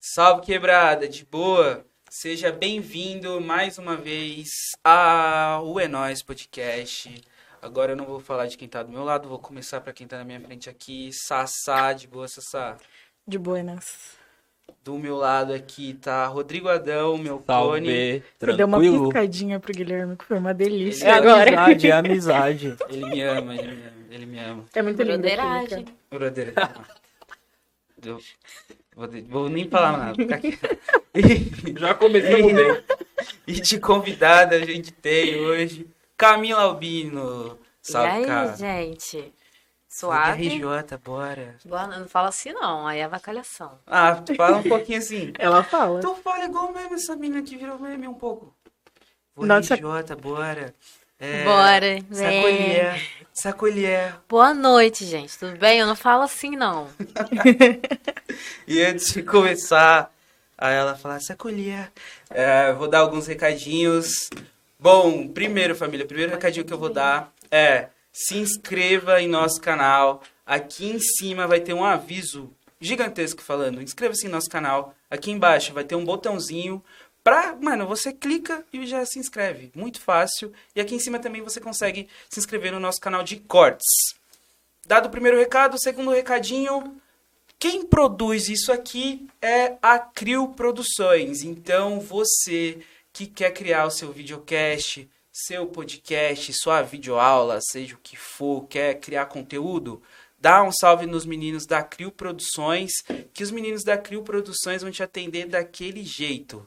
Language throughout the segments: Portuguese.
Salve quebrada, de boa. Seja bem-vindo mais uma vez ao É Nóis Podcast. Agora eu não vou falar de quem tá do meu lado, vou começar pra quem tá na minha frente aqui. Sassá, de boa, Sassá. De buenas. Do meu lado aqui tá Rodrigo Adão, meu clone. Salve, Você deu uma tranquilo. piscadinha pro Guilherme, que foi uma delícia É agora. amizade, é amizade. Ele me ama, ele me ama, ele me ama. É muito lindo. Broderagem. Brodeira. Vou, vou nem falar nada. E- Já começamos bem. E de convidada a gente tem hoje Camila Albino. Salve, e aí, cara. gente? Suave? RJ, bora. Boa, não fala assim não, aí é avacalhação. Ah, tu fala um pouquinho assim. Ela fala. Então fala igual mesmo essa menina que virou meme um pouco. Vou Nossa. RJ, bora. É, Bora, Sacolher, vem. sacolher. Boa noite, gente. Tudo bem? Eu não falo assim não. E antes de começar, aí ela fala, sacolher. É, vou dar alguns recadinhos. Bom, primeiro, família, primeiro recadinho que eu vou dar é se inscreva em nosso canal. Aqui em cima vai ter um aviso gigantesco falando, inscreva-se em nosso canal. Aqui embaixo vai ter um botãozinho pra, mano, você clica e já se inscreve. Muito fácil. E aqui em cima também você consegue se inscrever no nosso canal de cortes. Dado o primeiro recado, o segundo recadinho, quem produz isso aqui é a Crio Produções. Então, você que quer criar o seu videocast, seu podcast, sua videoaula, seja o que for, quer criar conteúdo, dá um salve nos meninos da Crio Produções, que os meninos da Crio Produções vão te atender daquele jeito.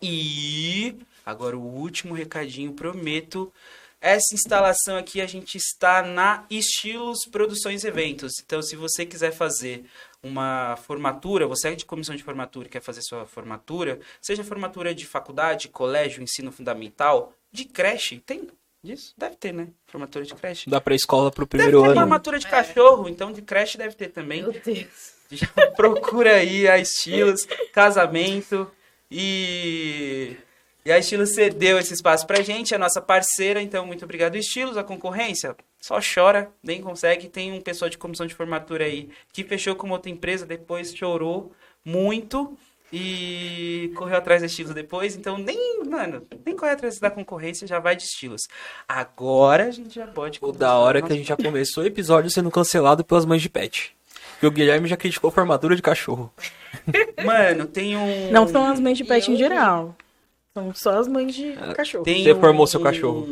E agora o último recadinho, prometo. Essa instalação aqui a gente está na Estilos Produções Eventos. Então, se você quiser fazer uma formatura, você é de comissão de formatura e quer fazer sua formatura, seja formatura de faculdade, colégio, ensino fundamental, de creche, tem disso? Deve ter, né? Formatura de creche. Da pré-escola pro Deve primeiro ter ano. formatura de cachorro, então de creche deve ter também. Deus. Já procura aí a Estilos, casamento e. E a Estilos cedeu esse espaço pra gente, é nossa parceira, então muito obrigado, Estilos. A concorrência só chora, nem consegue. Tem um pessoal de comissão de formatura aí que fechou com outra empresa, depois chorou muito e correu atrás da Estilos depois. Então, nem, mano, nem corre atrás da concorrência, já vai de Estilos. Agora a gente já pode. O da hora é que a gente já começou o episódio sendo cancelado pelas mães de pet. Porque o Guilherme já criticou formatura de cachorro. Mano, tem um. Não são as mães de pet E em geral. São só as mães de cachorro. Tem Você formou um- seu cachorro.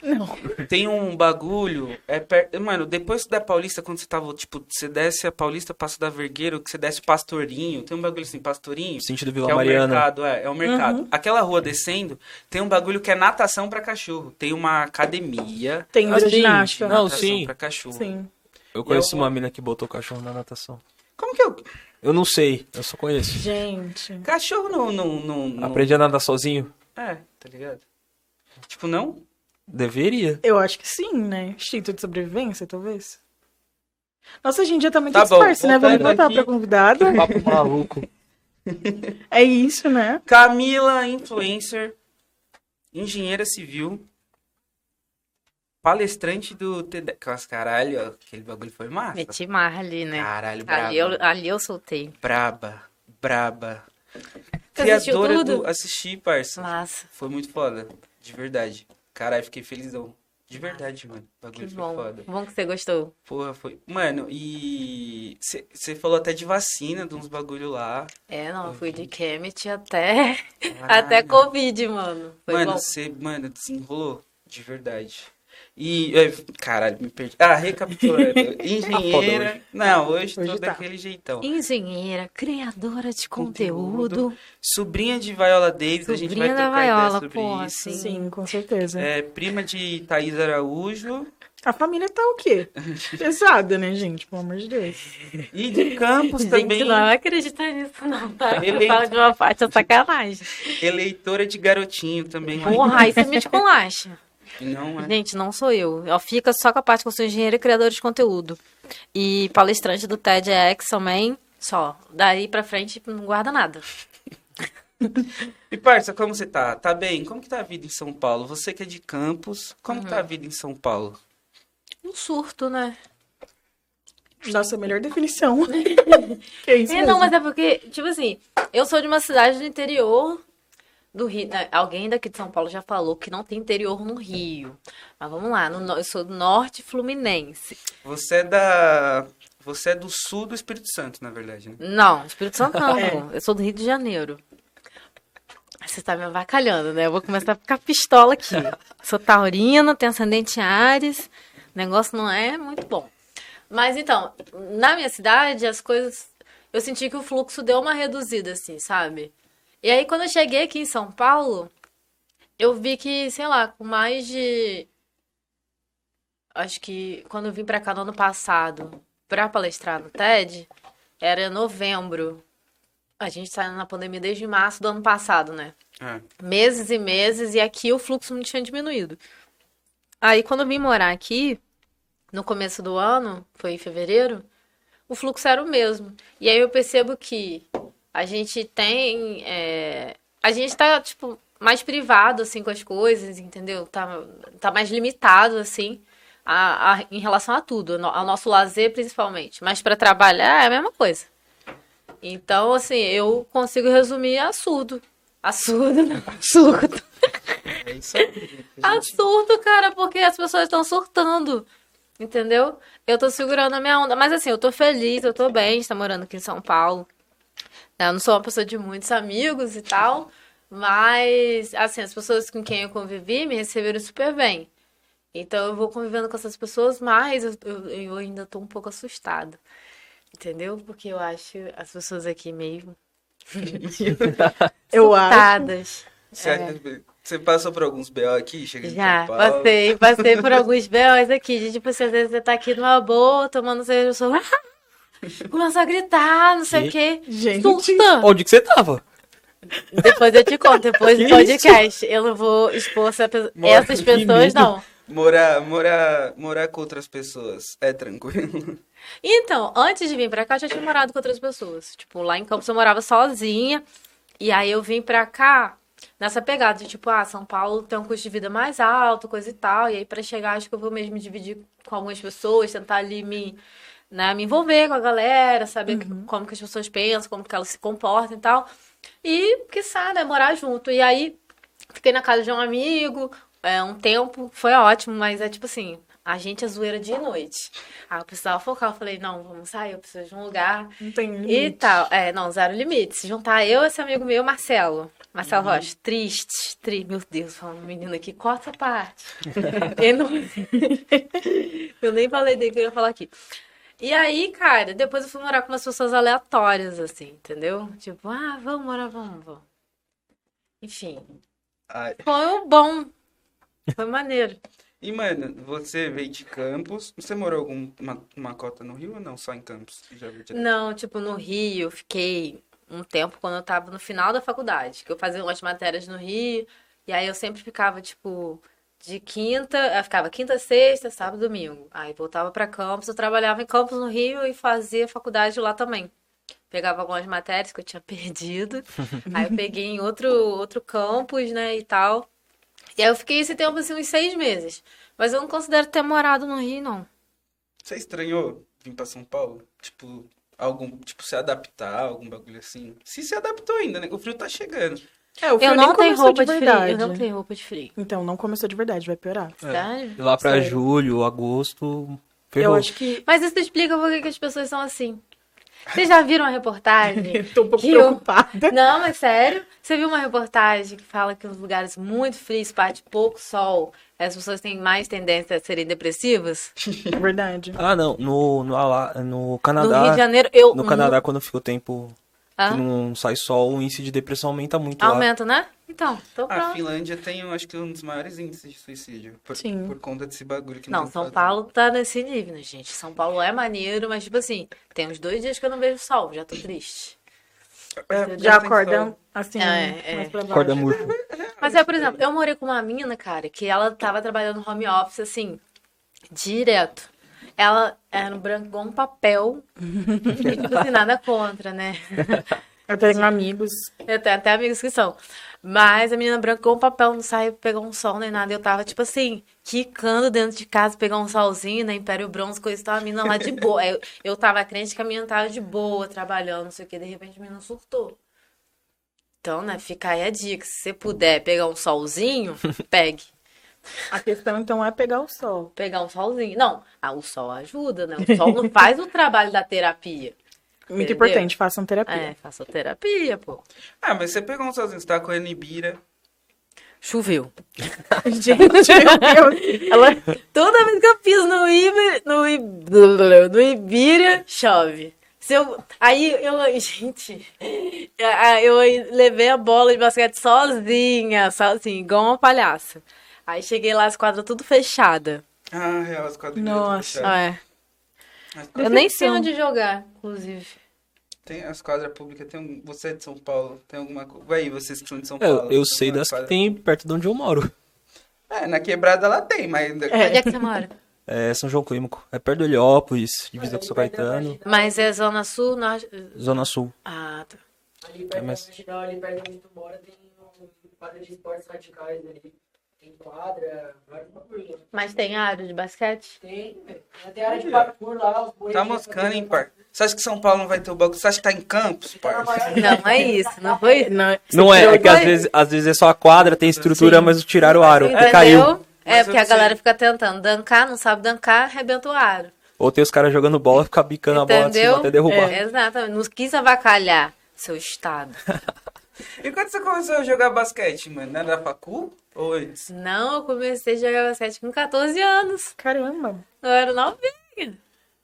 Não. Tem um bagulho, é per... mano, depois da Paulista, quando você tava, tipo, você desce a Paulista, passa da Vergueiro, que você desce o Pastorinho, tem um bagulho assim, Pastorinho, Sentido que Vila é o Mariana. mercado, é, é o mercado. Uhum. Aquela rua descendo, tem um bagulho que é natação pra cachorro, tem uma academia, Tem Ah, hidroginástica. Não, natação sim. pra cachorro. Sim. Eu conheço Eu- uma mina que botou cachorro na natação. Como que eu... Eu não sei, eu só conheço. Gente. Cachorro não, não, não, não... Aprendi a nadar sozinho? É, tá ligado? Tipo, não? Deveria. Eu acho que sim, né? Instinto de sobrevivência, talvez. Nossa, a gente já tá muito Tá bom, disperso, né? Vamos voltar aqui. pra convidada. Papo maluco. É isso, né? Camila, influencer, engenheira civil, palestrante do TED... Nossa, caralho, aquele bagulho foi massa. Meti marra ali, né? Caralho, braba. Ali eu, ali eu soltei. Braba, braba. Criadora tudo? do... Assisti, parça. Massa. Foi muito foda, de verdade. Caralho, fiquei felizão. De verdade, mano. O Que bagulho foi bom. foda. Bom que você gostou. Porra, foi... Mano, e... Você falou até de vacina, de uns bagulho lá. É, não, fui de Kemet até, até Covid, mano. Foi mano, bom. você, mano, desenrolou, de verdade. E, é, caralho, me perdi. Ah, recapitulando. Engenheira. hoje. Não, hoje, Hoje tô tá. daquele jeitão. Engenheira, criadora de Conteúdo. conteúdo. Sobrinha de Viola Davis, a gente vai Sobrinha da trocar ideia Viola, sobre porra, isso. sim. Sim, com certeza. É, prima de Thaís Araújo. A família tá o quê? Pesada, né, gente? Pelo amor de Deus. E de Campos Gente, também, não vai acreditar nisso, não, tá? Ele- Fala de uma parte, é sacanagem. eleitora de garotinho também. Porra, aí você me esculacha. Não, é. Gente, não sou eu. Eu fico só com a parte que eu sou engenheira e criadora de conteúdo. E palestrante do TEDx também, só. Daí pra frente não guarda nada. E parça, como você tá? Tá bem? Como que tá a vida em São Paulo? Você que é de Campos, como que tá a vida em São Paulo? Um surto, né? Nossa, melhor definição. que isso É, mesmo. não, mas é porque, tipo assim, eu sou de uma cidade do interior do Rio. né? Alguém daqui de São Paulo já falou que não tem interior no Rio. Mas vamos lá, no eu sou do norte fluminense. Você é da. Você é do sul do Espírito Santo, na verdade, né? Não, Espírito Santo não, É. eu sou do Rio de Janeiro. Você tá me avacalhando, né? Eu vou começar a ficar pistola aqui. Sou taurina, tenho ascendente Ares. O negócio não é muito bom. Mas então, na minha cidade, as coisas. Eu senti que o fluxo deu uma reduzida, assim, sabe? E aí, quando eu cheguei aqui em São Paulo, eu vi que, sei lá, com mais de. Acho que quando eu vim pra cá no ano passado, pra palestrar no TED, era novembro. A gente tá na pandemia desde março do ano passado, né? É. meses e meses, e aqui o fluxo não tinha diminuído. Aí, quando eu vim morar aqui, no começo do ano, foi em fevereiro, o fluxo era o mesmo. E aí eu percebo que a gente tem. é, a gente tá, tipo, mais privado, assim, com as coisas, entendeu? Tá, tá mais limitado, assim, a, a- em relação a tudo, ao nosso lazer, principalmente. Mas para trabalhar é a mesma coisa. Então, assim, eu consigo resumir a surdo. A surdo, não. Surdo. É isso aí. gente. Absurdo, cara, porque as pessoas estão surtando. Entendeu? Eu tô segurando a minha onda. Mas assim, eu tô feliz, eu tô bem de estar morando aqui em São Paulo. Eu não sou uma pessoa de muitos amigos e tal. Mas, assim, as pessoas com quem eu convivi me receberam super bem. Então eu vou convivendo com essas pessoas, mas eu, eu, eu ainda tô um pouco assustada. Entendeu? Porque eu acho as pessoas aqui meio Eu acho. surtadas. Você, você passou por alguns BO aqui? Chega Já, passei, passei por alguns B.O.s aqui, de tipo, assim, às vezes você tá aqui numa boa, tomando cerveja, eu sou... Começa a gritar, não sei o quê. Gente. Onde que você tava? Depois eu te conto, depois do podcast. Eu não vou expor essa pe- Mora- essas pessoas, não. Morar, morar, morar com outras pessoas é tranquilo. Então, antes de vir pra cá, eu já tinha morado com outras pessoas. Tipo, lá em Campos eu morava sozinha. E aí eu vim pra cá nessa pegada de tipo, ah, São Paulo tem um custo de vida mais alto, coisa e tal. E aí pra chegar, acho que eu vou mesmo dividir com algumas pessoas, tentar ali me, né, me envolver com a galera, saber como que as pessoas pensam, como que elas se comportam e tal. E, quiçá, né, morar junto. E aí, fiquei na casa de um amigo, é, um tempo, foi ótimo, mas é tipo assim, a gente é zoeira dia e noite. Aí eu precisava focar, eu falei, não, vamos sair, eu preciso de um lugar Não tem e limite. tal. É, não, zero limites. Se juntar eu e esse amigo meu, Marcelo. Marcelo Rocha, triste, triste. Meu Deus, falando menino aqui, corta essa parte. eu, não... eu nem falei dele que eu ia falar aqui. E aí, cara, depois eu fui morar com umas pessoas aleatórias, assim, entendeu? Tipo, ah, vamos morar, vamos, vamos. Enfim, Ai. foi um bom. Foi maneiro. E, mano, você veio de Campos. Você morou alguma uma, cota no Rio ou não? Só em Campos? Não, tipo, no Rio, eu fiquei um tempo quando eu tava no final da faculdade, que eu fazia umas matérias no Rio, e aí eu sempre ficava, tipo, de quinta, eu ficava quinta, sexta, sábado, domingo. Aí voltava pra Campos, eu trabalhava em Campos, no Rio, e fazia faculdade lá também. Pegava algumas matérias que eu tinha perdido, aí eu peguei em outro, outro campus, né, e tal. E aí eu fiquei esse tempo, assim, uns seis meses. Mas eu não considero ter morado no Rio, não. Você estranhou vir pra São Paulo? Tipo, algum, tipo, se adaptar, algum bagulho assim? Se se adaptou ainda, né? O frio tá chegando. É, o frio Eu nem não tenho começou roupa de, de frio, eu não tenho roupa de frio. Então, não começou de verdade, vai piorar. E lá pra Sério. julho, agosto, ferrou. Eu acho que. Mas isso explica por que as pessoas são assim. Vocês já viram a reportagem? Tô um pouco Que eu- preocupada. Não, mas sério. Você viu uma reportagem que fala que os lugares muito frios, bate pouco sol, as pessoas têm mais tendência a serem depressivas? É verdade. Ah, não. No, no, no No Rio de Canadá, Janeiro, eu. no Canadá, quando fica o tempo Hã? que não sai sol, o índice de depressão aumenta muito lá. Aumenta, né? Então, tô A pronto. Finlândia tem, eu acho que um dos maiores índices de suicídio. Por, Sim. por conta desse bagulho que Não, estão São fazendo. Paulo tá nesse nível, né, gente? São Paulo é maneiro, mas, tipo assim, tem uns dois dias que eu não vejo sol, já tô triste. É, Já acordam assim, É, é. mais pra baixo. Acorda murcho. Mas é, por exemplo, eu morei com uma mina, cara, que ela tava trabalhando home office, assim, direto. Ela era um branco igual um papel. e, tipo assim, nada contra, né? Eu tenho amigos. Eu tenho até amigos que são. Mas a menina brancou um papel, não saiu, pegou um sol nem nada. Eu tava, tipo assim, quicando dentro de casa, pegar um solzinho, na Império Bronze, coisa e tal. A menina lá de boa. Eu, eu tava crente que a menina tava de boa, trabalhando, não sei o que. De repente a menina surtou. Então, né, fica aí a dica. Se você puder pegar um solzinho, pegue. A questão, então, é pegar o sol. Pegar um solzinho. Não, ah, o sol ajuda, né? O sol não faz o trabalho da terapia. Muito Entendeu? importante, façam terapia. É, faça terapia, pô. Ah, mas você pegou um sozinho, você tá correndo em Ibira. Choveu. Gente, meu Deus. Ela... Toda vez que eu piso no Ibira, no, Ib- no Ibira, chove. Se eu, aí eu, gente, eu levei a bola de basquete sozinha, sozinha, igual uma palhaça. Aí cheguei lá, as quadras tudo fechada. Ah, real, as quadrilhas. Nossa. fechadas. Ah, é. Eu nem sei onde jogar, inclusive. Tem as quadras públicas, tem um, você é de São Paulo, tem alguma coisa. Aí, vocês que são de São Eu, Paulo. eu tem sei das que quadra- tem perto de onde eu moro. É, na quebrada lá tem, mas. Onde é que você mora? É São João Clímaco. É perto do Heliópolis, divisa com São Caetano, Mas é Zona Sul, norte... Zona Sul. Ah, tá. Ali perto, mas- da multidão, ali perto onde tu mora tem um quadra de esportes radicais ali. Tem quadra, bagulho. lá. Mas tem área de basquete? Tem, velho. Tem área de parkour lá, os bois. Tá moscando, hein, par? Você acha que São Paulo não vai ter o bagulho? Você acha que tá em Campos, par? Não, é isso, não foi? Não, Não é, é que às vezes, às vezes é só a quadra, tem estrutura, Sim. mas tiraram o aro e Entendeu? caiu. É, Mas porque a galera fica tentando dancar, não sabe dancar, arrebenta o aro. Ou tem os caras jogando bola, fica bicando a bola Entendeu? até derrubar. É, exatamente. Não quis avacalhar seu estado. E quando você começou a jogar basquete, mano? Era da facu? Ou antes? Não, eu comecei a jogar basquete com 14 anos. caramba. Eu era novinha.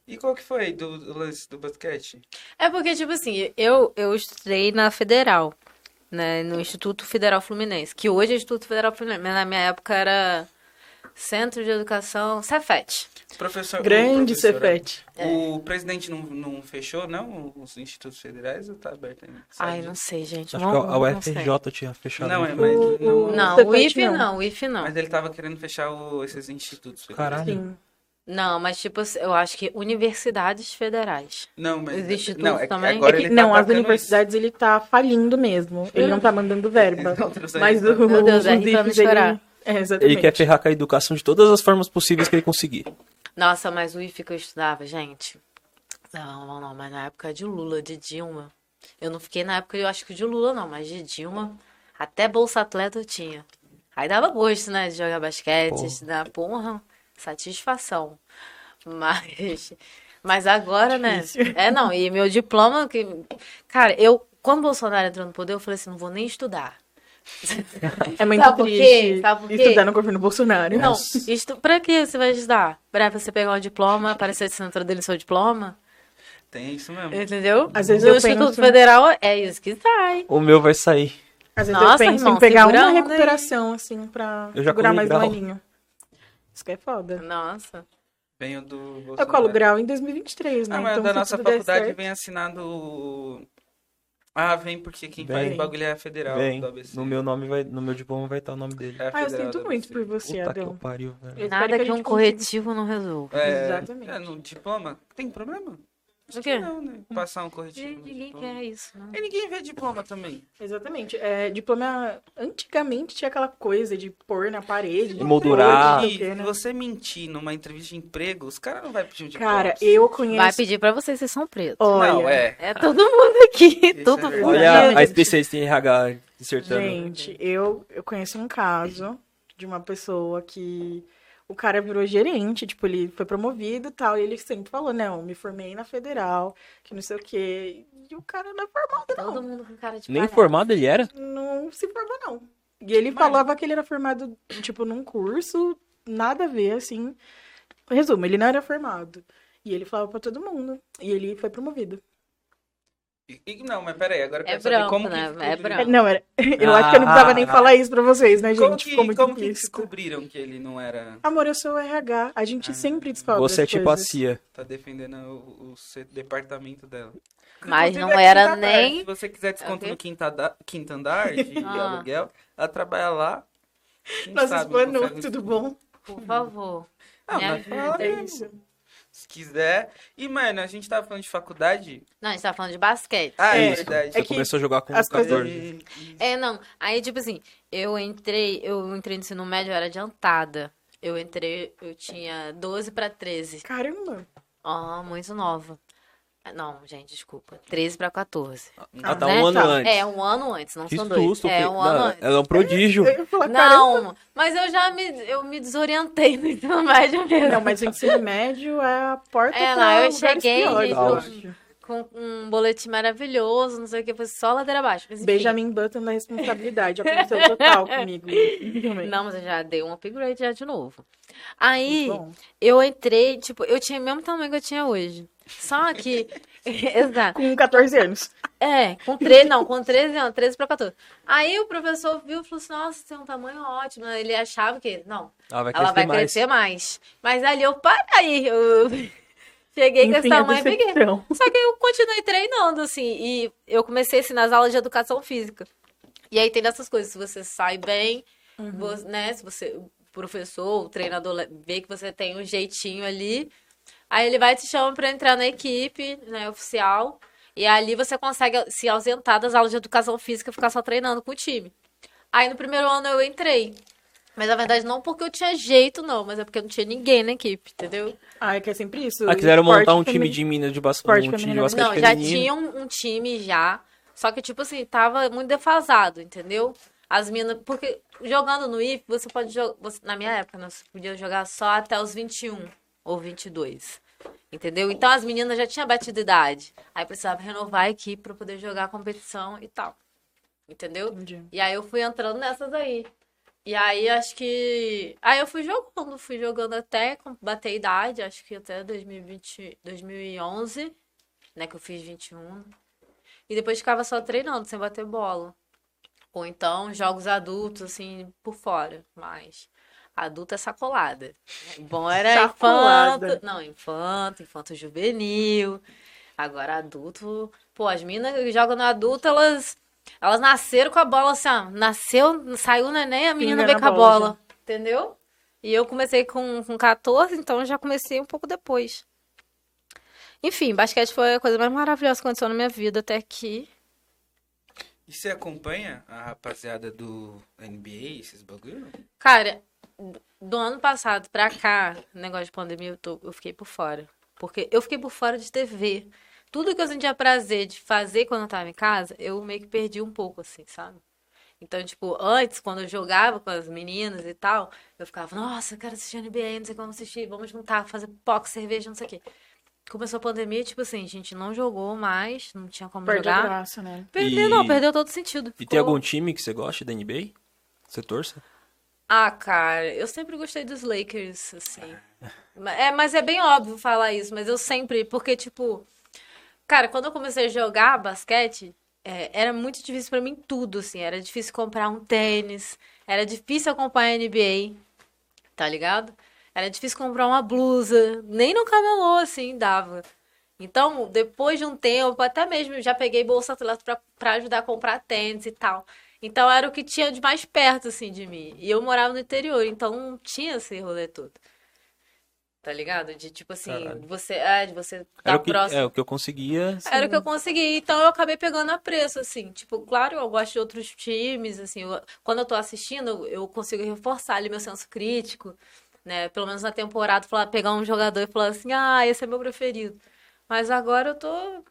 E qual que foi do, do lance do basquete? É porque, tipo assim, eu, eu estudei na Federal, né? No Instituto Federal Fluminense, que hoje é Instituto Federal Fluminense, mas na minha época era Centro de Educação Cefet. Professor. Grande o professor, Cefete. O presidente não, não fechou, não? Os institutos federais ou tá aberto ainda? Ai, não sei, gente. Acho não, que a não. UFRJ tinha fechado. Não, não é, mas não. Não, Cefet o IF não. não, o IF não. Mas ele tava querendo fechar o- esses institutos federais. Caralho. Sim. Não, mas tipo, eu acho que universidades federais. Não, mas. Os institutos não, é que também? Agora É que- ele tá não, as universidades ele tá falindo mesmo. Ele não tá mandando verba. isso. Mas aí, o, Meu Deus, os é pra IFs, não chorar. É, exatamente. Ele quer ferrar com a educação de todas as formas possíveis que ele conseguir. Nossa, mas o IF que eu estudava, gente. Não, não, não, mas na época de Lula, de Dilma. Eu não fiquei na época, eu acho que de Lula não, mas de Dilma, até Bolsa Atleta eu tinha. Aí dava gosto, né, de jogar basquete, Porra. estudar, porra, satisfação. Mas, mas agora, né? É, não, e meu diploma, que, cara, eu, quando o Bolsonaro entrou no poder, eu falei assim, não vou nem estudar. É muito Sabe triste Sabe por quê? estudar no governo Bolsonaro. Não, isto, pra que você vai estudar? Pra você pegar um diploma, aparecer na assinatura dele seu diploma? Tem isso mesmo. Entendeu? Às vezes no eu Instituto penso- Federal é isso que sai. O meu vai sair. Às vezes Nossa, eu penso irmão, em pegar a uma onda aí. recuperação, assim, pra Eu já segurar mais grau. um aninho. Isso que é foda. Nossa. Venho do. Bolsonaro. Eu colo grau em 2023, né? Ah, mas então, da nossa faculdade certo- vem assinado. Ah, vem porque quem Vem. faz o bagulho é a federal Vem. do ABC. No meu nome vai, no meu diploma vai estar o nome dele. É Ah, eu sinto muito por você, Puta que Adão. pariu, velho. Nada que que um gente corretivo não resolva. É, Exatamente. É, no diploma. Tem problema? O quê? Não, né? Passar um corretivo. Ninguém quer isso, não. E ninguém vê diploma também. Exatamente. É, diploma. Antigamente tinha aquela coisa de pôr na parede. quê, se né? você mentir numa entrevista de emprego, os caras não vão pedir um diploma. Cara, eu conheço. Vai pedir pra vocês, vocês são pretos. Olha, Não, é. É todo mundo aqui, é tudo verdade. Olha a especialista em RH dissertando. Gente, eu, eu conheço um caso de uma pessoa que o cara virou gerente, tipo, ele foi promovido e tal, e ele sempre falou, não, me formei na federal, que não sei o quê. E o cara não é formado, Todo não. mundo com cara de Nem palhaço. formado ele era? Não se formou, não. E ele Mas- falava que ele era formado, tipo, num curso, nada a ver, assim. Resumo, ele não era formado. E ele falava pra todo mundo. E ele foi promovido. E- não, mas peraí, agora eu É quero saber branco, como né? que É branco. Não, era. Eu acho que eu não precisava nem Ah. falar isso pra vocês, né, gente? Como que, como que descobriram que ele não era... Amor, eu sou o RH. A gente Ah. sempre descobre. Você é tipo a coisas. CIA. Tá defendendo o, o departamento dela. Mas não é era nem- Se você quiser desconto no quinta, da- quinto andar de Ah. aluguel, ela trabalha lá. Nossa, não um tudo bom? Por favor. Não, Me mas ajuda. fala É isso. Se quiser. E, mano, a gente tava falando de faculdade. Não, a gente tava falando de basquete. Ah, é, É, verdade. Você que começou a jogar com as 14. É, não. Aí, tipo assim, eu entrei, eu entrei no ensino médio, eu era adiantada. Eu entrei, eu tinha 12 pra 13. Caramba. Ó, muito nova. Ah, Não, gente, desculpa. 13 pra 14. Ah, tá Né? um ano Tá. antes. É, um ano antes, não Que são dois. susto. É, um ano Não, antes. Ela é um prodígio. Não, mas eu já me, eu me desorientei no ensino médio mesmo. Não, mas o ensino médio é a porta É, não, eu cheguei, piores, gente, acho. Com um boletim maravilhoso, não sei o que, foi só ladeira abaixo. Mas, enfim. Benjamin Button da responsabilidade. Aconteceu total comigo. Não, mas eu já dei um upgrade já de novo. Aí, eu entrei, tipo, eu tinha o mesmo tamanho que eu tinha hoje. Só que. Exato. Com 14 anos. É, com 13, não, com 13 anos, 13 pra 14. Aí o professor viu e falou assim: nossa, você tem um tamanho ótimo. Ele achava que, não, Ela vai ela crescer vai mais. crescer mais. Mas ali eu, para aí, eu cheguei com esse Enfim, tamanho e peguei. Só que eu continuei treinando, assim, e eu comecei assim nas aulas de educação física. E aí tem dessas coisas, se você sai bem, vo- né? Se você, o professor, o treinador vê que você tem um jeitinho ali, aí ele vai te chamar pra entrar na equipe, né, oficial. E ali você consegue se ausentar das aulas de educação física e ficar só treinando com o time. Aí no primeiro ano eu entrei. Mas na verdade não porque eu tinha jeito, não, mas é porque não tinha ninguém na equipe, entendeu? Ah, é que é sempre isso. Ah, quiseram montar um time de mina de basquete. Um time de basquete Não, já feminino. tinha um, um time já. Só que, tipo assim, tava muito defasado, entendeu? As minas. Porque jogando no IF, você pode jogar. Na minha época, né, você podia jogar só até os 21 ou 22. Entendeu? Então as meninas já tinham batido idade. Aí precisava renovar a equipe pra poder jogar a competição e tal. Entendeu? Entendi. E aí eu fui entrando nessas aí. E aí acho que. Aí eu fui jogando, fui jogando até bater idade, acho que até 2020, 2011, né? Que eu fiz 21. E depois ficava só treinando, sem bater bola. Ou então jogos adultos, assim, por fora. Mas adulto é sacolada. Bom era Sacolada. infanto. Não, infanto, infanto juvenil. Agora adulto. Pô, as minas que jogam no adulto, elas. Elas nasceram com a bola assim, ó. Nasceu, saiu o neném, a menina veio com a bola bola. Entendeu? E eu comecei com, com 14, então já comecei um pouco depois. Enfim, basquete foi a coisa mais maravilhosa que aconteceu na minha vida até aqui. E você acompanha a rapaziada do NBA, esses bagulho? Cara, do ano passado pra cá, negócio de pandemia, eu, tô- eu fiquei por fora. Porque eu fiquei por fora de TV. Tudo que eu sentia prazer de fazer quando eu tava em casa, eu meio que perdi um pouco, assim, sabe? Então, tipo, antes, quando eu jogava com as meninas e tal, eu ficava, nossa, eu quero assistir NBA, não sei como assistir, vamos juntar, fazer pipoca, cerveja, não sei o quê. Começou a pandemia, tipo assim, a gente não jogou mais, não tinha como Perde a jogar. graça, né? Perdeu, E- não, perdeu todo sentido. E tem algum time que você gosta da NBA? Você torça? Ah, cara, eu sempre gostei dos Lakers, assim. Ma- É, mas é bem óbvio falar isso, mas eu sempre, porque, tipo, cara, quando eu comecei a jogar basquete, é, era muito difícil pra mim tudo, assim. Era difícil comprar um tênis, era difícil acompanhar a NBA, tá ligado? Era difícil comprar uma blusa, nem no camelô, assim, dava. Então, depois de um tempo, até mesmo já peguei bolsa atleta pra ajudar a comprar tênis e tal. Então, era o que tinha de mais perto, assim, de mim. E eu morava no interior, então não tinha esse rolê todo. Tá ligado? De, tipo assim, Caralho. você, é, de você o, que, próximo. é, o que eu conseguia. Era o que eu consegui, então eu acabei pegando a preço, assim. Tipo, claro, eu gosto de outros times, assim. eu- quando eu tô assistindo, eu- eu consigo reforçar ali meu senso crítico, né? Pelo menos na temporada, falar, pegar um jogador e falar assim, ah, esse é meu preferido. Mas agora eu tô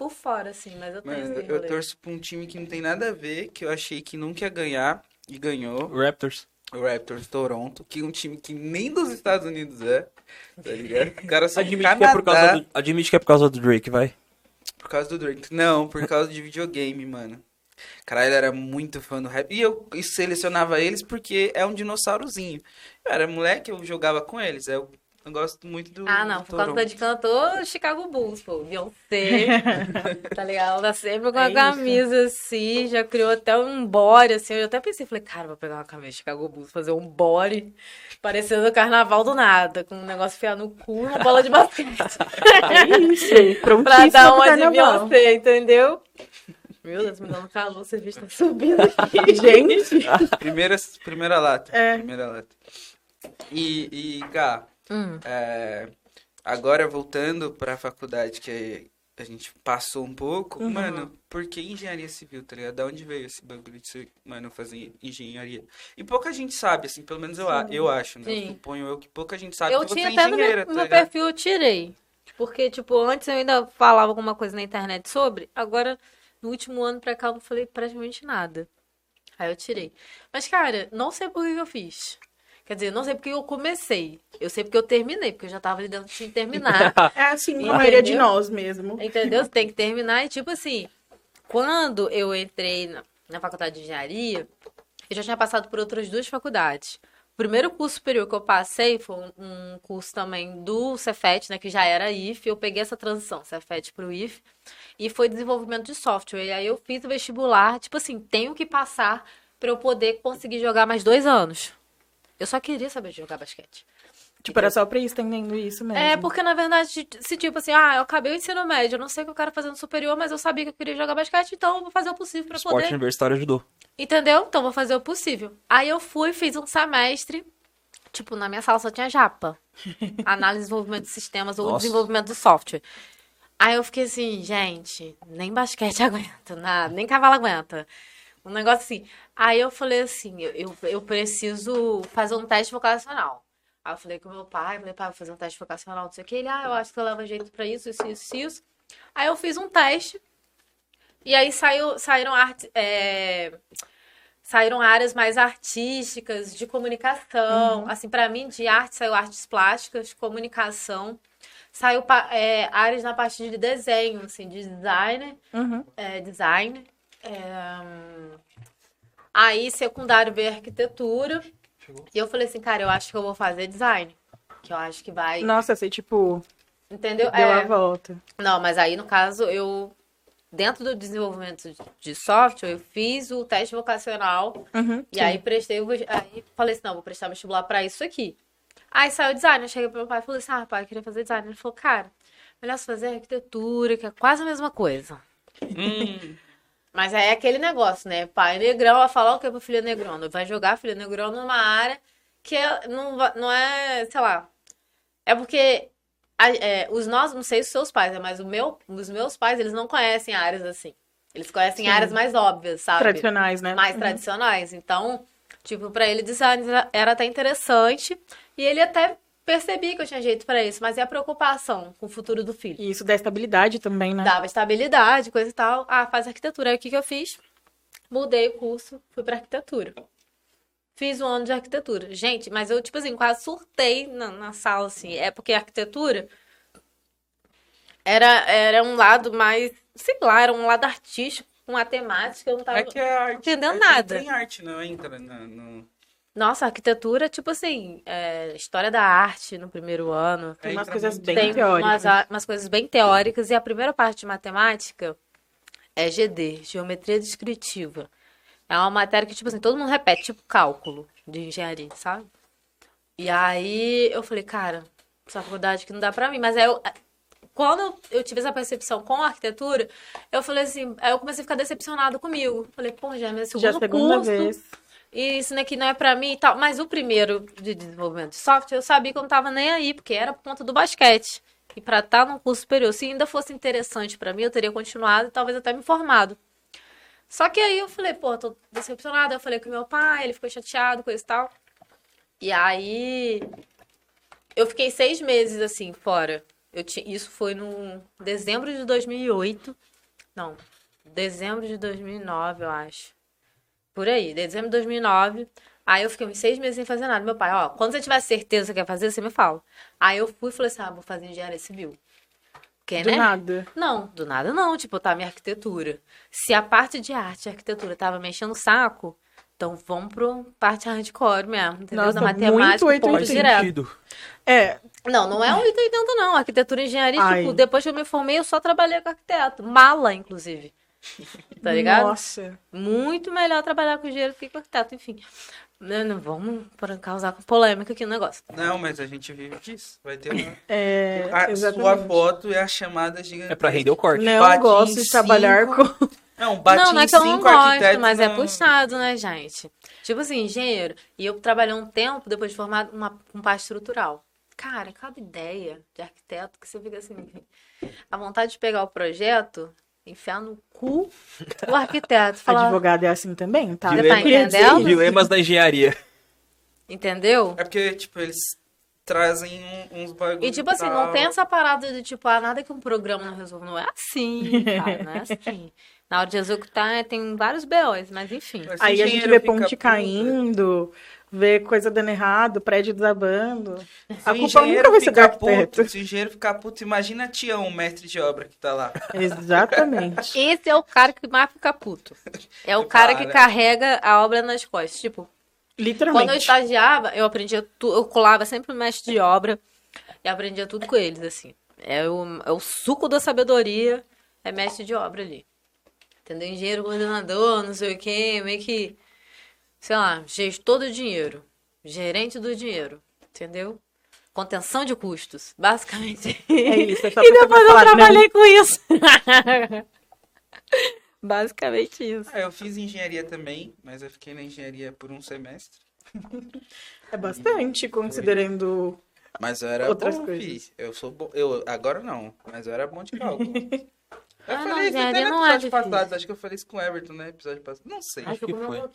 por fora, assim, mas eu tenho Mano, eu rolê. torço pra um time que não tem nada a ver, que eu achei que nunca ia ganhar e ganhou. Raptors. O Raptors Toronto, que é um time que nem dos Estados Unidos é, tá ligado? O cara só Admite Canadá que, é por causa do, admite que é por causa do Drake, vai. por causa do Drake. Não, por causa de videogame, mano. Caralho, eu era muito fã do rap. E eu selecionava eles porque é um dinossaurozinho. Eu era moleque, eu jogava com eles. Eu, eu gosto muito do. Ah, não, do por causa Toronto. de cantor, Chicago Bulls, pô. Beyoncé, tá ligado? Ela tá sempre com É a isso. camisa assim, já criou até um body, assim. Eu até pensei, falei, cara, vou pegar uma camisa de Chicago Bulls, fazer um body, parecendo o carnaval do nada, com um negócio fiar no cu uma bola de basquete. É isso. pra dar uma de. Beyoncé, entendeu? Meu Deus, me dando calor, você viu, tá subindo aqui. Gente. Primeira, primeira lata. É. Primeira lata. E, e Gá, Hum. é, agora voltando pra faculdade que a gente passou um pouco, Uhum. mano, por que engenharia civil, tá ligado? Da onde veio esse bagulho de ser, mano, fazer engenharia? E pouca gente sabe, assim, pelo menos eu, a- eu acho, né? Sim. Suponho eu que pouca gente sabe eu que você tinha é até no meu, tá meu perfil, eu tirei. Porque, tipo, antes eu ainda falava alguma coisa na internet sobre, agora, no último ano pra cá, eu não falei praticamente nada. Aí eu tirei. Mas, cara, não sei por que eu fiz. Quer dizer, não sei porque eu comecei. Eu sei porque eu terminei, porque eu já tava ali dentro de terminar. É assim, a maioria de nós mesmo. Entendeu? Você tem que terminar. E, tipo assim, quando eu entrei na, na faculdade de engenharia, eu já tinha passado por outras duas faculdades. O primeiro curso superior que eu passei foi um, um curso também do Cefet, né, que já era IF. Eu peguei essa transição, Cefet para o IF, e foi desenvolvimento de software. E aí eu fiz o vestibular, tipo assim, tenho que passar para eu poder conseguir jogar mais dois anos. Eu só queria saber jogar basquete. Tipo, era só pra ir estendendo isso mesmo. É, porque na verdade, se tipo assim, ah, eu acabei o ensino médio, eu não sei o que eu quero fazer no superior, mas eu sabia que eu queria jogar basquete, então eu vou fazer o possível pra Esporte poder. universitário ajudou. Entendeu? Então vou fazer o possível. Aí eu fui, fiz um semestre, tipo, na minha sala só tinha japa. Análise e desenvolvimento de sistemas ou Nossa. desenvolvimento de software. Aí eu fiquei assim, gente, nem basquete aguenta, nada, nem cavalo aguenta. Um negócio assim. Aí eu falei assim, eu, eu, eu preciso fazer um teste vocacional. Aí eu falei com meu pai, falei, pai, vou fazer um teste vocacional, não sei o que. Ele, ah, eu acho que eu levo jeito pra isso, isso, isso, isso. Aí eu fiz um teste. E aí saiu, saíram arte, é, saíram áreas mais artísticas, de comunicação. Assim, pra mim, de arte saiu artes plásticas, comunicação. Saiu é, áreas na parte de desenho, assim, de designer, Uhum. é, design. É, aí, secundário veio arquitetura. E eu falei assim, cara, eu acho que eu vou fazer design. Que eu acho que vai. Nossa, você, tipo, Entendeu? deu É, a volta. não, mas aí, no caso, eu. Dentro do desenvolvimento de- software, eu fiz o teste vocacional Uhum, e sim. aí prestei Aí falei assim: não, vou prestar vestibular pra isso aqui. Aí saiu design. Eu cheguei pro meu pai e falei assim: ah, pai, eu queria fazer design. Ele falou: cara, melhor você fazer arquitetura, que é quase a mesma coisa. Hum, Mas aí é aquele negócio, né? Pai negrão vai falar o que pro filho negrão? Vai jogar filho negrão numa área que é- não, não é, sei lá. É porque a- é, os nós, não sei os seus pais, né? Mas o meu, os meus pais, eles não conhecem áreas assim. Eles conhecem Sim. áreas mais óbvias, sabe? Tradicionais, né? mais Uhum. tradicionais. Então, tipo, pra ele design era até interessante e ele até percebia que eu tinha jeito pra isso, mas e a preocupação com o futuro do filho? E isso dá estabilidade também, né? Dava estabilidade, coisa e tal. Ah, faz arquitetura. Aí o que que eu fiz? Mudei o curso, fui pra arquitetura. Fiz um ano de arquitetura. Gente, mas eu, tipo assim, quase surtei na, na sala, assim. É porque a arquitetura era, era um lado mais, sei lá, era um lado artístico, com a temática, eu não tava... é que é arte. entendendo é que nada. Tem arte, não entra na- no... Nossa, arquitetura, tipo assim, é, história da arte no primeiro ano. Tem umas coisas bem Tem teóricas. umas, umas coisas bem teóricas. E a primeira parte de matemática é GD, Geometria Descritiva. É uma matéria que, tipo assim, todo mundo repete, tipo cálculo de engenharia, sabe? E aí eu falei, cara, essa faculdade que não dá pra mim. Mas aí eu, quando eu, tive essa percepção com a arquitetura, eu falei assim, aí eu comecei a ficar decepcionada comigo. Falei, pô, já é meu segundo Já segunda curso vez. E isso aqui não é pra mim e tal. Mas o primeiro de desenvolvimento de software, eu sabia que eu não tava nem aí, porque era por conta do basquete. E pra estar num curso superior, se ainda fosse interessante pra mim, eu teria continuado e talvez até me formado. Só que aí eu falei, pô, tô decepcionada. Eu falei com meu pai, ele ficou chateado, coisa e tal. E aí eu fiquei seis meses assim, fora. Eu ti... Isso foi no dezembro de 2008. Não, dezembro de 2009, eu acho. Por aí, dezembro de 2009. Aí eu fiquei uns seis meses sem fazer nada. Meu pai, ó, quando você tiver certeza que você quer fazer, você me fala. Aí eu fui e falei assim, ah, vou fazer engenharia civil. Porque, Do né? nada. Não, do nada não. Tipo, tá minha arquitetura. Se a parte de arte e arquitetura tava mexendo o saco, então vamos pro parte hardcore mesmo, entendeu? Nossa, da matemática, muito ponto Faz 880. direto. sentido. É, Não, não é um 880 não. Arquitetura e engenharia, Ai. tipo, depois que eu me formei, eu só trabalhei com arquiteto. Mala, inclusive. Tá ligado? nossa. Muito melhor trabalhar com engenheiro do que com arquiteto, enfim. Não, não vamos para causar polêmica aqui no negócio. Não, mas a gente vive disso. Vai ter uma... É, A sua exatamente. foto é a chamada gigante. É pra render o corte. Não Bate em gosto de trabalhar cinco. com... Não, bate não, não é que eu não gosto, mas é não- puxado, né, gente? Tipo assim, engenheiro. E eu trabalhei um tempo, depois de formado, uma, com parte estrutural. cara, cada ideia de arquiteto que você fica assim, a vontade de pegar o projeto, enfiar no cu do arquiteto, falar, Advogado é assim também, tá? Você Eu tá. Dilemas da engenharia. entendeu? É porque, tipo, eles trazem uns bagulhos. E tipo assim, não tem essa parada de tipo, ah, nada que um programa não resolva. Não é assim, cara, não é assim. Na hora de executar, é, tem vários BOs, mas enfim. Aí a gente vê ponte caindo, vê coisa dando errado, prédio desabando. A culpa nunca vai ser do arquiteto. puto, se o engenheiro ficar puto, imagina a Tião, o mestre de obra que tá lá. Exatamente. Esse é o cara que mais fica puto. É o cara que carrega a obra nas costas. Tipo, quando eu Literalmente. estagiava, eu aprendia tudo, eu colava sempre no mestre de obra e aprendia tudo com eles, assim. É o, é o suco da sabedoria, é mestre de obra ali. Entendeu? Engenheiro coordenador, não sei o quê, meio que, sei lá, gestor do dinheiro, gerente do dinheiro, entendeu? Contenção de custos, basicamente. É isso, é e depois eu trabalhei com isso. basicamente isso. Ah, eu fiz engenharia também, mas eu fiquei na engenharia por um semestre. É bastante, considerando. Mas eu era Outras bom, coisas. fi. Eu sou bom. Eu, agora não, mas eu era bom de cálculo. Eu Ah, não, falei isso até engenharia no não é episódio difícil. passado. Acho que eu falei isso com o Everton, né? Episódio passado. Não sei. Acho que foi.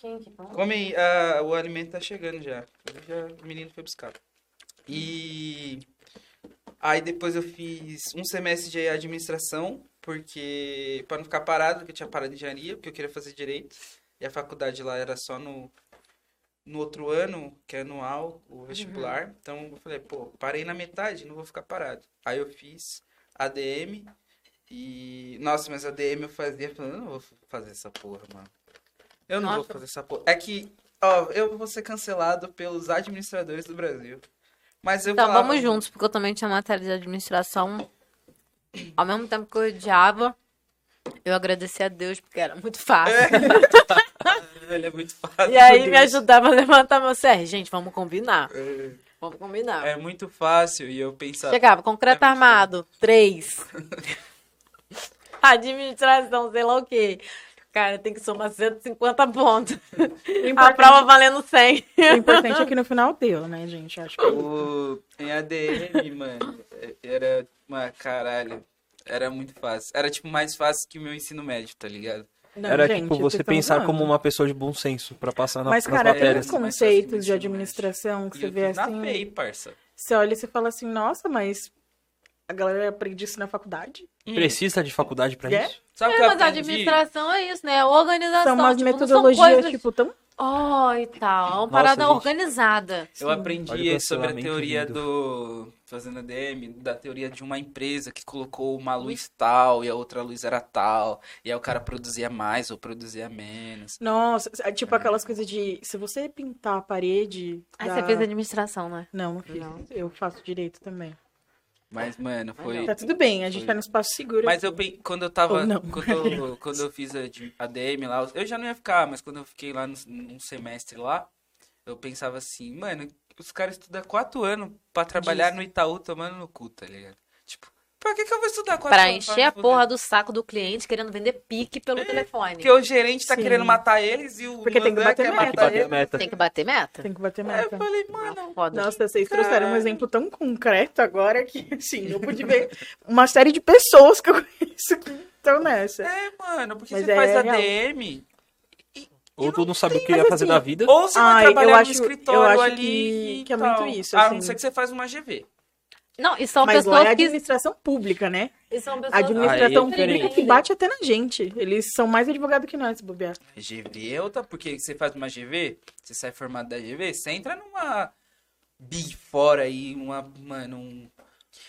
Come aí, ah, o alimento tá chegando já. já. O menino foi buscar. E aí depois eu fiz um semestre de administração, porque para não ficar parado, porque eu tinha parado de engenharia, porque eu queria fazer direito. E a faculdade lá era só no no outro ano, que é anual, o vestibular. Então eu falei, pô, parei na metade, não vou ficar parado. Aí eu fiz ADM e nossa, mas ADM eu fazia, falando, eu não vou fazer essa porra, mano. Eu não vou Nossa. fazer essa porra. É que, ó, eu vou ser cancelado pelos administradores do Brasil. Mas eu Então, falava, vamos juntos, porque eu também tinha matéria de administração. Ao mesmo tempo que eu odiava, eu agradeci a Deus, porque era muito fácil. Ele é muito fácil. E aí me ajudava a levantar meu CR. Gente, vamos combinar. Vamos combinar. É muito fácil e eu pensava. Chegava, concreto armado, três. Administração, sei lá o quê. Cara, tem que somar 150 pontos. A prova valendo 100. o importante é que no final deu, né, gente? Acho que O, em ADM, mano, era uma caralho. Era muito fácil. Era tipo mais fácil que o meu ensino médio, tá ligado? Não, Era gente, tipo você pensar como uma pessoa de bom senso pra passar na, Mas, cara, tem uns conceitos de administração que E você vê fiz na assim. FEI, parça. Você olha e você fala assim, nossa, mas a galera aprende isso na faculdade? Precisa de faculdade pra É? isso? Sabe É, que eu mas a administração é isso, né? Organização. São umas tipo, não são metodologias, coisas- tipo, tão. Oh, e tal. É uma parada gente. organizada. Eu Olha aprendi sobre a teoria do. Fazendo ADM, da teoria de uma empresa que colocou uma luz tal e a outra luz era tal. E aí o cara produzia mais ou produzia menos. Nossa, é tipo aquelas coisas de. Se você pintar a parede. Aí da- você fez administração, né? Não, não fiz. Não. Eu faço direito também. Mas, mano, foi. Tá tudo bem, a gente Foi. tá no espaço seguro. Mas eu quando eu tava. Quando eu, quando eu fiz a de- a DM lá, eu já não ia ficar, mas quando eu fiquei lá no, num semestre lá, eu pensava assim, mano, os caras estudam quatro anos pra trabalhar no Itaú tomando no cu, tá ligado? Pra que, que eu vou estudar quatro Pra anos? encher a porra do saco do cliente querendo vender pique pelo telefone. Porque o gerente tá Sim. querendo matar eles e o Porque tem que bater meta. Tem que matar bater a meta. Tem que bater meta. Tem que bater Aí eu meta. falei, mano, Foda. Nossa, vocês trouxeram um exemplo tão concreto agora que, assim, eu pude ver uma série de pessoas que eu conheço que estão nessa. é, mano, porque Mas você é faz real. ADM, Ou tu não sabe o que ia fazer assim, da vida. ou você vai Ai, trabalhar eu no acho- eu escritório acho ali que- que é muito isso, A assim. não ser que você faz uma GV. Não, e são Mas lá é pessoas que. administração pública, né? E são pessoas A administração Aí é pública que bate até na gente. Eles são mais advogados que nós, bobear. GV é outra, porque você faz uma GV, você sai formado da GV, você entra numa Big Four aí, uma, mano, um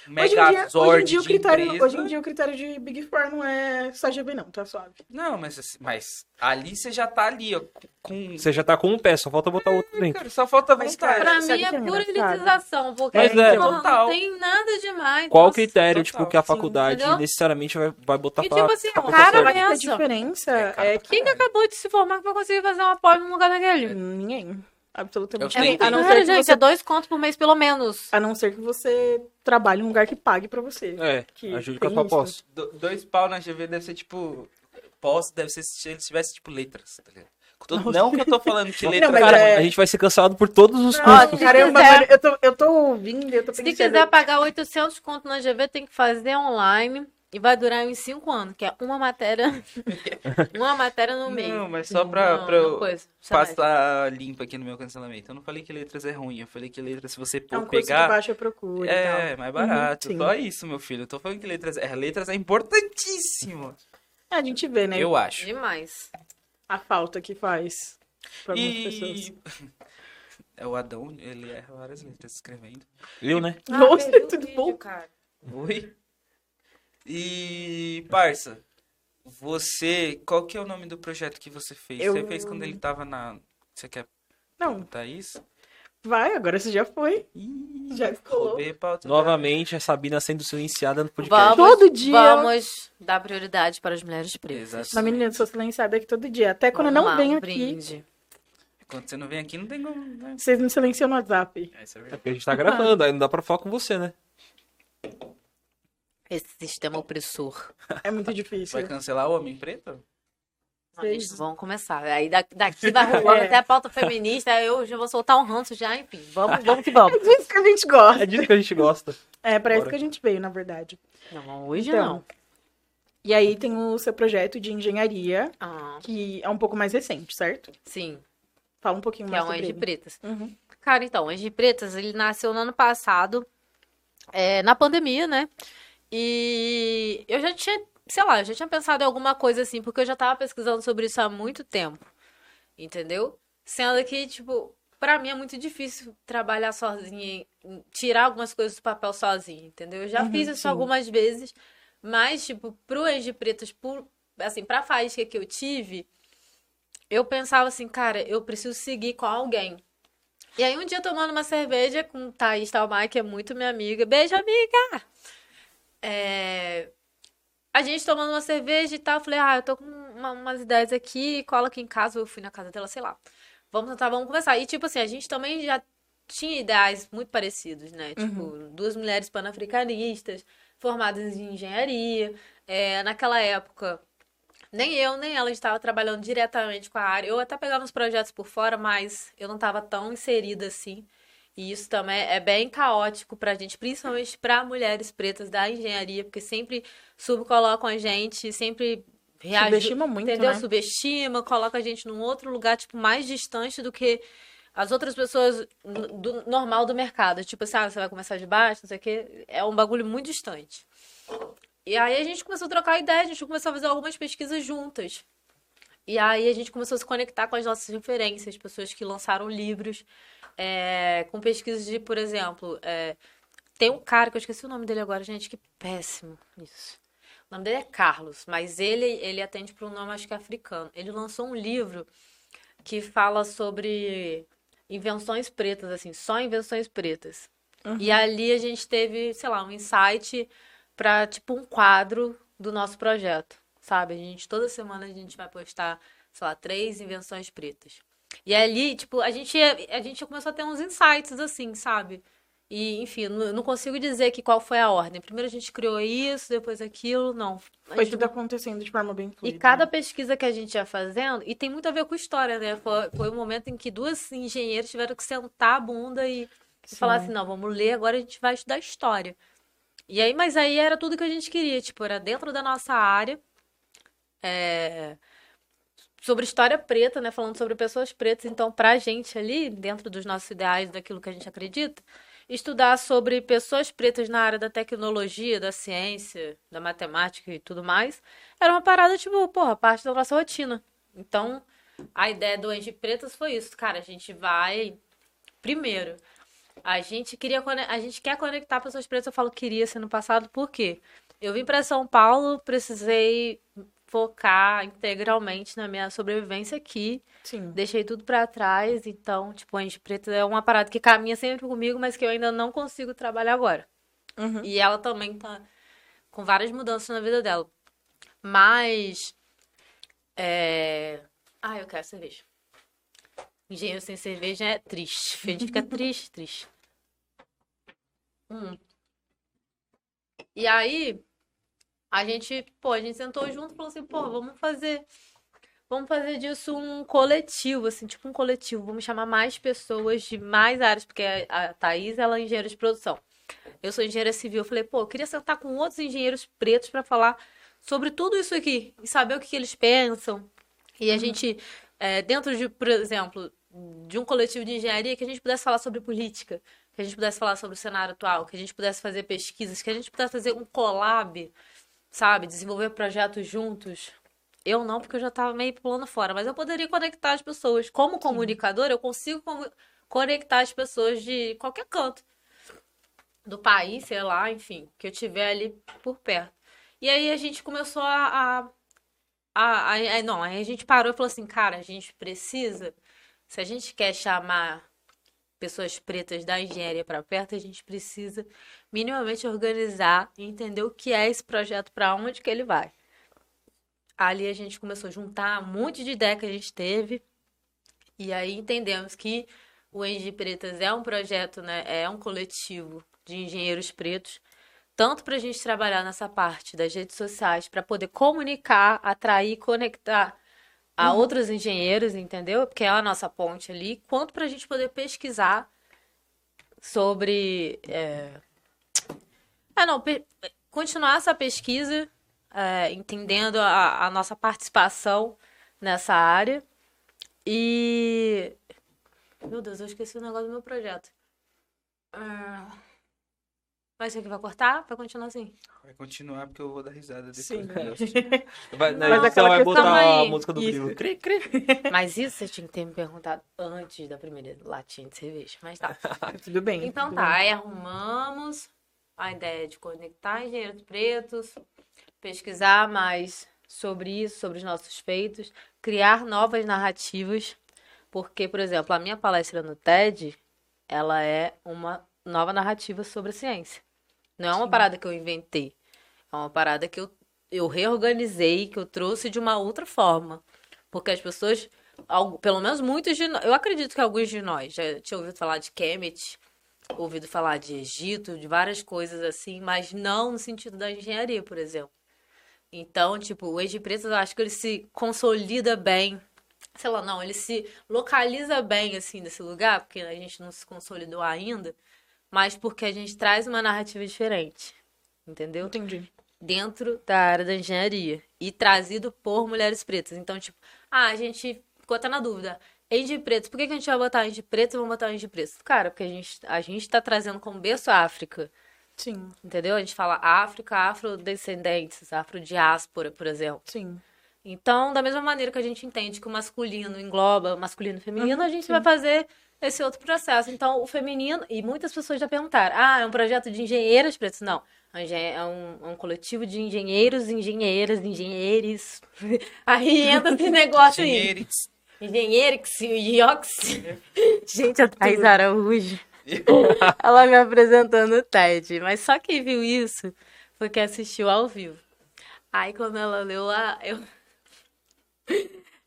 Hoje em, dia, hoje, em dia, o critério, empresa. hoje em dia o critério de Big Four não é só GB, não, tá suave. Não, mas, assim, mas ali você já tá ali, ó, com... Você já tá com um pé, só falta botar outro dentro. Cara, só falta Mas, vontade. cara, Pra mim é é pura elitização, porque Mas porra, é, não total. tem nada demais. Qual o critério, total, tipo, que a sim. faculdade Entendeu? necessariamente vai, vai botar E pra... tipo assim, pra o pessoa cara? A diferença É, é, que Quem que acabou de se formar que vai conseguir fazer uma pós no lugar daquele? ninguém. Absolutamente tenho- A não, ser que gente, você, é dois contos por mês pelo menos. a não ser que você trabalhe em um lugar que pague pra você. É, que ajude com a posse. Do- dois pau na GV deve ser tipo... Pós deve ser se ele tivesse tipo letras, tá ligado? Tô- Não que eu tô falando que Não, letra mas Cara, é- a gente vai ser cancelado por todos os se Caramba, eu tô, eu tô ouvindo, eu tô Se pensando. quiser pagar 800 conto na GV, tem que fazer online. E vai durar uns 5 anos, que é uma matéria. uma matéria no meio. Não, mas só pra, Não, pra eu uma coisa. passar limpo aqui no meu cancelamento. Eu não falei que letras é ruim, eu falei que letras, se você É um curso de pegar, baixa procura e é tal. mais barato. sim. Só isso, meu filho. Eu tô falando que letras é, letras é importantíssimo. É, a gente vê, né? Eu acho. Demais. A falta que faz pra algumas pessoas. E é o Adão, ele erra várias letras escrevendo. Eu, né? Nossa, perdi o tudo vídeo, bom? cara. Oi. E parça, você, qual que é o nome do projeto que você fez? Eu- Você fez quando ele tava na, você quer Não, perguntar isso? vai, agora você já foi. Ih, Já a pauta. Novamente, a Sabina sendo silenciada no podcast. Vamos, Todo dia. Vamos dar prioridade para as mulheres. Exato. Uma menina, eu sou silenciada aqui todo dia. Até quando eu Vamos não lá, venho um aqui, brinde. Quando você não vem aqui, não tem como. Né? vocês me silenciam no WhatsApp. É, isso é É verdade. porque a gente tá gravando, aí não dá pra falar com você, né? Esse sistema opressor. É muito difícil. Vai cancelar o Homem Preto? Eles vão começar. Aí da- daqui vai rolando É. até a pauta feminista. Eu já vou soltar um ranço já, enfim. Vamos, vamos que vamos. É disso que a gente gosta. É disso que a gente gosta. É, isso Bora. que a gente veio, na verdade. Não, hoje Então, não. E aí tem o seu projeto de engenharia, Ah, que é um pouco mais recente, certo? sim, Fala um pouquinho que é mais um sobre Anjo ele. Pretas. Uhum. Cara, então, o Anjo Pretas, ele nasceu no ano passado, é, na pandemia, né? E eu já tinha, sei lá, eu já tinha pensado em alguma coisa assim, porque eu já tava pesquisando sobre isso há muito tempo, entendeu? Sendo que, tipo, pra mim é muito difícil trabalhar sozinha, tirar algumas coisas do papel sozinha, entendeu? Eu já Uhum, fiz isso sim. algumas vezes, mas, tipo, pro Anjo Pretas, por, assim, pra faísca que eu tive, eu pensava assim, cara, eu preciso seguir com alguém. E aí, um dia, tomando uma cerveja com Thaís Talmar, que é muito minha amiga. Beijo, amiga! É, A gente tomando uma cerveja e tal, eu falei, ah, eu tô com uma- umas ideias aqui, cola aqui em casa, eu fui na casa dela, sei lá. Vamos tentar, vamos conversar. E, tipo assim, a gente também já tinha ideais muito parecidos, né? Tipo, duas mulheres panafricanistas, formadas em engenharia. É, naquela época, nem eu, nem ela estava trabalhando diretamente com a área. Eu até pegava uns projetos por fora, mas eu não estava tão inserida assim. E isso também é bem caótico pra gente, principalmente para mulheres pretas da engenharia, porque sempre subcolocam a gente, sempre reage- Subestima muito, entendeu? né? Subestima, coloca a gente num outro lugar, tipo, mais distante do que as outras pessoas do normal do mercado. Tipo assim, ah, você vai começar de baixo, não sei o quê. É um bagulho muito distante. E aí a gente começou a trocar ideia, a gente começou a fazer algumas pesquisas juntas. E aí a gente começou a se conectar com as nossas referências, pessoas que lançaram livros, é, com pesquisas de, por exemplo, é, tem um cara que eu esqueci o nome dele agora, gente, que péssimo isso. O nome dele é Carlos, mas ele, ele atende para um nome, acho que é africano. Ele lançou um livro que fala sobre invenções pretas, assim, só invenções pretas. E ali a gente teve, sei lá, um insight para tipo um quadro do nosso projeto, sabe? A gente toda semana a gente vai postar, sei lá, três invenções pretas. E ali, tipo, a gente a gente começou a ter uns insights assim, sabe? E, enfim, eu não consigo dizer que qual foi a ordem. Primeiro a gente criou isso, depois aquilo, não. Foi gente tudo acontecendo de forma bem e fluida. cada né? pesquisa que a gente ia fazendo, e tem muito a ver com história, né? Foi, foi um momento em que duas engenheiras tiveram que sentar a bunda e, e falar assim, não, vamos ler, agora a gente vai estudar história. E aí, mas aí era tudo que a gente queria, tipo, era dentro da nossa área, é, sobre história preta, né? Falando sobre pessoas pretas, então pra gente ali, dentro dos nossos ideais, daquilo que a gente acredita, estudar sobre pessoas pretas na área da tecnologia, da ciência, da matemática e tudo mais, era uma parada, tipo, porra, parte da nossa rotina. Então, a ideia do Angie Pretas foi isso, cara, a gente vai. Primeiro, a gente queria a gente quer conectar pessoas pretas, eu falo queria ser no passado, por quê? Eu vim para São Paulo, precisei focar integralmente na minha sobrevivência aqui. Sim. Deixei tudo pra trás, então, tipo, Anjo Preto é uma parada que caminha sempre comigo, mas que eu ainda não consigo trabalhar agora. Uhum. E ela também tá com várias mudanças na vida dela. Mas. É... Ah, eu quero cerveja. Engenheiro sem cerveja é triste. A gente fica triste, triste. Hum. E aí, a gente, pô, a gente sentou junto e falou assim, pô, vamos fazer vamos fazer disso um coletivo, assim, tipo um coletivo. Vamos chamar mais pessoas de mais áreas, porque a a Thaís, ela é engenheira de produção. Eu sou engenheira civil. Eu falei, pô, eu queria sentar com outros engenheiros pretos para falar sobre tudo isso aqui e saber o que, que eles pensam. E a gente, é, dentro de, por exemplo, de um coletivo de engenharia, que a gente pudesse falar sobre política, que a gente pudesse falar sobre o cenário atual, que a gente pudesse fazer pesquisas, que a gente pudesse fazer um collab, sabe? Desenvolver projetos juntos. Eu não, porque eu já estava meio pulando fora, mas eu poderia conectar as pessoas. Como comunicador, eu consigo comu- conectar as pessoas de qualquer canto do país, sei lá, enfim, que eu tiver ali por perto. E aí a gente começou a, a, a, a- a- não, aí a gente parou e falou assim, cara, a gente precisa, se a gente quer chamar pessoas pretas da engenharia para perto, a gente precisa minimamente organizar e entender o que é esse projeto, para onde que ele vai. Ali a gente começou a juntar um monte de ideia que a gente teve e aí entendemos que o Engie Pretas é um projeto, né, é um coletivo de engenheiros pretos, tanto para a gente trabalhar nessa parte das redes sociais, para poder comunicar, atrair, conectar a outros engenheiros, entendeu? Porque é a nossa ponte ali, quanto para a gente poder pesquisar sobre. É... Ah, não, pe- continuar essa pesquisa, é, entendendo a, a nossa participação nessa área. E. Meu Deus, eu esqueci o negócio do meu projeto. Ah, Vai ser que vai cortar? Vai continuar assim? Vai continuar porque eu vou dar risada depois. Sim. Vai, na Mas edição aquela vai botar a música do primo. Cri, cri. Mas isso você tinha que ter me perguntado antes da primeira latinha de cerveja. Mas tá. Tudo bem. Então tudo tá, bem. aí arrumamos a ideia de conectar engenheiros pretos, pesquisar mais sobre isso, sobre os nossos feitos, criar novas narrativas, porque, por exemplo, a minha palestra no TED, ela é uma nova narrativa sobre a ciência. Não é uma parada que eu inventei, é uma parada que eu, eu reorganizei, que eu trouxe de uma outra forma. Porque as pessoas, algu- pelo menos muitos de nós, eu acredito que alguns de nós já tinham ouvido falar de Kemet, ouvido falar de Egito, de várias coisas assim, mas não no sentido da engenharia, por exemplo. Então, tipo, o Age Preto, eu acho que ele se consolida bem. Sei lá, não, ele se localiza bem, assim, nesse lugar, porque a gente não se consolidou ainda, mas porque a gente traz uma narrativa diferente, entendeu? Entendi. dentro da área da engenharia e trazido por mulheres pretas. Então, tipo, ah, a gente ficou até na dúvida. Índio preto, por que, que a gente vai botar índio preto e vamos botar índio preto? Cara, porque a gente, a gente tá trazendo como berço a África, Sim, entendeu? A gente fala África, afrodescendentes, afrodiáspora, por exemplo. sim. Então, da mesma maneira que a gente entende que o masculino engloba masculino e feminino, Uhum, a gente sim. vai fazer esse outro processo. Então, o feminino, e muitas pessoas já perguntaram: ah, é um projeto de engenheiras pretas? Não. É um É um, coletivo de engenheiros, engenheiras, engenheiros. Aí entra esse negócio aí. Engenheiros. Iox. Gente, a Thais Araújo. Ela me apresentando o TED. Mas só quem viu isso foi quem assistiu ao vivo. Aí quando ela leu lá, eu.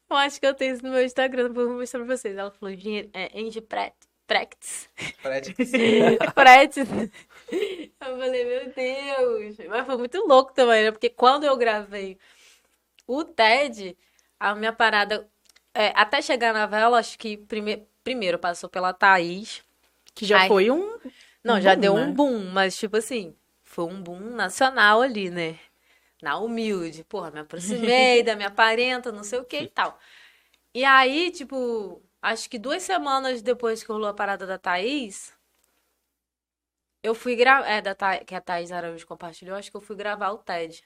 Eu acho que eu tenho isso no meu Instagram, vou mostrar pra vocês. Ela falou, engenheiro, é, Engie Prat- Practice. Práticas. Practice. Eu falei, meu Deus. Mas foi muito louco também, né? Porque quando eu gravei o TED, a minha parada. é, até chegar na vela, acho que prime... primeiro passou pela Thaís. Que já Ai. foi um. Não, Um já boom, deu né? um boom, mas tipo assim, foi um boom nacional ali, né? Na humilde. Porra, me aproximei da minha parenta, não sei o que e tal. E aí, tipo, acho que duas semanas depois que rolou a parada da Thaís, eu fui gravar. É, da Tha... que a Thaís Araújo compartilhou, acho que eu fui gravar o TED.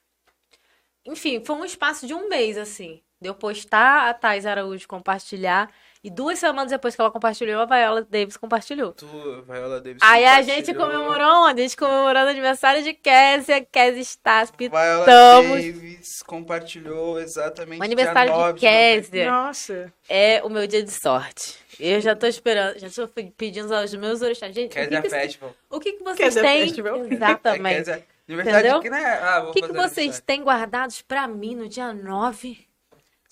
Enfim, foi um espaço de um mês, assim. De eu postar, a Thais Araújo compartilhar. E duas semanas depois que ela compartilhou, a Viola Davis compartilhou. Tu, Viola Davis. Aí a gente comemorou onde? A gente comemorou o aniversário de Kézia. Kézia está Viola Davis compartilhou exatamente O aniversário dia 9 de Kézia Nossa. é o meu dia de sorte. Eu já tô esperando, já tô pedindo aos meus orixás. Gente, o Kézia que, que, Festival. o que, que vocês Kézia têm? Festival. É Exatamente. Kézia. Aniversário Entendeu? de quem, né? Ah, vou O que, que vocês têm guardados pra mim no dia 9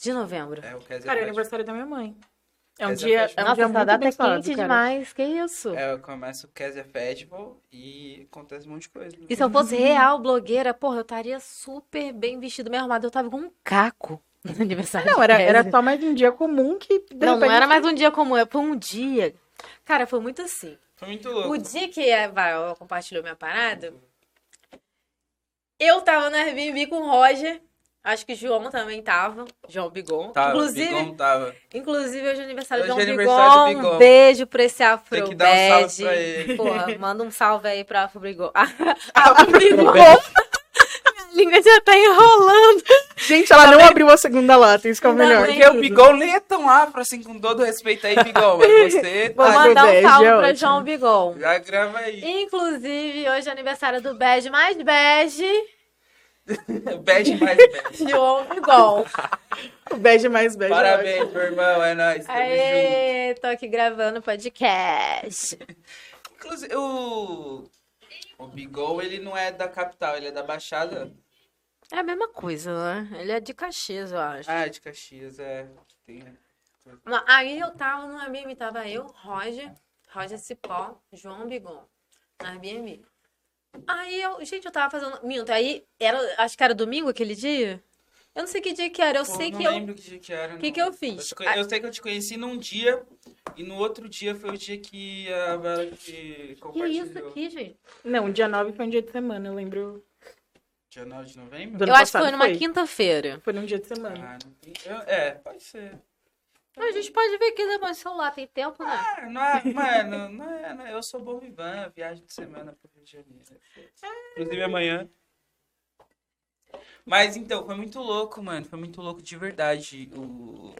de novembro? É o Kézia Cara, é aniversário da minha mãe. É um Kézia dia, é um Nossa, dia essa muito data é abençoado, quente cara. demais. Que isso? É, começa o Kézia Festival e acontece um monte de coisa. E se eu fosse real blogueira, porra, eu estaria super bem vestido, bem arrumado. Eu tava com um caco. no aniversário Não, de era, Kézia. era só mais um dia comum que. de Não, não repente, era mais um dia comum, é- foi um dia. Cara, foi muito assim. Foi muito O louco. dia que a Viola compartilhou minha parada, eu tava no Airbnb com o Roger. Acho que o João também tava. João Bigon. Tava, inclusive, Bigão tava. inclusive, hoje é aniversário de Hoje João é aniversário do Bigon. Bigon. Um beijo pra esse Afro Tem que dar um salve Bad. pra ele. Porra, manda um salve aí pra Afro Bigon. Afro Bigon. Minha língua já tá enrolando. Gente, ela não abriu a segunda lata, isso que é o melhor. Porque o Bigol nem é tão afro assim, com todo respeito aí, Bigol. Mas você Vou tá, mandar um Bad salve é pra ótimo. João Bigon. já grava aí. Inclusive, hoje é aniversário do Bege mais Bege, Bad mais bad. João. O beijo mais beijo. Parabéns, meu irmão, é nóis. Tamo junto. Aê, tô aqui gravando podcast. Inclusive, o. O Bigol, ele não é da capital, ele é da Baixada. É a mesma coisa, né? Ele é de Caxias, eu acho. Ah, de Caxias, é. Tem... Mas Aí eu tava no Airbnb, tava eu, Roger, Roger Cipó, João Bigon, no Airbnb. Aí eu, gente, eu tava fazendo. Minto, aí era, acho que era domingo aquele dia? Eu não sei que dia que era, eu Pô, sei não que eu. lembro que dia que era. que não. que eu fiz? te conhe- Eu, sei que eu te conheci num dia e no outro dia foi o dia que a Bela te Que compartilhou. isso aqui, gente? Não, dia 9 foi um dia de semana, eu lembro. Dia 9 de novembro? Eu acho que foi numa quinta-feira. Foi num dia de semana. Ah, não tem... eu- É, pode ser. Mas a gente pode ver aqui depois no celular, tem tempo, né? Ah, não é, mano, não é, não é- eu sou bom Ivan, viagem de semana pro Rio de Janeiro. Inclusive amanhã. Mas então, foi muito louco, mano. Foi muito louco de verdade. O,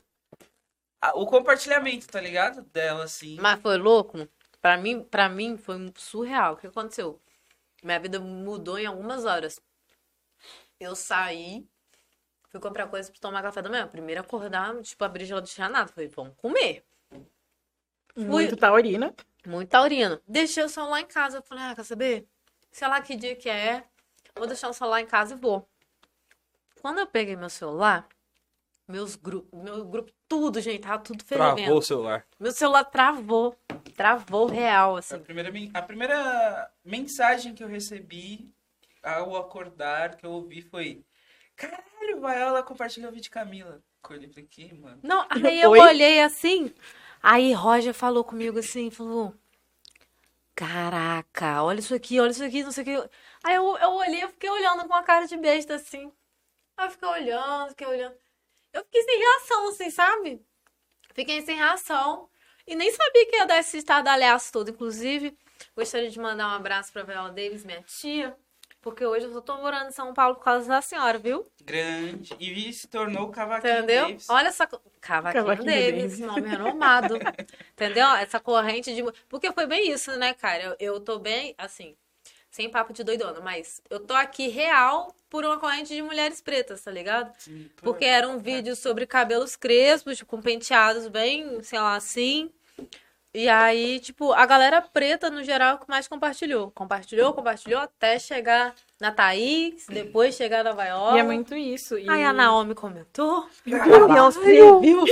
a- o compartilhamento, tá ligado? Dela, assim. Mas foi louco? Pra mim, pra mim foi surreal. O que aconteceu? Minha vida mudou em algumas horas. Eu saí, fui comprar coisas pra tomar café da manhã. Primeiro acordar, tipo, abrir geladeira de nada. Falei, vamos comer. Muito taurina. Muito taurino. Deixei o celular em casa. Eu falei, ah, quer saber? Sei lá que dia que é. Vou deixar o celular em casa e vou. Quando eu peguei meu celular, meus grupos, meu grupo, tudo, gente, tava tudo fervendo. Travou o celular. Meu celular travou. Travou real, A assim. primeira, men- a primeira mensagem que eu recebi ao acordar, que eu ouvi foi: Caralho, Viola compartilhou o vídeo de Camila. Que, mano? Não, aí eu Oi? olhei assim. Aí Roger falou comigo assim, falou: Caraca, olha isso aqui, olha isso aqui, não sei o que. Aí eu, eu olhei, eu fiquei olhando com uma cara de besta assim. Aí eu fiquei olhando, fiquei olhando. Eu fiquei sem reação, assim, sabe? Fiquei sem reação. E nem sabia que ia dar esse estardalhaço todo. Inclusive, gostaria de mandar um abraço pra Viola Davis, minha tia. Porque hoje eu só tô morando em São Paulo por causa da senhora, viu? Grande. E se tornou o cavaquinho Entendeu? Davis. Olha essa. co- Cavaquinho, Cavaquinho Davis, Davis. nome renomado. Entendeu? Essa corrente de. Porque foi bem isso, né, cara? Eu, eu tô bem, assim, sem papo de doidona, mas eu tô aqui real por uma corrente de mulheres pretas, tá ligado? Sim, pô. Porque era um vídeo sobre cabelos crespos, com penteados bem, sei lá, assim. E aí, tipo, a galera preta, no geral, que mais compartilhou. Compartilhou, compartilhou, até chegar na Thaís, depois chegar na Viola. E é muito isso. E... Aí a Naomi comentou. Caralho. Você viu?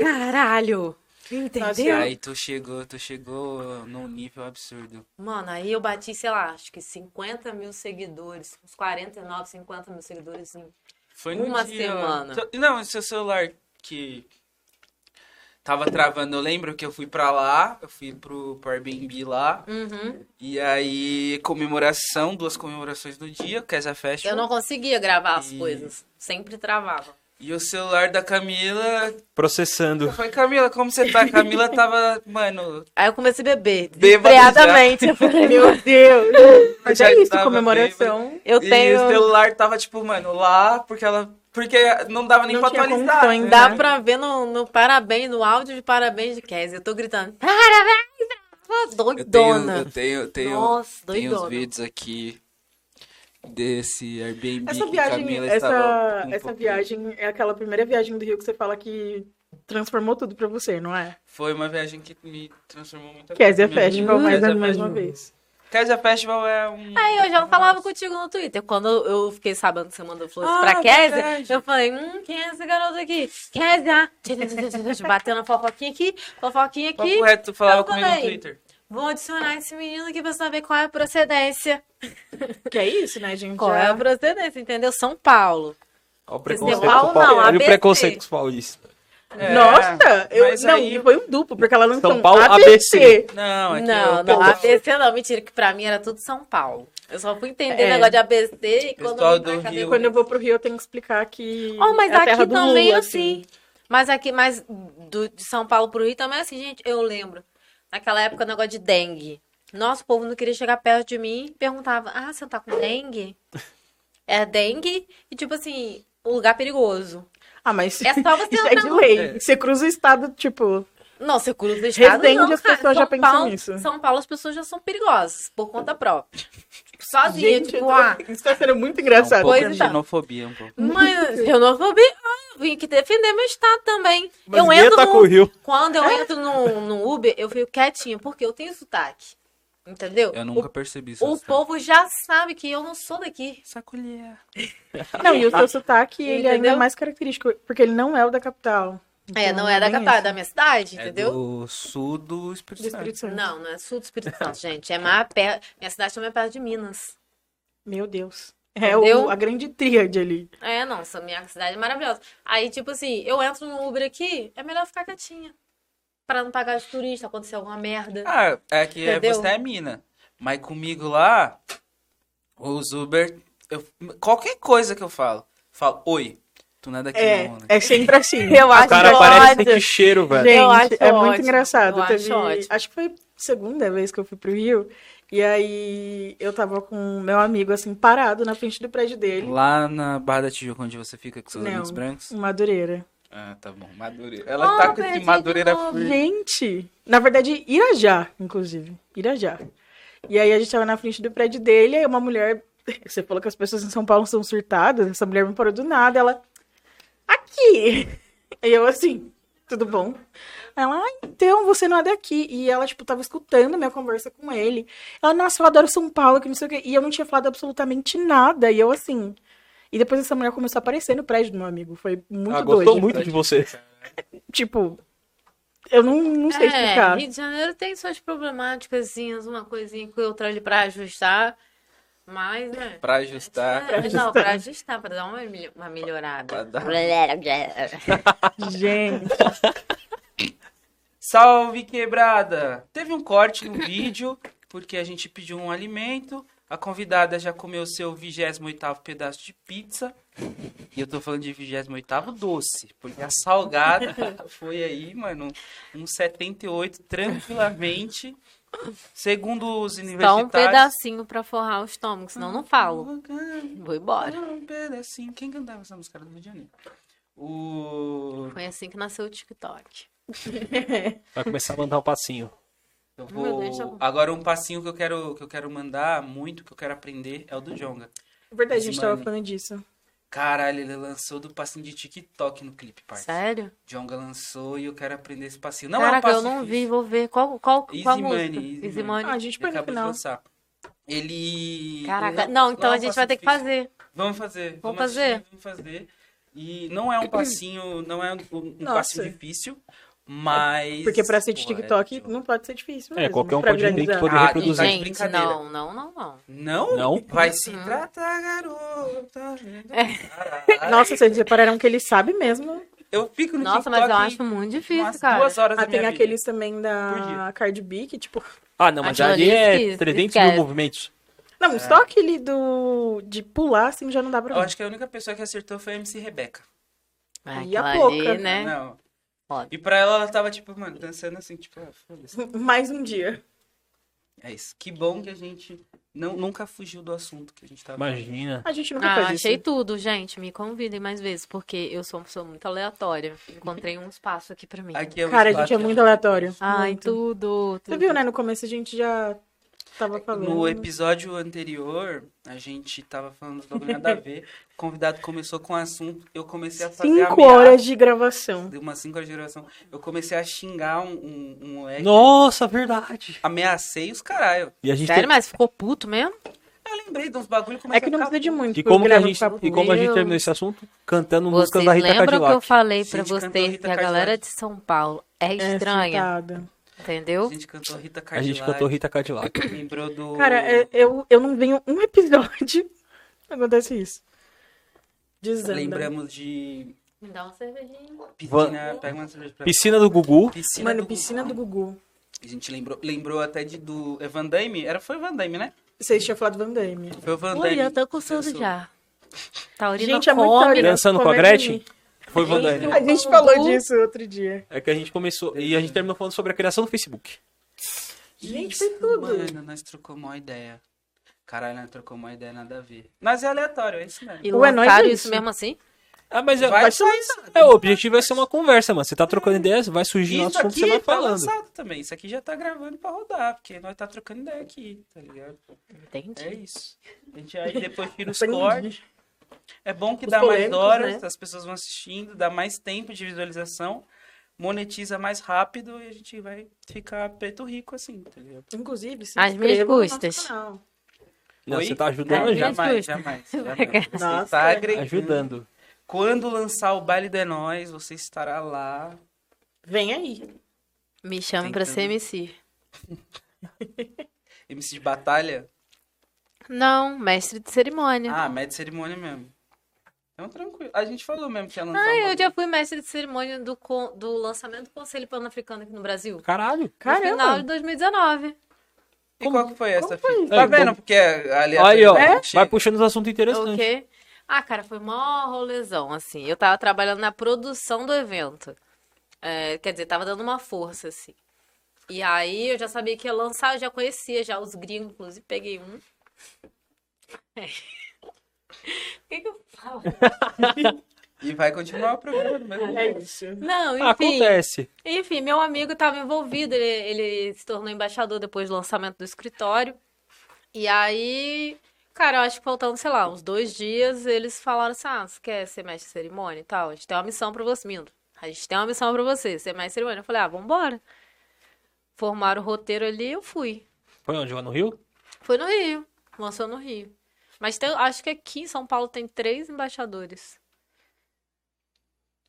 Caralho. Entendeu? E aí tu chegou, tu chegou num nível absurdo. Mano, aí eu bati, sei lá, acho que 50 mil seguidores. Uns 49, 50 mil seguidores em Foi no Uma dia- semana. Não, seu celular que tava travando. Eu lembro que eu fui pra lá, eu fui pro, pro Airbnb lá. Uhum. E aí, comemoração, duas comemorações do dia, Casa Festival. Eu não conseguia gravar as E- coisas. Sempre travava. E o celular da Camila. Processando. Eu falei, Camila, como você tá? A Camila tava, mano. Aí eu comecei a beber. Bêbado Desesperadamente. Eu falei, Meu Deus! Mas Já é isso, comemoração. eu E tenho. o celular tava, tipo, mano, lá, porque ela. Porque não dava nem Não pra atualizar. né? Dá pra ver no, no parabéns, no áudio de parabéns de Kézia. Eu tô gritando, parabéns, brava, Eu tenho, doidona. eu tenho, tenho, Nossa, tenho os doidona. vídeos aqui desse Airbnb Essa que viagem, essa, um essa viagem é aquela primeira viagem do Rio que você fala que transformou tudo pra você, não é? Foi uma viagem que me transformou muito. Kézia Festival, vida. mais, Kézia mais uma vez. Kézia Festival é um... Aí eu já falava contigo no Twitter. Quando eu fiquei sabendo que você mandou flores Ah, pra Kézia, verdade. eu falei, hum, quem é esse garoto aqui? Kézia! Batendo a fofoquinha aqui, fofoquinha aqui. Papo reto, tu falava comigo no. Twitter. Vou adicionar esse menino aqui pra saber qual é a procedência. Que é isso, né, gente? Qual é a procedência, entendeu? São Paulo. Olha o São preconceito Paulo não, Olha o ABC. preconceito com os paulistas. É, Nossa, eu, não, aí- foi um duplo, porque ela lançou São um Paulo, ABC. Não, é que Não, eu- não, ABC não, mentira, que pra mim era tudo São Paulo. Eu só fui entender É. o negócio de ABC e quando eu do Rio. Quando eu vou pro Rio, eu tenho que explicar que Oh, mas é a terra aqui do também Lula, é assim. Mas aqui, mas do, de São Paulo pro Rio também é assim, gente. Eu lembro. Naquela época, o negócio de dengue. Nosso povo não queria chegar perto de mim e perguntava: Ah, você tá com dengue? É dengue e, tipo assim, um lugar perigoso. Ah, mas É só você isso é de lei. É. Você cruza o estado, tipo... Não, você cruza o estado, Resende, não, as cara. pessoas já São pensam Paulo, nisso. São Paulo, as pessoas já são perigosas, por conta própria. Tipo, sozinha, Gente, tipo, ah... isso tá sendo muito um engraçado. pouco Pois de então. xenofobia, um pouco. Mas xenofobia, ah, eu vim aqui defender meu estado também. Mas eu entro tá com no, o Rio. Quando eu entro no, no Uber, eu fico quietinha, porque eu tenho sotaque. Entendeu? Eu nunca o, percebi isso. o povo já sabe que eu não sou daqui. Sacolher. Não, e o seu sotaque, ele ainda é Entendeu? mais característico, porque ele não é o da capital. É, Então, não é da capital, é da minha cidade, É entendeu? do sul do Espírito Do Santo. Espírito Santo. Não, não é sul do Espírito Santo, gente. É mais perto. Minha cidade também é perto de Minas. Meu Deus. É o, a grande tríade ali. É, nossa, minha cidade é maravilhosa. Aí, tipo assim, eu entro no Uber aqui, é melhor ficar quietinha. Pra não pagar de turista, acontecer alguma merda. Ah, é que é- Entendeu? você é mina. Mas comigo lá, os Uber, eu- qualquer coisa que eu falo, falo, oi, tu não é daqui É, não, né? é sempre assim. Eu O acho cara ódio. parece que cheiro, velho. Gente, Eu acho é muito engraçado. Eu Teve- acho ótimo. acho que foi a segunda vez que eu fui pro Rio. E aí eu tava com meu amigo, assim, parado na frente do prédio dele. Lá na Barra da Tijuca, onde você fica com seus Não. amigos brancos? Madureira. Ah, tá bom, Madureira. Ela Oh, tá com de Madureira free. Gente, na verdade, Irajá, inclusive. Irajá. E aí a gente tava na frente do prédio dele, aí uma mulher. Você falou que as pessoas em São Paulo são surtadas, essa mulher me parou do nada, ela. Aqui! E eu assim, tudo bom? Ela, ah, então você não é daqui. E ela, tipo, tava escutando minha conversa com ele. Ela, nossa, eu adoro São Paulo, que não sei o quê. E eu não tinha falado absolutamente nada. E eu assim. E depois essa mulher começou a aparecer no prédio do meu amigo. Foi muito Ah, doido. gostou muito de você. Tipo, eu não, não sei É, explicar. Rio de Janeiro tem suas problemáticas, uma coisinha com outra ali pra ajustar. Mas, né? Pra ajustar. É, Não, pra ajustar, pra dar uma, uma melhorada. Pra dar- Gente, Salve quebrada! Teve um corte no vídeo, porque a gente pediu um alimento. A convidada já comeu seu 28 pedaço de pizza. E eu tô falando de 28 doce, porque a salgada foi aí, mano, um 78 tranquilamente. Segundo os Só um universitários. pedacinho pra forrar o estômago, senão não falo. Vou embora. Um pedacinho. Quem cantava essa música Era do Rio de Janeiro? O. Foi assim que nasceu o TikTok. Vai começar a mandar um passinho. Eu Meu Deus, vou... bom. Agora um passinho que eu quero que eu quero mandar muito, que eu quero aprender é o do Jonga. é verdade, a gente tava Mano. falando disso. Caralho, ele lançou do passinho de TikTok no clipe, parça. Sério? Jonga lançou e eu quero aprender esse passinho. Não é um Caraca, eu não vi, difícil. vou ver. Qual, qual, qual Easy música? Money, Easy Easy Money. Ah, a gente no acabou de final. lançar. Ele. Caraca, ele não, então a gente vai ter que passo fazer. difícil. Vamos fazer. Vamos assistir, fazer? Vamos fazer. E não é um passinho, não é um, um passinho difícil, mas. Porque pra ser de Pô, é, TikTok tipo, não pode ser difícil. É, mesmo, qualquer um pode vir que poder Ah, reproduzir. Gente, brincadeira. não, não, não, não. Não? Não? Vai se Uhum. tratar, garota. É. Nossa, vocês repararam que ele sabe mesmo. Eu fico no Nossa, mas TikTok eu acho muito difícil, umas cara. duas horas Ah, da minha tem vida. aqueles também Por da. Cardi B, que tipo... Ah, não, mas ali é esquece, 300 esquece. mil movimentos. Não, só aquele do... de pular, assim, já não dá pra Eu ver. acho que a única pessoa que acertou foi a MC Rebeca. Ah, E a pouca? ali, né? Não. Foda. E pra ela, ela tava, tipo, mano, dançando assim, tipo, ah, foda-se. Mais um dia. É isso. Que bom que a gente não, nunca fugiu do assunto que a gente tava. Imagina. A gente nunca Ah, faz achei isso. tudo, gente. Me convidem mais vezes, porque eu sou uma pessoa muito aleatória. Encontrei um espaço aqui pra mim. Aqui é o Cara, a gente é muito aleatório. Ai, muito. tudo, tudo. Você viu, né? No começo a gente já tava falando. No episódio anterior, a gente tava falando do nada a ver. O convidado começou com um assunto, eu comecei a fazer Cinco ameaça. horas de gravação. Deu umas 5 horas de gravação. Eu comecei a xingar um, um, um moleque. Nossa, verdade. Ameacei os caralho. E a gente Sério, tem- mas ficou puto mesmo? Eu lembrei de uns bagulho e É que não precisa de muito. E como, que a gente, e como a gente Meu. terminou esse assunto? Cantando Vocês músicas da Rita lembram que eu Cadillac. falei cantou vocês que a galera Cadillac. de São Paulo é É, estranha, surtada. Entendeu? A gente cantou Rita A Cadillac. gente cantou Rita Cadillac. Lembrou do... Cara, é- eu, eu não venho um episódio. Acontece isso. Desanda. Lembramos de Me dá uma cervejinha. piscina. Pega uma cerveja pra Piscina do Gugu. Piscina Mano, do piscina do Gugu. A gente lembrou, lembrou até de do é Van Damme. Era, foi o Van Damme, né? Vocês tinham falado Van Damme. Foi o Van Damme. Ui, eu tô com sono já. Taurina Gente, é muito taurina. Dançando com a Come Gretchen? Foi Van. A gente falou disso outro dia. É que a gente começou. E a gente terminou falando sobre a criação do Facebook. Gente, Isso, foi tudo. Mano, nós trocamos uma ideia. Caralho, nós trocamos uma ideia nada a ver. Mas é aleatório, é isso mesmo. E Ué, lançaram é isso isso. mesmo assim? Ah, mas é, Vai sair. é, o objetivo é ser uma conversa, mano. Você tá trocando ideias, vai surgindo Isso assunto, aqui você vai tá falando. lançado também. Isso aqui já tá gravando pra rodar, porque nós tá trocando ideia aqui, tá ligado? Entendi. É isso. A gente aí depois tira os cortes. É bom que Os dá mais horas, né? as pessoas vão assistindo, dá mais tempo de visualização, monetiza mais rápido e a gente vai ficar preto rico assim, tá ligado? Inclusive, se Às minhas no custas. Não, Oi? você tá ajudando já. gente. Jamais, jamais, jamais. Você Nossa, tá agregando. Ajudando. Quando lançar o Baile de Nós, você estará lá. Vem aí. Me chama pra ser MC. MC de batalha? Não, mestre de cerimônia. Ah, média de cerimônia mesmo. Então, tranquilo. A gente falou mesmo que ia lançar Ah, um eu já fui mestre de cerimônia do, con- do lançamento do Conselho Pan-Africano aqui no Brasil. Caralho. No final Caramba. de 2019. E qual que foi essa foi? fita? Tá vendo? como- Porque ali Aí, ó. É? Vai puxando os assuntos O interessantes. quê? Ah, cara, foi mó rolezão, assim. Eu tava trabalhando na produção do evento. É, quer dizer, tava dando uma força, assim. E aí eu já sabia que ia lançar, eu já conhecia já os gringos, inclusive peguei um. É. O que, que eu falo? E vai continuar o programa do mesmo É jeito. Não, Ah, enfim. acontece. Enfim, meu amigo estava envolvido, ele, ele se tornou embaixador depois do lançamento do escritório. E aí, cara, eu acho que faltando, sei lá, uns dois dias, eles falaram assim: ah, você quer ser mestre de cerimônia e tal? A gente tem uma missão pra você, Mindo. A gente tem uma missão pra você, ser mestre de cerimônia. Eu falei: ah, vambora. Formaram o roteiro ali eu fui. Foi onde? Lá no Rio? Fui no Rio, lançou no Rio. Mas tem- acho que aqui em São Paulo tem três embaixadores.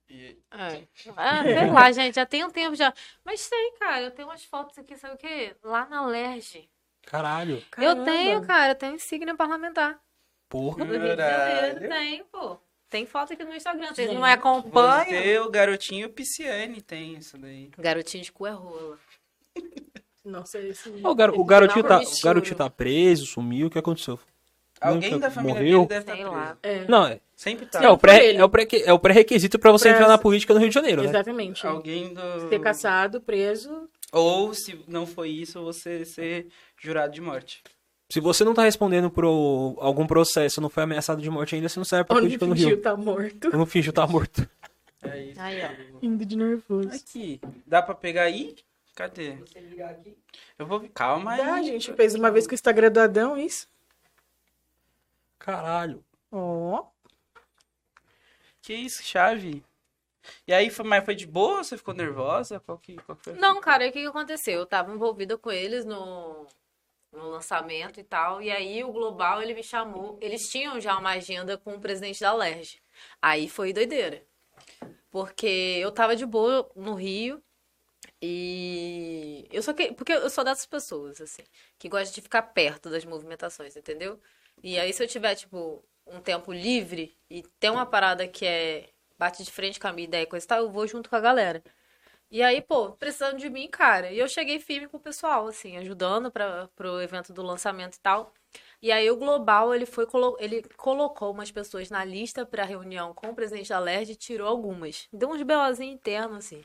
E- É. Ah, sei lá, gente, já tem um tempo já. Mas tem, cara, eu tenho umas fotos aqui, sabe o quê? Lá na Lerge. Caralho. Eu Caramba. tenho, cara, eu tenho insígnia parlamentar. Porra. Do Rio de Janeiro, Caralho. tem, pô. Tem foto aqui no Instagram, vocês não me acompanham? Você, o garotinho Pisciane tem isso daí. Garotinho de cu é rola. Nossa, esse... O, gar- o garotinho tá, o garotinho tá preso, sumiu, o que aconteceu? Alguém da família morreu? dele deve estar Sei preso. lá. É, Não, é, Sempre tá. é, o pré, é, o pré, é o pré-requisito pra você Pra- entrar na política no Rio de Janeiro, né? exatamente. Alguém do... Ser caçado, preso. Ou, se não foi isso, você ser jurado de morte. Se você não tá respondendo por algum processo, não foi ameaçado de morte ainda, você não serve pra Onde política no fingiu Rio. tá morto. Eu não finjo tá morto. É isso. Aí, ó. Indo de nervoso. Aqui. Dá pra pegar aí? Cadê? Você ligar aqui, Eu vou... Calma aí. Ah, a gente fez uma vez com o Instagram do Adão, isso. Caralho. Ó. Que isso, chave? E aí, foi, mas foi de boa? Você ficou nervosa? Qual que, qual que Não, cara, o que que aconteceu? Eu tava envolvida com eles no, no lançamento e tal, e aí o Global, ele me chamou, eles tinham já uma agenda com o presidente da LERJ. Aí foi doideira. Porque eu tava de boa no Rio e eu só que porque eu sou dessas pessoas assim, que gostam de ficar perto das movimentações, entendeu? E aí se eu tiver tipo um tempo livre e tem uma parada que é bate de frente com a minha ideia e coisa e tal, eu vou junto com a galera. E aí, pô, precisando de mim, cara. E eu cheguei firme com o pessoal, assim, ajudando para pro evento do lançamento e tal. E aí o Global, ele foi ele colocou umas pessoas na lista para reunião com o presidente da LERJ e tirou algumas. Deu uns BOzinhos internos, assim.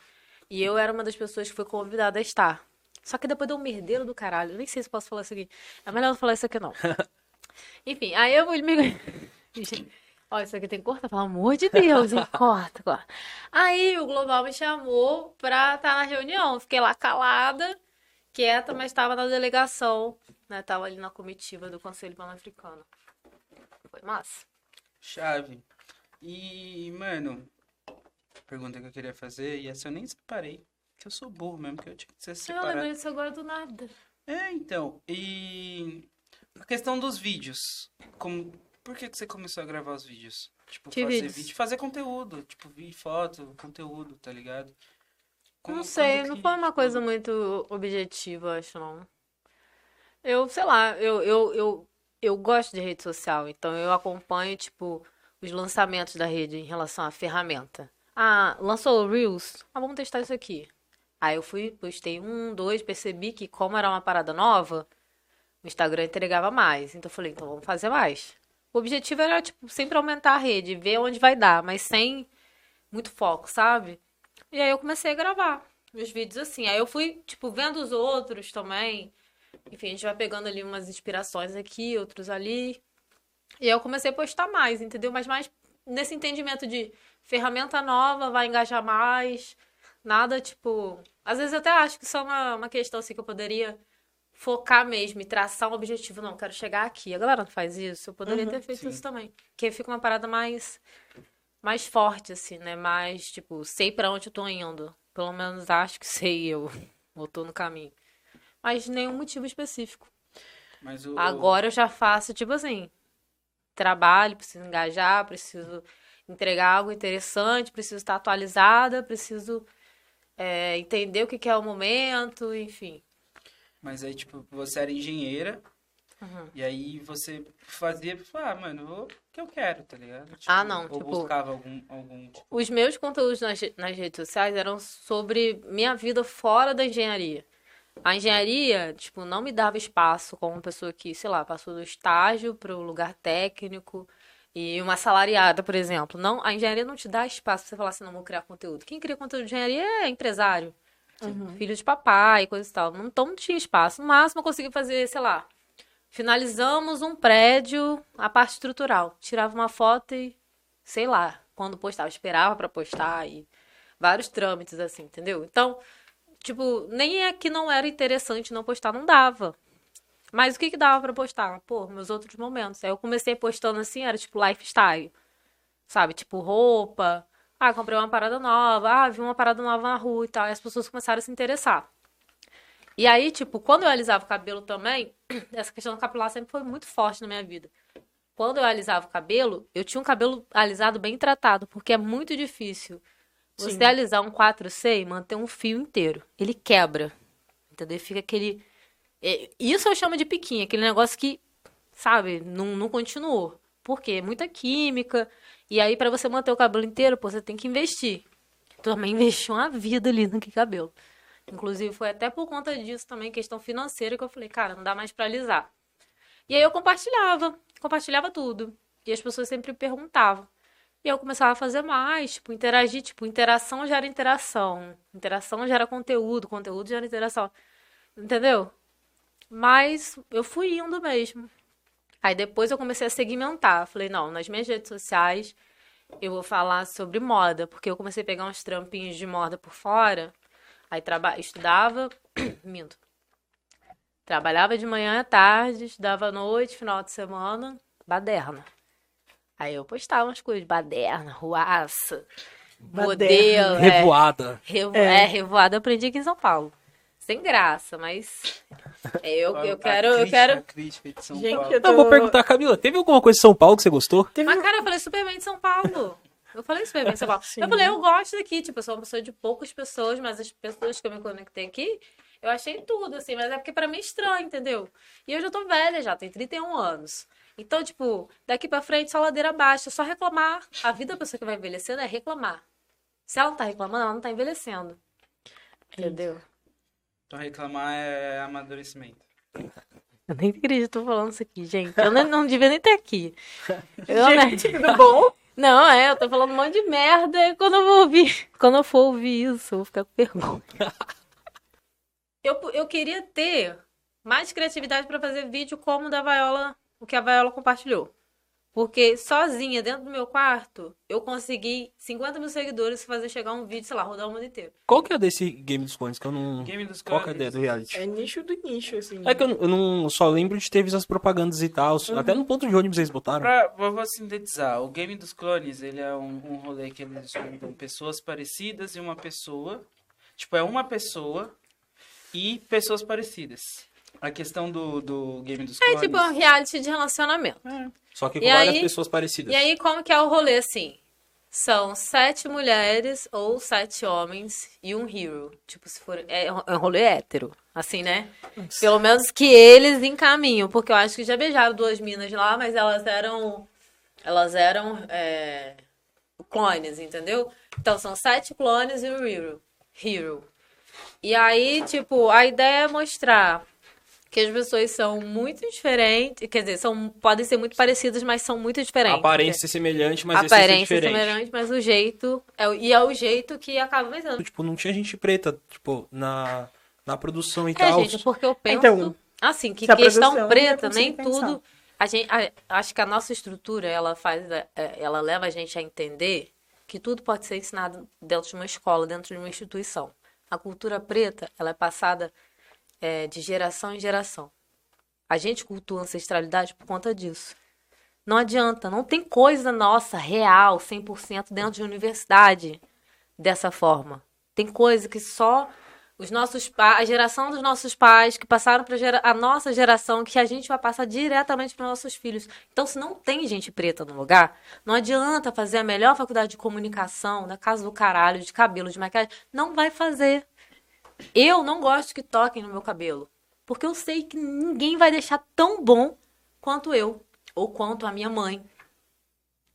E eu era uma das pessoas que foi convidada a estar. Só que depois deu um merdeiro do caralho. Eu nem sei se posso falar isso aqui. É melhor não falar isso aqui, não. Enfim, aí eu me. Ó, isso aqui tem que cortar, pelo amor de Deus, hein? Corta, corta. Aí o Global me chamou pra estar na reunião. Fiquei lá calada, quieta, mas estava na delegação, né? Tava ali na comitiva do Conselho Pan-Africano. Foi massa. Chave. E, mano, pergunta que eu queria fazer, e essa eu nem separei. Que eu sou burro mesmo, que eu tinha que ser Eu separado. lembrei disso agora do nada. É, então. E a questão dos vídeos. Como, por que, que você começou a gravar os vídeos? Tipo, Que fazer vídeos? vídeo, fazer conteúdo. Tipo, vi foto, conteúdo, tá ligado? Como- Não sei, quando não que, foi uma coisa muito objetiva, acho, não. Eu, sei lá, eu, eu, eu, eu gosto de rede social, então eu acompanho, tipo, os lançamentos da rede em relação à ferramenta. Ah, lançou Reels? Ah, vamos testar isso aqui. Aí eu fui, postei um, dois, percebi que como era uma parada nova, o Instagram entregava mais. Então eu falei, então vamos fazer mais. O objetivo era, tipo, sempre aumentar a rede, ver onde vai dar, mas sem muito foco, sabe? E aí eu comecei a gravar os vídeos assim. Aí eu fui, tipo, vendo os outros também. Enfim, a gente vai pegando ali umas inspirações aqui, outros ali. E aí eu comecei a postar mais, entendeu? Mas mais nesse entendimento de ferramenta nova, vai engajar mais. Nada, tipo. Às vezes eu até acho que isso é uma, uma questão assim que eu poderia focar mesmo e traçar um objetivo. Não, quero chegar aqui. A galera não faz isso. Eu poderia Uhum, ter feito sim. isso também. Porque fica uma parada mais. Mais forte, assim, né? Mais, tipo, sei pra onde eu tô indo. Pelo menos acho que sei eu. Ou tô no caminho. Mas nenhum motivo específico. O, Agora eu já faço, tipo assim, trabalho, preciso engajar, preciso entregar algo interessante, preciso estar atualizada, preciso é, entender o que que é o momento, enfim. Mas aí, tipo, você era engenheira. Uhum. E aí você fazia, ah, mano, vou o que eu quero, tá ligado? Tipo, Ah, não, Ou tipo- buscava algum, algum tipo, Os meus conteúdos nas, nas redes sociais eram sobre minha vida fora da engenharia. A engenharia, tipo, não me dava espaço como uma pessoa que, sei lá, passou do estágio para o lugar técnico e uma assalariada, por exemplo. Não, a engenharia não te dá espaço pra você falar assim, não vou criar conteúdo. Quem cria conteúdo de engenharia é empresário, filho de papai, coisa e tal. Não, então não tinha espaço. No máximo eu consegui fazer, sei lá, finalizamos um prédio, a parte estrutural. Tirava uma foto e sei lá, quando postava, esperava pra postar e vários trâmites assim, entendeu? Então, tipo, nem é que não era interessante não postar, não dava. Mas o que que dava pra postar? Pô, meus outros momentos. Aí eu comecei postando assim, era tipo lifestyle. Sabe? Tipo roupa. Ah, comprei uma parada nova. Ah, vi uma parada nova na rua e tal. E as pessoas começaram a se interessar. E aí, tipo, quando eu alisava o cabelo também, essa questão do capilar sempre foi muito forte na minha vida. Quando eu alisava o cabelo, eu tinha um cabelo alisado bem tratado, porque é muito difícil você Sim. alisar um 4C e manter um fio inteiro. Ele quebra. Entendeu? Fica aquele. É, Isso eu chamo de piquinha, aquele negócio que, sabe, não, não continuou. Por quê? Muita química. E aí, pra você manter o cabelo inteiro, pô, você tem que investir. Tu também investiu uma vida ali naquele cabelo. Inclusive, foi até por conta disso também, questão financeira, que eu falei, cara, não dá mais pra alisar. E aí eu compartilhava, compartilhava tudo. E as pessoas sempre perguntavam. E eu começava a fazer mais, tipo, interagir, tipo, interação gera interação. Interação gera conteúdo, conteúdo gera interação. Entendeu? Mas eu fui indo mesmo. Aí depois eu comecei a segmentar. Falei, não, nas minhas redes sociais eu vou falar sobre moda, porque eu comecei a pegar uns trampinhos de moda por fora. Aí traba... estudava, minto. Trabalhava de manhã à tarde, estudava à noite, final de semana, baderna. Aí eu postava umas coisas, baderna, ruaça, Baderna. modelo. é. Revoada. Revo... É. É. revoada eu aprendi aqui em São Paulo. Sem graça, mas é, eu, eu quero, eu quero. crítica Gente, Paulo. eu tô... Eu vou perguntar, Camila, teve alguma coisa de São Paulo que você gostou? Teve... Mas, cara, eu falei super bem de São Paulo. Eu falei super bem de São Paulo. Sim. Eu falei, eu gosto daqui, tipo, eu sou uma pessoa de poucas pessoas, mas as pessoas que eu me conectei aqui, eu achei tudo, assim, mas é porque pra mim é estranho, entendeu? E eu já tô velha já, tenho 31 anos. Então, tipo, daqui pra frente, só ladeira abaixo, é só reclamar. A vida da pessoa que vai envelhecendo é reclamar. Se ela não tá reclamando, ela não tá envelhecendo. Entendeu? Então reclamar é amadurecimento. Eu nem acredito que eu tô falando isso aqui, gente. Eu não, não devia nem ter aqui. Eu, né? Gente, tudo bom? Não, é, eu tô falando um monte de merda. E quando eu vou ouvir, quando eu for ouvir isso, eu vou ficar com vergonha. Eu, eu queria ter mais criatividade pra fazer vídeo como o da Vaiola, o que a Vaiola compartilhou. Porque sozinha, dentro do meu quarto, eu consegui 50 mil seguidores fazer chegar um vídeo, sei lá, rodar o mundo inteiro. Qual que é desse Game dos Clones? Que eu não. Game dos Qual que é a Clones. ideia do reality? É nicho do nicho, assim. É que eu, não- eu não só lembro de ter visto as propagandas e tal. Até no ponto de ônibus eles botaram. Pra, vou sintetizar, o Game dos Clones, ele é um, um rolê que eles juntam pessoas parecidas e uma pessoa. Tipo, é uma pessoa e pessoas parecidas. A questão do, do Game dos É tipo um reality de relacionamento. Só que com E várias aí- pessoas parecidas. E aí, como que é o rolê, assim? São sete mulheres ou sete homens e um hero. Tipo, se for. É, é um rolê hétero. Assim, né? Pelo menos que eles encaminham. Porque eu acho que já beijaram duas minas lá, mas elas eram. Elas eram é, clones, entendeu? Então são sete clones e um hero. hero. E aí, tipo, a ideia é mostrar que as pessoas são muito diferentes, quer dizer, são, podem ser muito parecidas, mas são muito A diferentes. aparência é semelhante, mas é aparência é diferente. semelhante, mas o jeito. É, o- e é o jeito que acaba vencendo. Tipo, não tinha gente preta, tipo, na, na produção e É, tal. gente, porque eu penso. Então, assim, que questão produção preta, nem consegue tudo. A gente, a- acho que a nossa estrutura, ela faz. é, Ela leva a gente a entender que tudo pode ser ensinado dentro de uma escola, dentro de uma instituição. A cultura preta, ela é passada é, de geração em geração. A gente cultua ancestralidade por conta disso. Não adianta, não tem coisa nossa, real, 100% dentro de universidade dessa forma. Tem coisa que só os nossos a geração dos nossos pais, que passaram para a nossa geração, que a gente vai passar diretamente para nossos filhos. Então, se não tem gente preta no lugar, não adianta fazer a melhor faculdade de comunicação, da casa do caralho, de cabelo, de maquiagem. Não vai fazer. Eu não gosto que toquem no meu cabelo. Porque eu sei que ninguém vai deixar tão bom quanto eu. Ou quanto a minha mãe.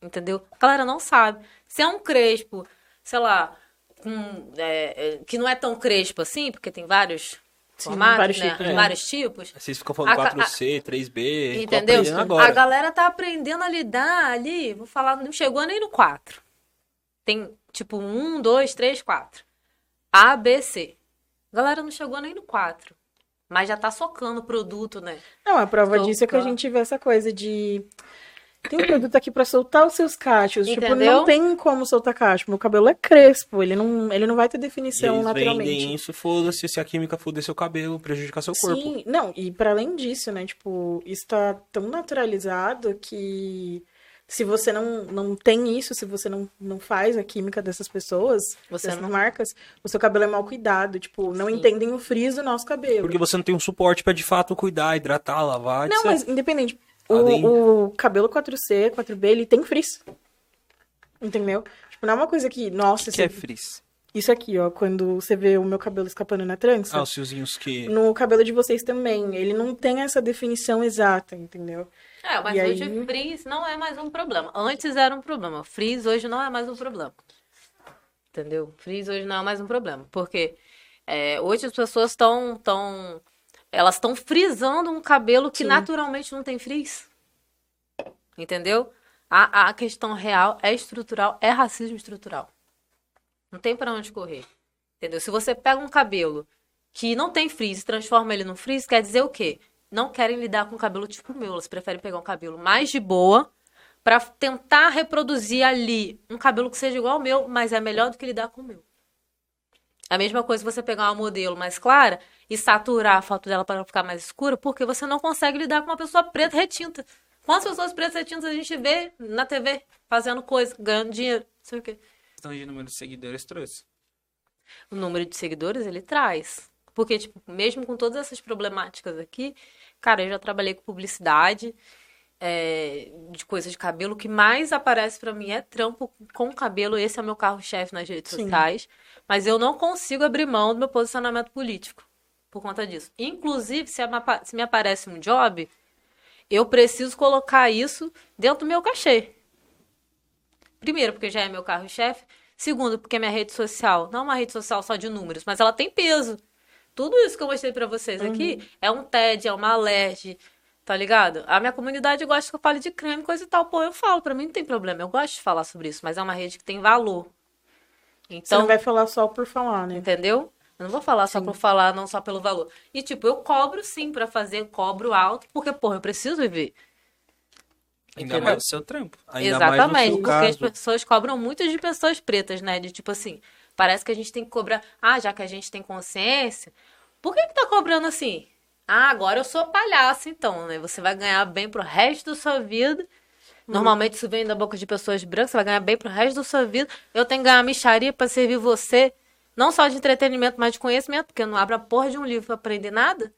Entendeu? A galera não sabe. Se é um crespo, sei lá, com, é, é, que não é tão crespo assim, porque tem vários Sim, formatos, vários né? tipos, é. Vários tipos. Vocês ficam falando A ca- 4C, 3B. tô Entendeu? agora. A galera tá aprendendo a lidar ali, vou falar, não chegou nem no 4. Tem tipo 1, 2, 3, 4. A, B, C. A galera não chegou nem no 4. Mas já tá socando o produto, né? Não, a prova disso é que a gente vê essa coisa de. Tem um produto aqui pra soltar os seus cachos. Tipo, Entendeu? não tem como soltar cacho. Meu cabelo é crespo, ele não, ele não vai ter definição eles naturalmente. vendem isso, foda-se, se a química foder seu cabelo, prejudicar seu corpo. Sim, não, e para além disso, né, tipo, isso tá tão naturalizado que se você não, não tem isso, se você não, não faz a química dessas pessoas, Você dessas não- marcas, o seu cabelo é mal cuidado, tipo, não Sim. entendem o frizz do nosso cabelo. Porque você não tem um suporte pra de fato cuidar, hidratar, lavar, Não, etc. mas independente, o, o cabelo 4C, 4B, ele tem frizz. Entendeu? Tipo, não é uma coisa que, nossa, que é você- frizz? isso aqui, ó, quando você vê o meu cabelo escapando na trança, Ah, os fiozinhos que... no cabelo de vocês também, ele não tem essa definição exata, entendeu? É, mas E hoje aí? frizz não é mais um problema. Antes era um problema. Frizz hoje não é mais um problema. Entendeu? Frizz hoje não é mais um problema. Porque é, hoje as pessoas estão. Tão, elas estão frisando um cabelo que Sim. naturalmente não tem frizz. Entendeu? A, a questão real é estrutural, é racismo estrutural. Não tem pra onde correr. Entendeu? Se você pega um cabelo que não tem frizz e transforma ele num frizz, quer dizer o quê? Não querem lidar com cabelo tipo o meu. Elas preferem pegar um cabelo mais de boa pra tentar reproduzir ali um cabelo que seja igual ao meu, mas é melhor do que lidar com o meu. A mesma coisa você pegar uma modelo mais clara e saturar a foto dela para ficar mais escura, porque você não consegue lidar com uma pessoa preta retinta. Quantas pessoas pretas retintas a gente vê na TV fazendo coisa, ganhando dinheiro, não sei o quê. Questão de número de seguidores trouxe. o número de seguidores ele traz. Porque, tipo, mesmo com todas essas problemáticas aqui, cara, eu já trabalhei com publicidade, é, de coisa de cabelo. O que mais aparece pra mim é trampo com cabelo. Esse é o meu carro-chefe nas redes Sim. sociais. Mas eu não consigo abrir mão do meu posicionamento político por conta disso. Inclusive, se, se me aparece um job, eu preciso colocar isso dentro do meu cachê. Primeiro, porque já é meu carro-chefe. Segundo, porque minha rede social não é uma rede social só de números, mas ela tem peso. Tudo isso que eu mostrei pra vocês aqui é um TED, é uma alerge, tá ligado? A minha comunidade gosta que eu fale de creme, coisa e tal. Pô, eu falo, pra mim não tem problema. Eu gosto de falar sobre isso, mas é uma rede que tem valor. Você Então, não vai falar só por falar, né? Entendeu? Eu não vou falar só por falar, não só pelo valor. E, tipo, eu cobro sim pra fazer, cobro alto, porque, porra, eu preciso viver. Ainda É mais, o seu trampo. ainda mais no Exatamente, seu porque as caso. pessoas cobram muito de pessoas pretas, né? De tipo assim, parece que a gente tem que cobrar. Ah, já que a gente tem consciência, por que que tá cobrando assim? Ah, agora eu sou palhaço, então, né? Você vai ganhar bem pro resto da sua vida. Normalmente isso vem da boca de pessoas brancas, você vai ganhar bem pro resto da sua vida. Eu tenho que ganhar micharia pra servir você, não só de entretenimento, mas de conhecimento, porque eu não abro a porra de um livro pra aprender nada.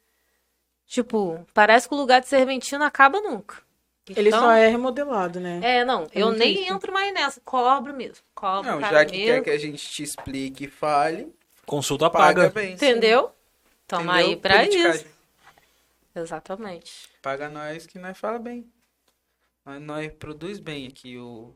Tipo, parece que o lugar de serventina acaba nunca. Ele Então- só é remodelado, né? é, não, eu muito nem isso. entro mais nessa. Cobro mesmo. Cobro, Não, já que mesmo. quer que a gente te explique e fale, Consulta paga, paga. bem. Entendeu? Toma aí pra Politicagem. isso. Exatamente. Paga nós que nós fala bem. Nós, nós produz bem aqui o,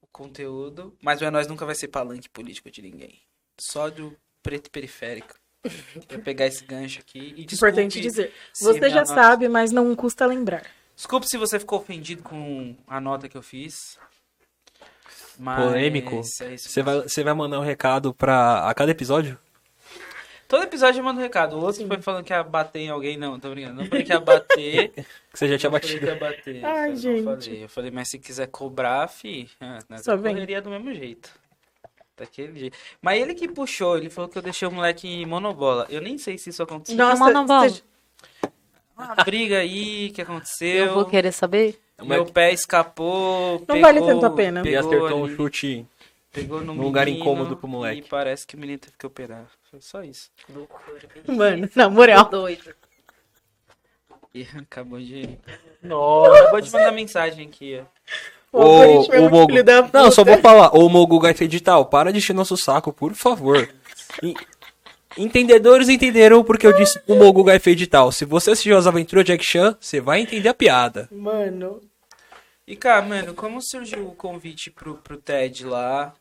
o conteúdo, mas o É Nós nunca vai ser palanque político de ninguém. Só do preto periférico. Vou pegar esse gancho aqui e Importante dizer. Você já sabe, mas não custa lembrar. Desculpe se você ficou ofendido com a nota que eu fiz. Mas Polêmico. é isso Você vai, você vai mandar um recado pra a cada episódio? Todo episódio eu mando um recado. O outro foi falando que ia bater em alguém. Não, tô brincando. Não falei que ia bater. Que você já tinha Não falei batido. que ia bater. Ai, eu gente. Falei. Eu falei, mas se quiser cobrar, fi, ah, nós Só vem. correria do mesmo jeito. Daquele jeito. Mas ele que puxou, ele falou que eu deixei o moleque em monobola. Eu nem sei se isso aconteceu. Nossa, monobola. você- Uma briga aí que aconteceu. Eu vou querer saber. Meu pé escapou. Não vale tanto a pena. E Pegou, acertou um ali, chute. pegou no num lugar incômodo pro moleque. E parece que o menino teve que operar. Foi só isso. Mano, na moral. Doido. E acabou de. Nossa. Acabou de mandar mensagem aqui, ó. O Ô, é filho da Não, só vou falar. Ô, Mogo Gaita Edital, para de encher nosso saco, por favor. Entendedores entenderam porque eu disse o Mogo Gaita Edital. Se você assistiu as aventuras de Jack Chan, você vai entender a piada. Mano, E, cara, mano, como surgiu o convite pro, pro TED lá?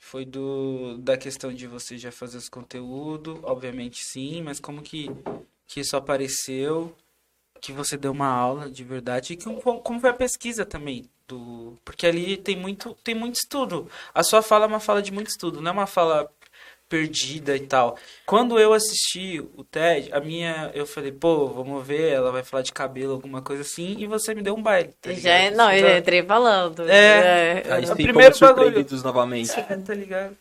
Foi do da questão de você já fazer os conteúdos, obviamente sim, mas como que, que isso apareceu? Que você deu uma aula de verdade? E que, como como foi a pesquisa também? Do, porque ali tem muito, tem muito estudo. A sua fala é uma fala de muito estudo, não é uma fala perdida e tal. Quando eu assisti o TED, a minha, eu falei, pô, vamos ver, ela vai falar de cabelo, alguma coisa assim, e você me deu um baile. tá Já, ligado? não, eu já entrei falando. É. Aí o sim, primeiro fomos bagulho. surpreendidos novamente. já- tá ligado?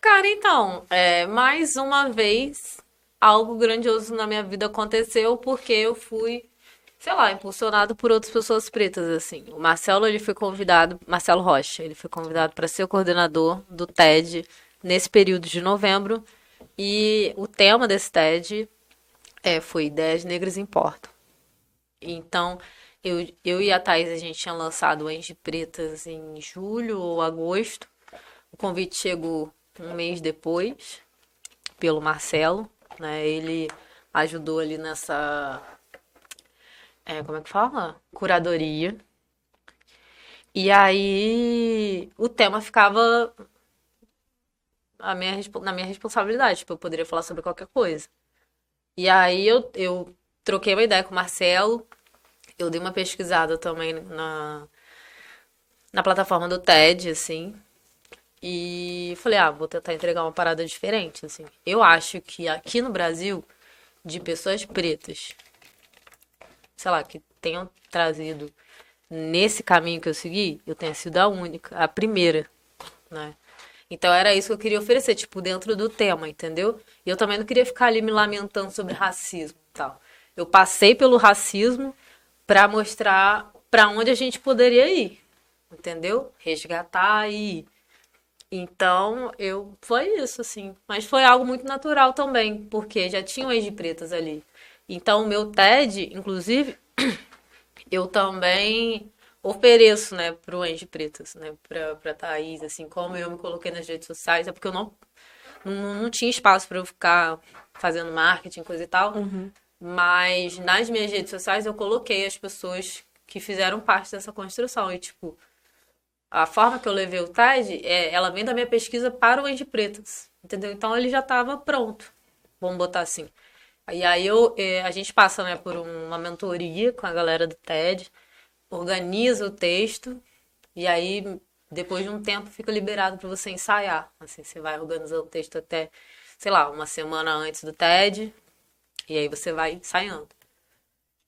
Cara, então, é, mais uma vez, algo grandioso na minha vida aconteceu porque eu fui, sei lá, impulsionado por outras pessoas pretas, assim. O Marcelo, ele foi convidado, Marcelo Rocha, ele foi convidado para ser o coordenador do TED nesse período de novembro. E o tema desse TED é, foi Ideias Negras Importam. Então, eu, eu e a Thaís, a gente tinha lançado Ange Pretas em julho ou agosto. O convite chegou um mês depois, pelo Marcelo, né? Ele ajudou ali nessa. é, como é que fala? Curadoria. E aí o tema ficava a minha, na minha responsabilidade, tipo, eu poderia falar sobre qualquer coisa. E aí eu, eu troquei uma ideia com o Marcelo, eu dei uma pesquisada também na, na plataforma do TED, assim, e falei, ah, vou tentar entregar uma parada diferente, assim. Eu acho que aqui no Brasil, de pessoas pretas, sei lá, que tenham trazido nesse caminho que eu segui, eu tenha sido a única, a primeira, né? Então era isso que eu queria oferecer, tipo, dentro do tema, entendeu? E eu também não queria ficar ali me lamentando sobre racismo e tal. Eu passei pelo racismo pra mostrar pra onde a gente poderia ir, entendeu? Resgatar e ir. Então, eu foi isso assim, mas foi algo muito natural também, porque já tinham ex de pretas ali. Então, o meu TED, inclusive, eu também ofereço, né, pro Ange Pretas, né, pra, pra Thaís, assim, como eu me coloquei nas redes sociais, é porque eu não, não, não tinha espaço pra eu ficar fazendo marketing, coisa e tal, mas nas minhas redes sociais eu coloquei as pessoas que fizeram parte dessa construção, e tipo, a forma que eu levei o TED, é, ela vem da minha pesquisa para o Ange Pretas, entendeu? Então ele já estava pronto, vamos botar assim. E aí eu, eh, a gente passa né, por uma mentoria com a galera do TED, organiza o texto, e aí depois de um tempo fica liberado para você ensaiar. Assim, você vai organizando o texto até, sei lá, uma semana antes do TED, e aí você vai ensaiando.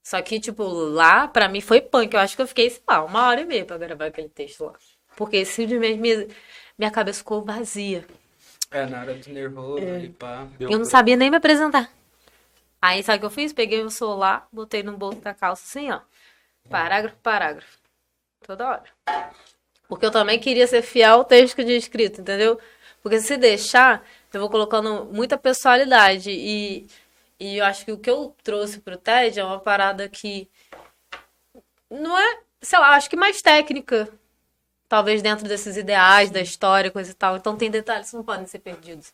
Só que, tipo, lá, pra mim foi punk. Eu acho que eu fiquei, sei lá, uma hora e meia pra gravar aquele texto lá. Porque simplesmente minha, minha cabeça ficou vazia. É, na hora do nervoso, ali, pá. Eu não sabia nem me apresentar. Aí, sabe o que eu fiz? Peguei o celular, botei no bolso da calça assim, ó. Parágrafo, parágrafo. Toda hora. Porque eu também queria ser fiel ao texto que eu tinha escrito, entendeu? Porque se deixar, eu vou colocando muita personalidade. E, e eu acho que o que eu trouxe pro TED é uma parada que não é, sei lá, acho que mais técnica. Talvez dentro desses ideais da história, coisa e tal. Então tem detalhes que não podem ser perdidos.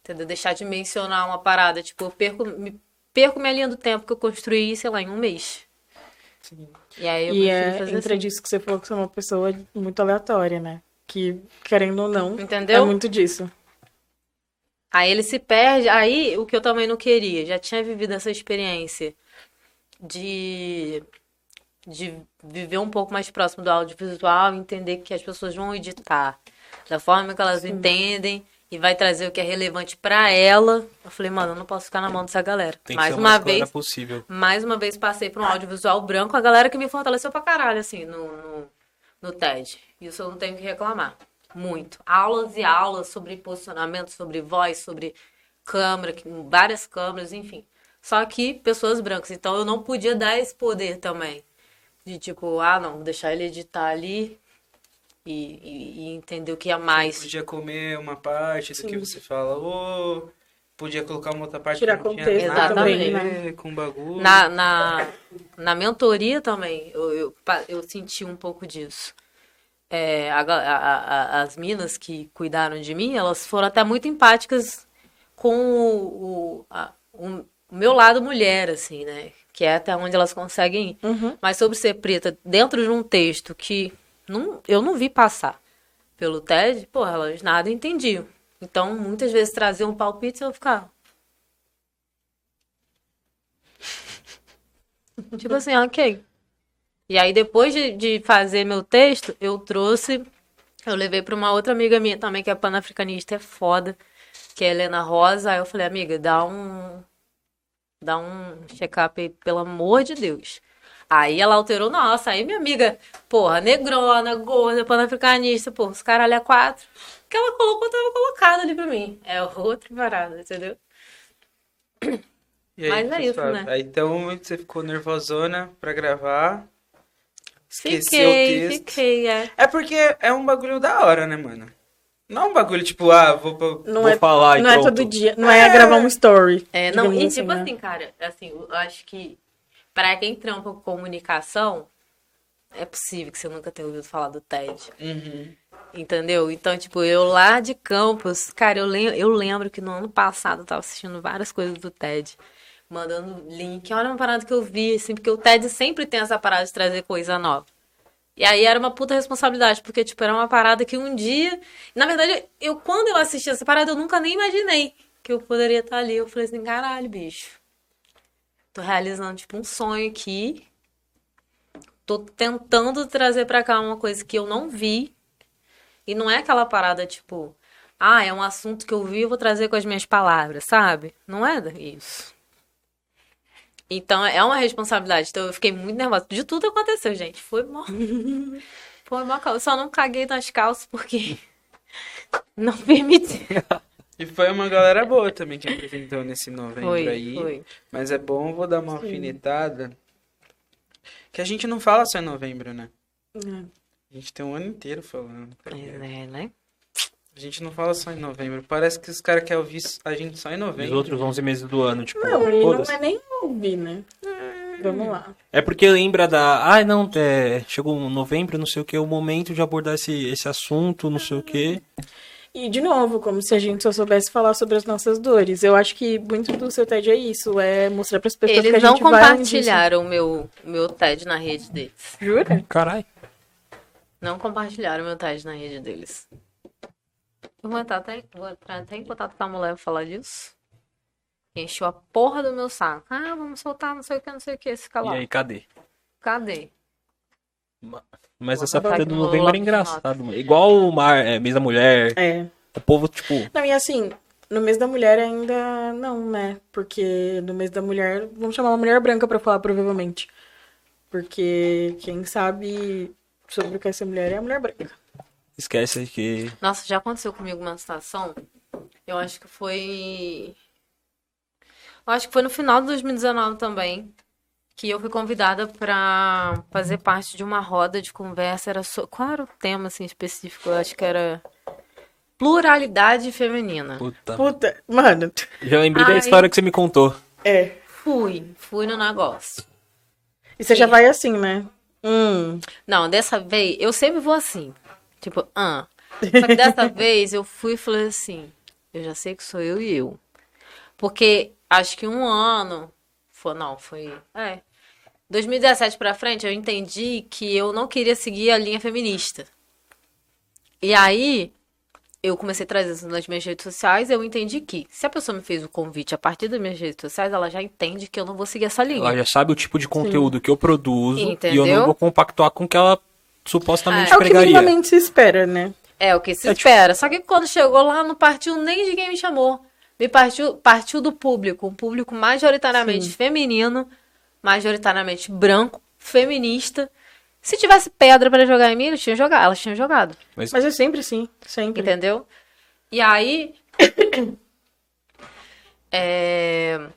Entendeu? Deixar de mencionar uma parada. Tipo, eu perco, me, perco minha linha do tempo que eu construí, sei lá, em um mês. Sim. E aí eu E é, fazer entra assim. disso que você falou que você é uma pessoa muito aleatória, né? Que, querendo ou não, Entendeu? é muito disso. Aí ele se perde. Aí o que eu também não queria, já tinha vivido essa experiência de, de viver um pouco mais próximo do audiovisual, entender que as pessoas vão editar da forma que elas entendem e vai trazer o que é relevante pra ela. Eu falei, mano, eu não posso ficar na mão dessa galera. Tem que mais ser o uma vez, possível. mais uma vez passei por um audiovisual branco, a galera que me fortaleceu pra caralho, assim, no, no, no TED. Isso eu não tenho que reclamar. Muito. Aulas e aulas sobre posicionamento, sobre voz, sobre câmera, que- várias câmeras, enfim. Só que pessoas brancas. Então eu não podia dar esse poder também. De tipo, ah, não, deixar ele editar ali e, e- e entender o que é mais. Podia comer uma parte do que você fala, ô. Podia colocar uma outra parte Tirar que não tinha contexto nada também, a né? com bagulho. Na, na, na mentoria também, eu, eu, eu senti um pouco disso. É, a a- a- as minas que cuidaram de mim, elas foram até muito empáticas com o, o, a- o meu lado mulher, assim, né? Que é até onde elas conseguem ir. Uhum. Mas sobre ser preta, dentro de um texto que não, eu não vi passar pelo TED, pô, elas nada entendiam. Então, muitas vezes traziam um palpite e eu ficava. tipo assim, ok. E aí, depois de, de fazer meu texto, eu trouxe. Eu levei pra uma outra amiga minha também, que é panafricanista, é foda, que é Helena Rosa. Aí eu falei, amiga, dá um. Dá um check-up aí, pelo amor de Deus. Aí ela alterou, nossa, aí minha amiga, porra, negrona, gorda, panafricanista, porra, os caralho é quatro. O que ela colocou, tava colocado ali pra mim. É outra parada, entendeu? E aí, Mas é isso, suave. né? Aí então você ficou nervosona pra gravar. Esqueceu Fiquei, o texto. fiquei, é. É porque é um bagulho da hora, né, mano? Não é um bagulho tipo, ah, vou pra. Não Vou é, falar e não é todo dia. Não é, gravar um story. É, não, e tipo né? assim, cara, assim, eu acho que pra quem trampa com comunicação, é possível que você nunca tenha ouvido falar do TED. Uhum. Entendeu? Então, tipo, eu lá de Campos, cara, eu lembro, eu lembro que no ano passado eu tava assistindo várias coisas do TED, mandando link. Olha uma parada que eu vi, assim, porque o TED sempre tem essa parada de trazer coisa nova. E aí era uma puta responsabilidade, porque, tipo, era uma parada que um dia. Na verdade, eu, quando eu assisti essa parada, eu nunca nem imaginei que eu poderia estar ali. Eu falei assim, caralho, bicho. Tô realizando, tipo, um sonho aqui. Tô tentando trazer pra cá uma coisa que eu não vi. E não é aquela parada, tipo, ah, é um assunto que eu vi, eu vou trazer com as minhas palavras, sabe? Não é isso. Então é uma responsabilidade. Então eu fiquei muito nervosa. De tudo aconteceu, gente. Foi mó. Foi mó. Eu só não caguei nas calças porque não permiti. E foi uma galera boa também que apresentou nesse novembro Foi, aí. foi. Mas é bom, vou dar uma alfinetada. Que a gente não fala só em novembro, né? É. A gente tem um ano inteiro falando. tá é, né? A gente não fala só em novembro. Parece que os caras querem ouvir a gente só em Os novembro. outros 11 meses do ano, tipo, Não, e não é nem ouvir, né? Vamos lá. É porque lembra da. Ah, não, é, chegou novembro, não sei o que, o momento de abordar esse, esse assunto, não sei o que. E, de novo, como se a gente só soubesse falar sobre as nossas dores. Eu acho que muito do seu TED é isso, é mostrar para as pessoas que a Eles gente não vai além compartilharam o meu, meu TED na rede deles. Jura? Caralho. Não compartilharam meu TED na rede deles. Eu vou entrar até, vou entrar até em contato com a mulher pra falar disso. Encheu a porra do meu saco. Ah, vamos soltar não sei o que, não sei o que, esse E calor. aí, cadê? Cadê? Mas essa fita do no novembro era Loki engraçado. mano. Igual o mar, é, mês da mulher. É. O povo, tipo, Não, e assim, no mês da mulher ainda não, né? Porque no mês da mulher, vamos chamar uma mulher branca pra falar, provavelmente. Porque quem sabe sobre o que é ser mulher é a mulher branca. esquece que. Nossa, já aconteceu comigo uma situação. Eu acho que foi. Eu acho que foi no final de 2019 também. Que eu fui convidada pra fazer parte de uma roda de conversa. Era so... Qual era o tema assim, específico? Eu acho que era pluralidade feminina. Puta. Puta, mano, Já lembrei da Ai. história que você me contou. é. Fui, fui no negócio. E você já vai assim, né? Hum, Não, dessa vez, eu sempre vou assim. Tipo, ah. Só que dessa vez eu fui e falei assim: eu já sei que sou eu e eu. Porque acho que um ano. Foi, não, foi. É. 2017 pra frente, eu entendi que eu não queria seguir a linha feminista. E aí, eu comecei a trazer isso nas minhas redes sociais, eu entendi que se a pessoa me fez o convite a partir das minhas redes sociais, ela já entende que eu não vou seguir essa linha. Ela já sabe o tipo de conteúdo que eu produzo e eu Entendeu? não vou compactuar com o que ela supostamente É o que pregaria. minimamente se espera, né? É o que se É, tipo- espera. Só que quando chegou lá, não partiu nem de quem me chamou. Me partiu, partiu do público. Um público majoritariamente feminino, majoritariamente branco, feminista. Se tivesse pedra pra jogar em mim, eles tinham jogado. Elas tinham jogado. Mas é sempre assim, sempre. Entendeu? E aí. é,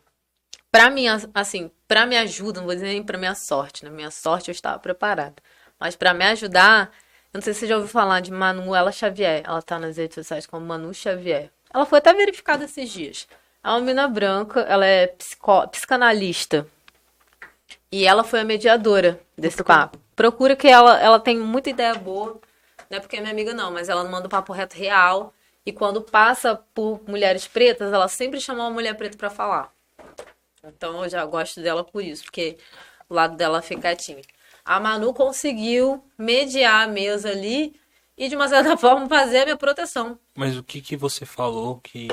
pra minha, assim, pra minha ajuda, não vou dizer nem pra minha sorte, né? Minha sorte eu estava preparada. Mas pra me ajudar, eu não sei se você já ouviu falar de Manuela Xavier. Ela tá nas redes sociais como Manu Xavier. Ela foi até verificada esses dias. É uma menina branca, ela é psicanalista. E ela foi a mediadora desse papo. Procura que ela, ela tem muita ideia boa. Não é porque é minha amiga, não, mas ela manda o papo reto real. E quando passa por mulheres pretas, ela sempre chama uma mulher preta pra falar. Então eu já gosto dela por isso, porque o lado dela fica quietinho. A Manu conseguiu mediar a mesa ali e, de uma certa forma, fazer a minha proteção. Mas o que que você falou que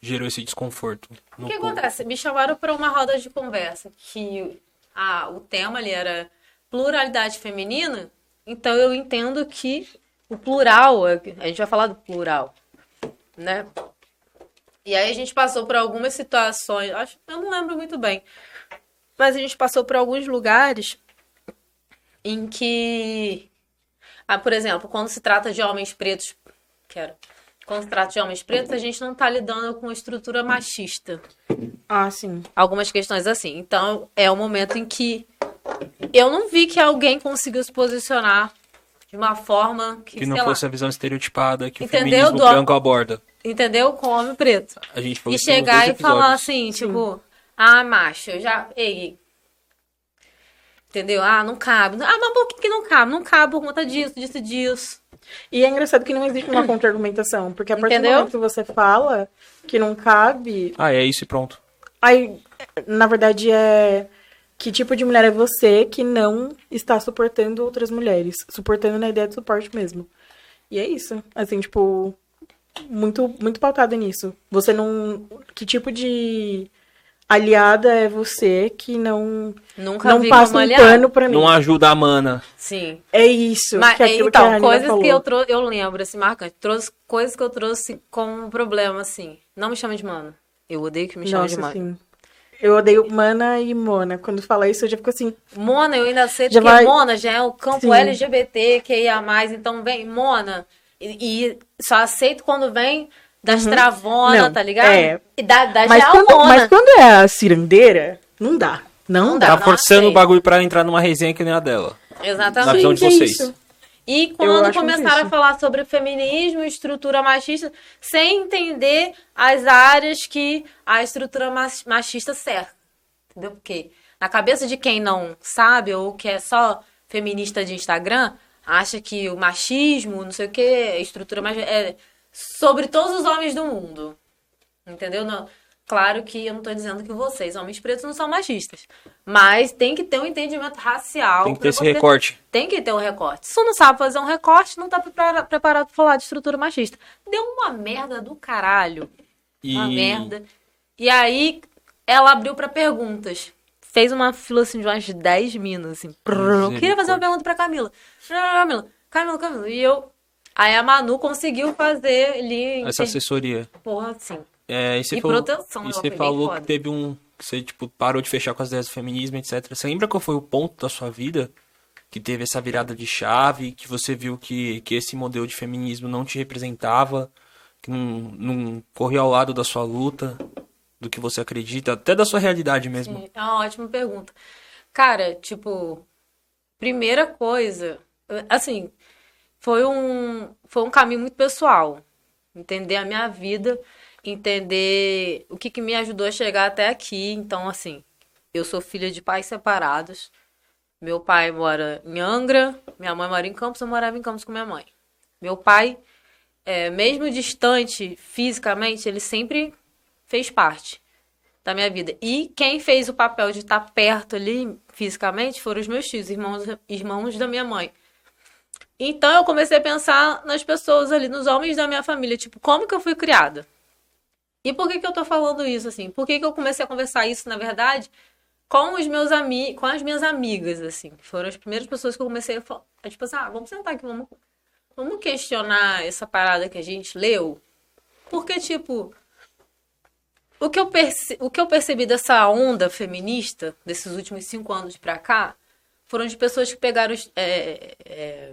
gerou esse desconforto? O que público? acontece? Me chamaram para uma roda de conversa que a, o tema ali era pluralidade feminina, então eu entendo que o plural, a gente vai falar do plural, né? E aí a gente passou por algumas situações, acho, eu não lembro muito bem, mas a gente passou por alguns lugares em que, ah, por exemplo, quando se trata de homens pretos, quero, quando se trata de homens pretos, a gente não tá lidando com estrutura machista Ah, sim. algumas questões assim. Então, é o momento em que eu não vi que alguém conseguiu se posicionar de uma forma que, Que não sei fosse lá, a visão estereotipada que Entendeu, o feminismo Dó? branco aborda. entendeu? Com homem preto. A gente falou E chegar e falar assim, tipo, ah, macho, eu já. Ei. Entendeu? Ah, não cabe. Ah, mas por que, que não cabe? Não cabe por conta disso, disso, disso. E é engraçado que não existe uma contra-argumentação, porque a partir Entendeu? do momento que você fala que não cabe, Ah, é isso e pronto. aí, na verdade, é que tipo de mulher é você que não está suportando outras mulheres, suportando na ideia de suporte mesmo. E é isso. Assim, tipo, muito, muito pautada nisso. Você não. Que tipo de aliada é você que não, Nunca não passa um pano pra mim? Não ajuda a mana. Sim. É isso. Mas, que é então, que coisas falou. que eu trouxe, eu lembro, assim, marcante. Trouxe coisas que eu trouxe como problema, assim. Não me chama de mano. Eu odeio que me chamem de mano. sim. Eu odeio Mana e Mona. Quando fala isso, eu já fico assim. Mona, eu ainda aceito Já porque vai- Mona já é o campo Sim. LGBT, que ia mais, então vem Mona. E, e só aceito quando vem das Uhum. Não, tá ligado? é. E da, da Mas quando, mas quando é a cirandeira, não dá. Não, Não dá. Tá forçando o bagulho pra entrar numa resenha que nem a dela. Na Exatamente. visão de é vocês. isso? E quando começaram a falar sobre feminismo, estrutura machista, sem entender as áreas que a estrutura mach- machista cerca. Entendeu? Porque na cabeça de quem não sabe ou que é só feminista de Instagram, acha que o machismo, não sei o que, a estrutura machista é sobre todos os homens do mundo. Entendeu? Não- claro que eu não tô dizendo que vocês, homens pretos, não são machistas. Mas tem que ter um entendimento racial. Tem que ter esse você- recorte. tem que ter um recorte. Se você não sabe fazer um recorte, não tá prepara- preparado pra falar de estrutura machista. Deu uma merda do caralho. E Uma merda. E aí, ela abriu pra perguntas. Fez uma fila assim de umas 10 minas, assim. Prrr. Queria fazer uma pergunta pra Camila. Camila, Camila, Camila. E eu. Aí a Manu conseguiu fazer ali. essa assessoria. Porra, assim. É, e você E falou, proteção, e ela você falou que teve um. que Você, tipo, parou de fechar com as ideias do feminismo, etc. Você lembra qual foi o ponto da sua vida que teve essa virada de chave, que você viu que, que esse modelo de feminismo não te representava, que não, não corria ao lado da sua luta, do que você acredita, até da sua realidade mesmo? Sim, é uma ótima pergunta. Cara, tipo, primeira coisa, assim, foi um, foi um caminho muito pessoal. Entender a minha vida, entender o que, que me ajudou a chegar até aqui. Então, assim, eu sou filha de pais separados. Meu pai mora em Angra, minha mãe mora em Campos, eu morava em Campos com minha mãe. Meu pai, é, mesmo distante fisicamente, ele sempre fez parte. da minha vida. E quem fez o papel de estar perto ali, fisicamente, foram os meus tios, irmãos, irmãos da minha mãe. Então eu comecei a pensar nas pessoas ali, nos homens da minha família, tipo, como que eu fui criada? E por que que eu tô falando isso, assim? Por que que eu comecei a conversar isso, na verdade, com os meus amigos, com as minhas amigas, assim, foram as primeiras pessoas que eu comecei a falar, tipo assim, ah, vamos sentar aqui, vamos, vamos questionar essa parada que a gente leu? Porque, tipo, o que, eu perce... o que eu percebi dessa onda feminista, desses últimos cinco anos pra cá, foram de pessoas que pegaram é, é,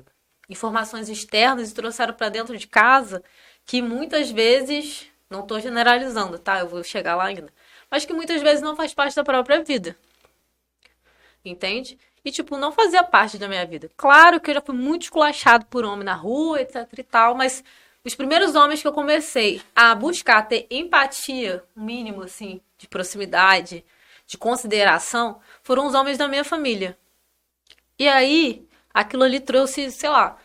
informações externas e trouxeram para dentro de casa, que muitas vezes, não estou generalizando, tá? Eu vou chegar lá ainda, mas que muitas vezes não faz parte da própria vida. Entende? E, tipo, não fazia parte da minha vida. Claro que eu já fui muito esculachado por homem na rua, etc e tal, mas os primeiros homens que eu comecei a buscar ter empatia, mínimo, assim, de proximidade, de consideração, foram os homens da minha família. E aí, aquilo ali trouxe, sei lá,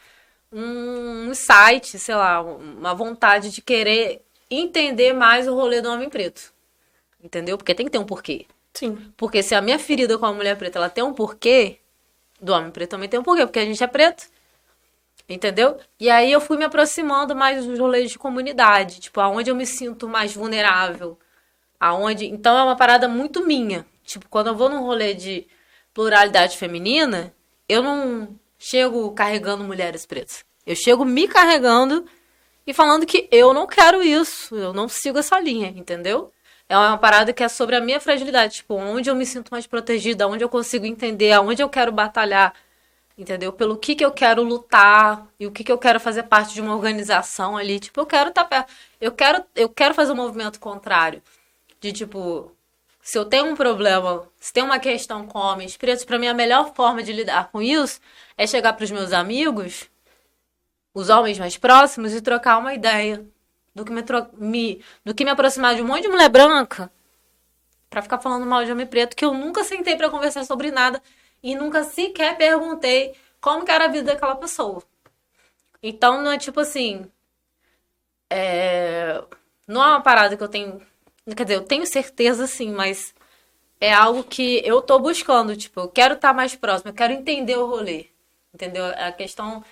um insight, sei lá, uma vontade de querer entender mais o rolê do homem preto. Entendeu? Porque tem que ter um porquê. Sim. Porque se a minha ferida com a mulher preta ela tem um porquê, do homem preto também tem um porquê, porque a gente é preto. Entendeu? E aí eu fui me aproximando mais dos rolês de comunidade, tipo, aonde eu me sinto mais vulnerável. Aonde. Então é uma parada muito minha. Tipo, quando eu vou num rolê de pluralidade feminina, eu não chego carregando mulheres pretas. Eu chego me carregando e falando que eu não quero isso, eu não sigo essa linha, entendeu? É uma parada que é sobre a minha fragilidade, tipo, onde eu me sinto mais protegida, onde eu consigo entender, aonde eu quero batalhar, entendeu? Pelo que que eu quero lutar e o que que eu quero fazer parte de uma organização ali, tipo, eu quero estar perto, eu quero, eu quero fazer um movimento contrário, de tipo, se eu tenho um problema, se tem uma questão com homens pretos, para mim a melhor forma de lidar com isso é chegar para os meus amigos, os homens mais próximos, e trocar uma ideia do que me, me, do que me aproximar de um monte de mulher branca para ficar falando mal de homem preto, que eu nunca sentei para conversar sobre nada e nunca sequer perguntei como era a vida daquela pessoa. Então não é tipo assim. É... Não é uma parada que eu tenho Quer dizer, eu tenho certeza sim, mas é algo que eu tô buscando. Tipo, eu quero estar tá mais próximo, eu quero entender o rolê. Entendeu? A questão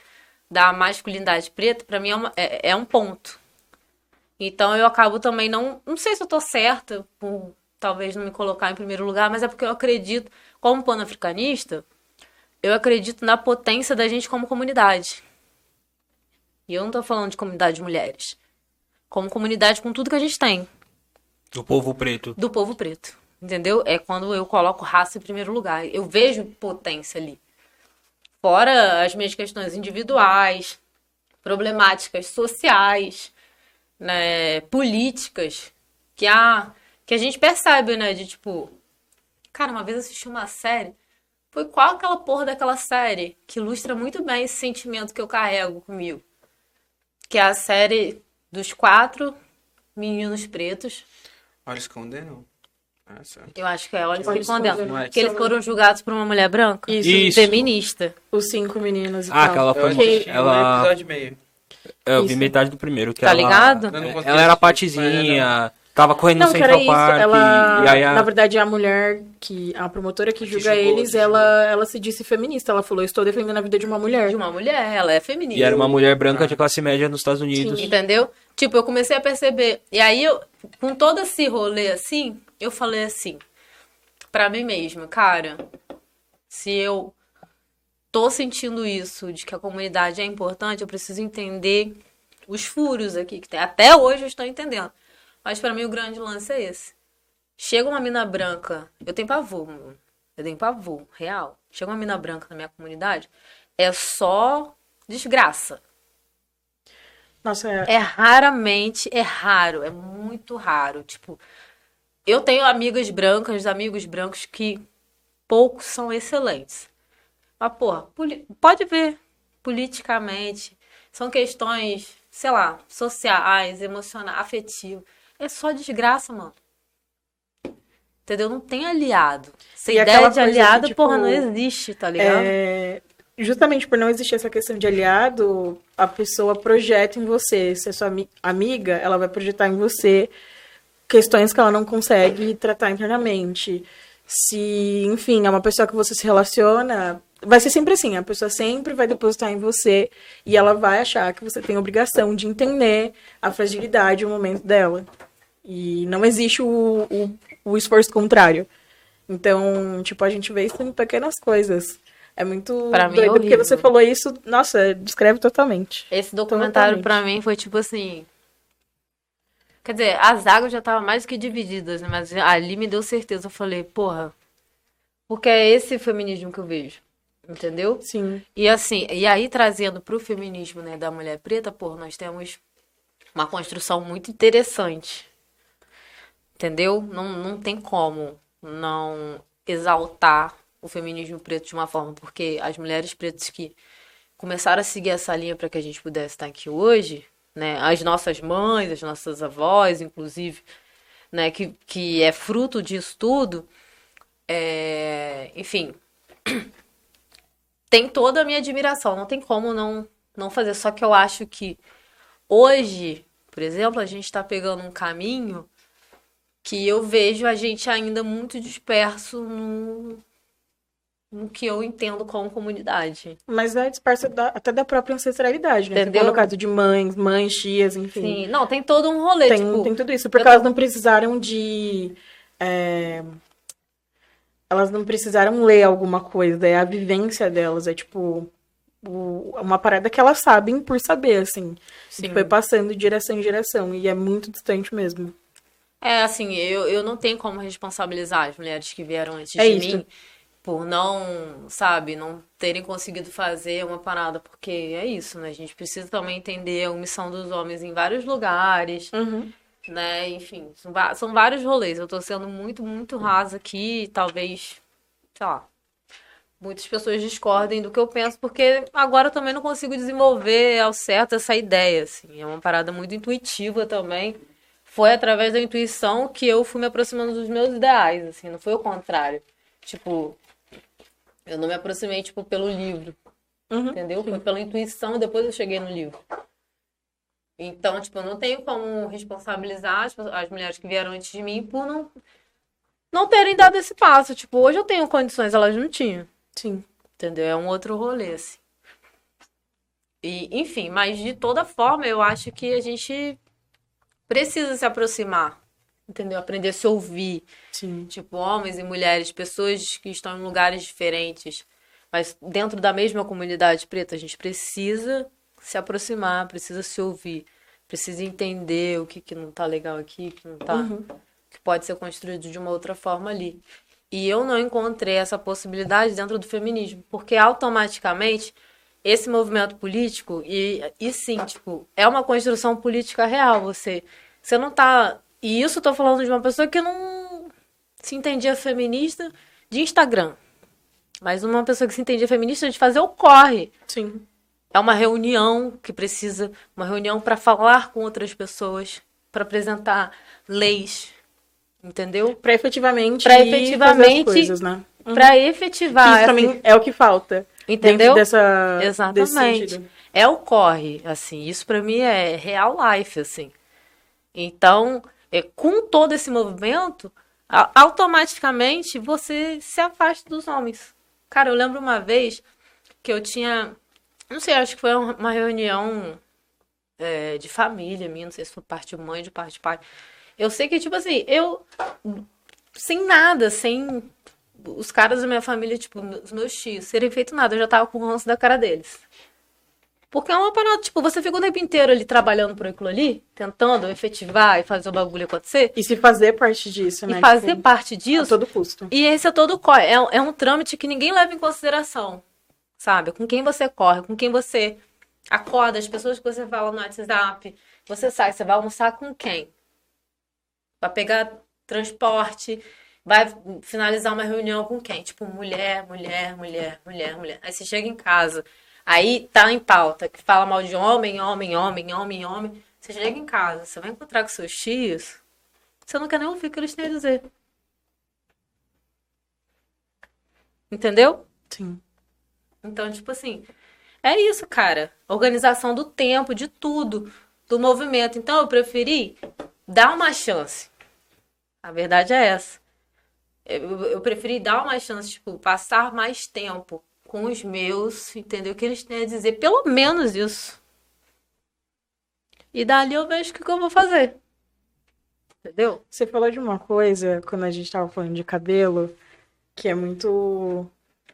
da masculinidade preta, para mim, é, uma, é, é, um ponto. Então eu acabo também não. Não sei se eu tô certa por talvez não me colocar em primeiro lugar, mas é porque eu acredito, como pan-africanista, eu acredito na potência da gente como comunidade. E eu não tô falando de comunidade de mulheres. Como comunidade com tudo que a gente tem. Do povo preto. Do povo preto. Entendeu? É quando eu coloco raça em primeiro lugar. Eu vejo potência ali. Fora as minhas questões individuais, problemáticas sociais, né, políticas, que a, que a gente percebe, né? De tipo, cara, uma vez assisti uma série. Foi qual aquela porra daquela série que ilustra muito bem esse sentimento que eu carrego comigo? Que é a série dos quatro meninos pretos Olhos que condenam? Essa. Eu acho que é Olhos que Olhos que condenam. Condenam. Que eles foram julgados por uma mulher branca. Isso. Isso. Feminista. Os cinco meninos e Ah, tal. que ela foi. assisti um Ela. episódio e meio. É, eu vi Isso. metade do primeiro. Que Tá ela, ligado? Ela era patizinha, tava correndo Não, no Central isso. Park. Ela, E aí a... na verdade, a mulher que. A promotora que julga julgou, eles, ela, ela se disse feminista. Ela falou: Estou defendendo a vida de uma mulher. De uma mulher, ela é feminista. E era uma mulher branca de classe média nos Estados Unidos. Entendeu? Tipo, eu comecei a perceber. E aí, eu, com todo esse rolê assim, eu falei assim, pra mim mesma, cara, se eu tô sentindo isso, de que a comunidade é importante, eu preciso entender os furos aqui que tem. Até hoje eu estou entendendo. Mas pra mim o grande lance é esse. Chega uma mina branca, eu tenho pavor, mano. Eu tenho pavor, real. Chega uma mina branca na minha comunidade, é só desgraça. Nossa, é. É raramente, é raro, é muito raro. Tipo, eu tenho amigas brancas, amigos brancos que poucos são excelentes. Mas, porra, pode ver, politicamente, são questões, sei lá, sociais, emocionais, afetivas. É só desgraça, mano. Entendeu? Não tem aliado. Essa E ideia de aliado, tipo, porra, não existe, tá ligado? É, justamente por não existir essa questão de aliado, a pessoa projeta em você. Se é sua ami- amiga, ela vai projetar em você questões que ela não consegue tratar internamente. Se, enfim, é uma pessoa que você se relaciona, vai ser sempre assim, a pessoa sempre vai depositar em você e ela vai achar que você tem obrigação de entender a fragilidade, o momento dela. E não existe o, o, o esforço contrário. Então, tipo, a gente vê isso em pequenas coisas. É muito Pra mim é porque você falou isso, nossa, descreve totalmente. Esse documentário Totalmente. pra mim foi tipo assim. Quer dizer, as águas já estavam mais que divididas, né? Mas ali me deu certeza. Eu falei, porra, porque é esse feminismo que eu vejo. Entendeu? Sim. E assim, e aí trazendo pro feminismo, né, da mulher preta, porra, nós temos uma construção muito interessante. Entendeu? Não, não tem como não exaltar o feminismo preto de uma forma, porque as mulheres pretas que começaram a seguir essa linha para que a gente pudesse estar aqui hoje, né, as nossas mães, as nossas avós, inclusive, né, que, que é fruto disso tudo, é, enfim, tem toda a minha admiração, não tem como não, não fazer. Só que eu acho que hoje, por exemplo, a gente está pegando um caminho que eu vejo a gente ainda muito disperso no, no que eu entendo como comunidade. Mas é dispersa até da própria ancestralidade, né? Você Entendeu? No caso de mães, mães, tias, enfim. Sim, não, tem todo um rolê, Tem, tipo, tem tudo isso. Porque eu elas não precisaram de. é, Elas não precisaram ler alguma coisa. É a vivência delas. É tipo. o- Uma parada que elas sabem por saber, assim. Sim. Que foi passando de geração em geração. E é muito distante mesmo. É, assim, eu, eu não tenho como responsabilizar as mulheres que vieram antes É de isso. mim por não, sabe, não terem conseguido fazer uma parada, porque é isso, né? A gente precisa também entender a omissão dos homens em vários lugares, né? Enfim, são, são vários rolês. Eu tô sendo muito, muito rasa aqui, talvez, sei lá, muitas pessoas discordem do que eu penso, porque agora eu também não consigo desenvolver ao certo essa ideia, assim. É uma parada muito intuitiva também. Foi através da intuição que eu fui me aproximando dos meus ideais, assim, não foi o contrário. Tipo, eu não me aproximei, tipo, pelo livro, Uhum. entendeu? Foi pela intuição depois eu cheguei no livro. Então, tipo, eu não tenho como responsabilizar as, as mulheres que vieram antes de mim por não, não terem dado esse passo. Tipo, hoje eu tenho condições, elas não tinham. Sim. Entendeu? É um outro rolê, assim. E, enfim, mas de toda forma, eu acho que a gente precisa se aproximar. Entendeu? Aprender a se ouvir. Sim. Tipo, homens e mulheres, pessoas que estão em lugares diferentes, mas dentro da mesma comunidade preta, a gente precisa se aproximar, precisa se ouvir, precisa entender o que, que não tá legal aqui, que não tá. Que pode ser construído de uma outra forma ali. E eu não encontrei essa possibilidade dentro do feminismo, porque automaticamente esse movimento político, e, e sim, tipo, é uma construção política real. Você, você não tá. E isso eu tô falando de uma pessoa que não se entendia feminista de Instagram. Mas uma pessoa que se entendia feminista de fazer o corre. Sim. É uma reunião que precisa, uma reunião para falar com outras pessoas, para apresentar leis, entendeu? Pra efetivamente. Pra as efetivamente- coisas, né? Para efetivar. Isso pra essa- mim é o que falta. Entendeu? Dessa, Exatamente. É o corre, assim. Isso pra mim é real life, assim. Então, é, com todo esse movimento, automaticamente você se afasta dos homens. Cara, eu lembro uma vez que eu tinha. Não sei, acho que foi um- uma reunião é, de família minha, não sei se foi parte de mãe, de parte de pai. Eu sei que, tipo assim, eu. Sem nada, sem os caras da minha família, tipo, os meus tios, serem feito nada, eu já tava com o ranço da cara deles. Porque é uma parada, tipo, você fica o tempo inteiro ali trabalhando por aquilo ali, tentando efetivar e fazer o bagulho acontecer, E se fazer parte disso, né? e fazer Tipo, parte a disso, todo custo. e esse é todo corre. É, é um trâmite que ninguém leva em consideração, sabe? Com quem você corre, com quem você acorda, as pessoas que você fala no WhatsApp, você sai, você vai almoçar com quem? Vai pegar transporte, vai finalizar uma reunião com quem? Tipo, mulher, mulher, mulher, mulher, mulher. Aí você chega em casa, aí tá em pauta, que fala mal de homem, homem, homem, homem, homem. Você chega em casa, você vai encontrar com seus tios, você não quer nem ouvir o que eles têm a dizer. Entendeu? Sim. Então, tipo assim, é isso, cara. Organização do tempo, de tudo, do movimento. Então, eu preferi dar uma chance. A verdade é essa. Eu, eu preferi dar uma chance, tipo, passar mais tempo com os meus, entendeu? O que eles têm a dizer, pelo menos isso. E dali eu vejo o que, que eu vou fazer. Entendeu? Você falou de uma coisa quando a gente tava falando de cabelo, que é muito,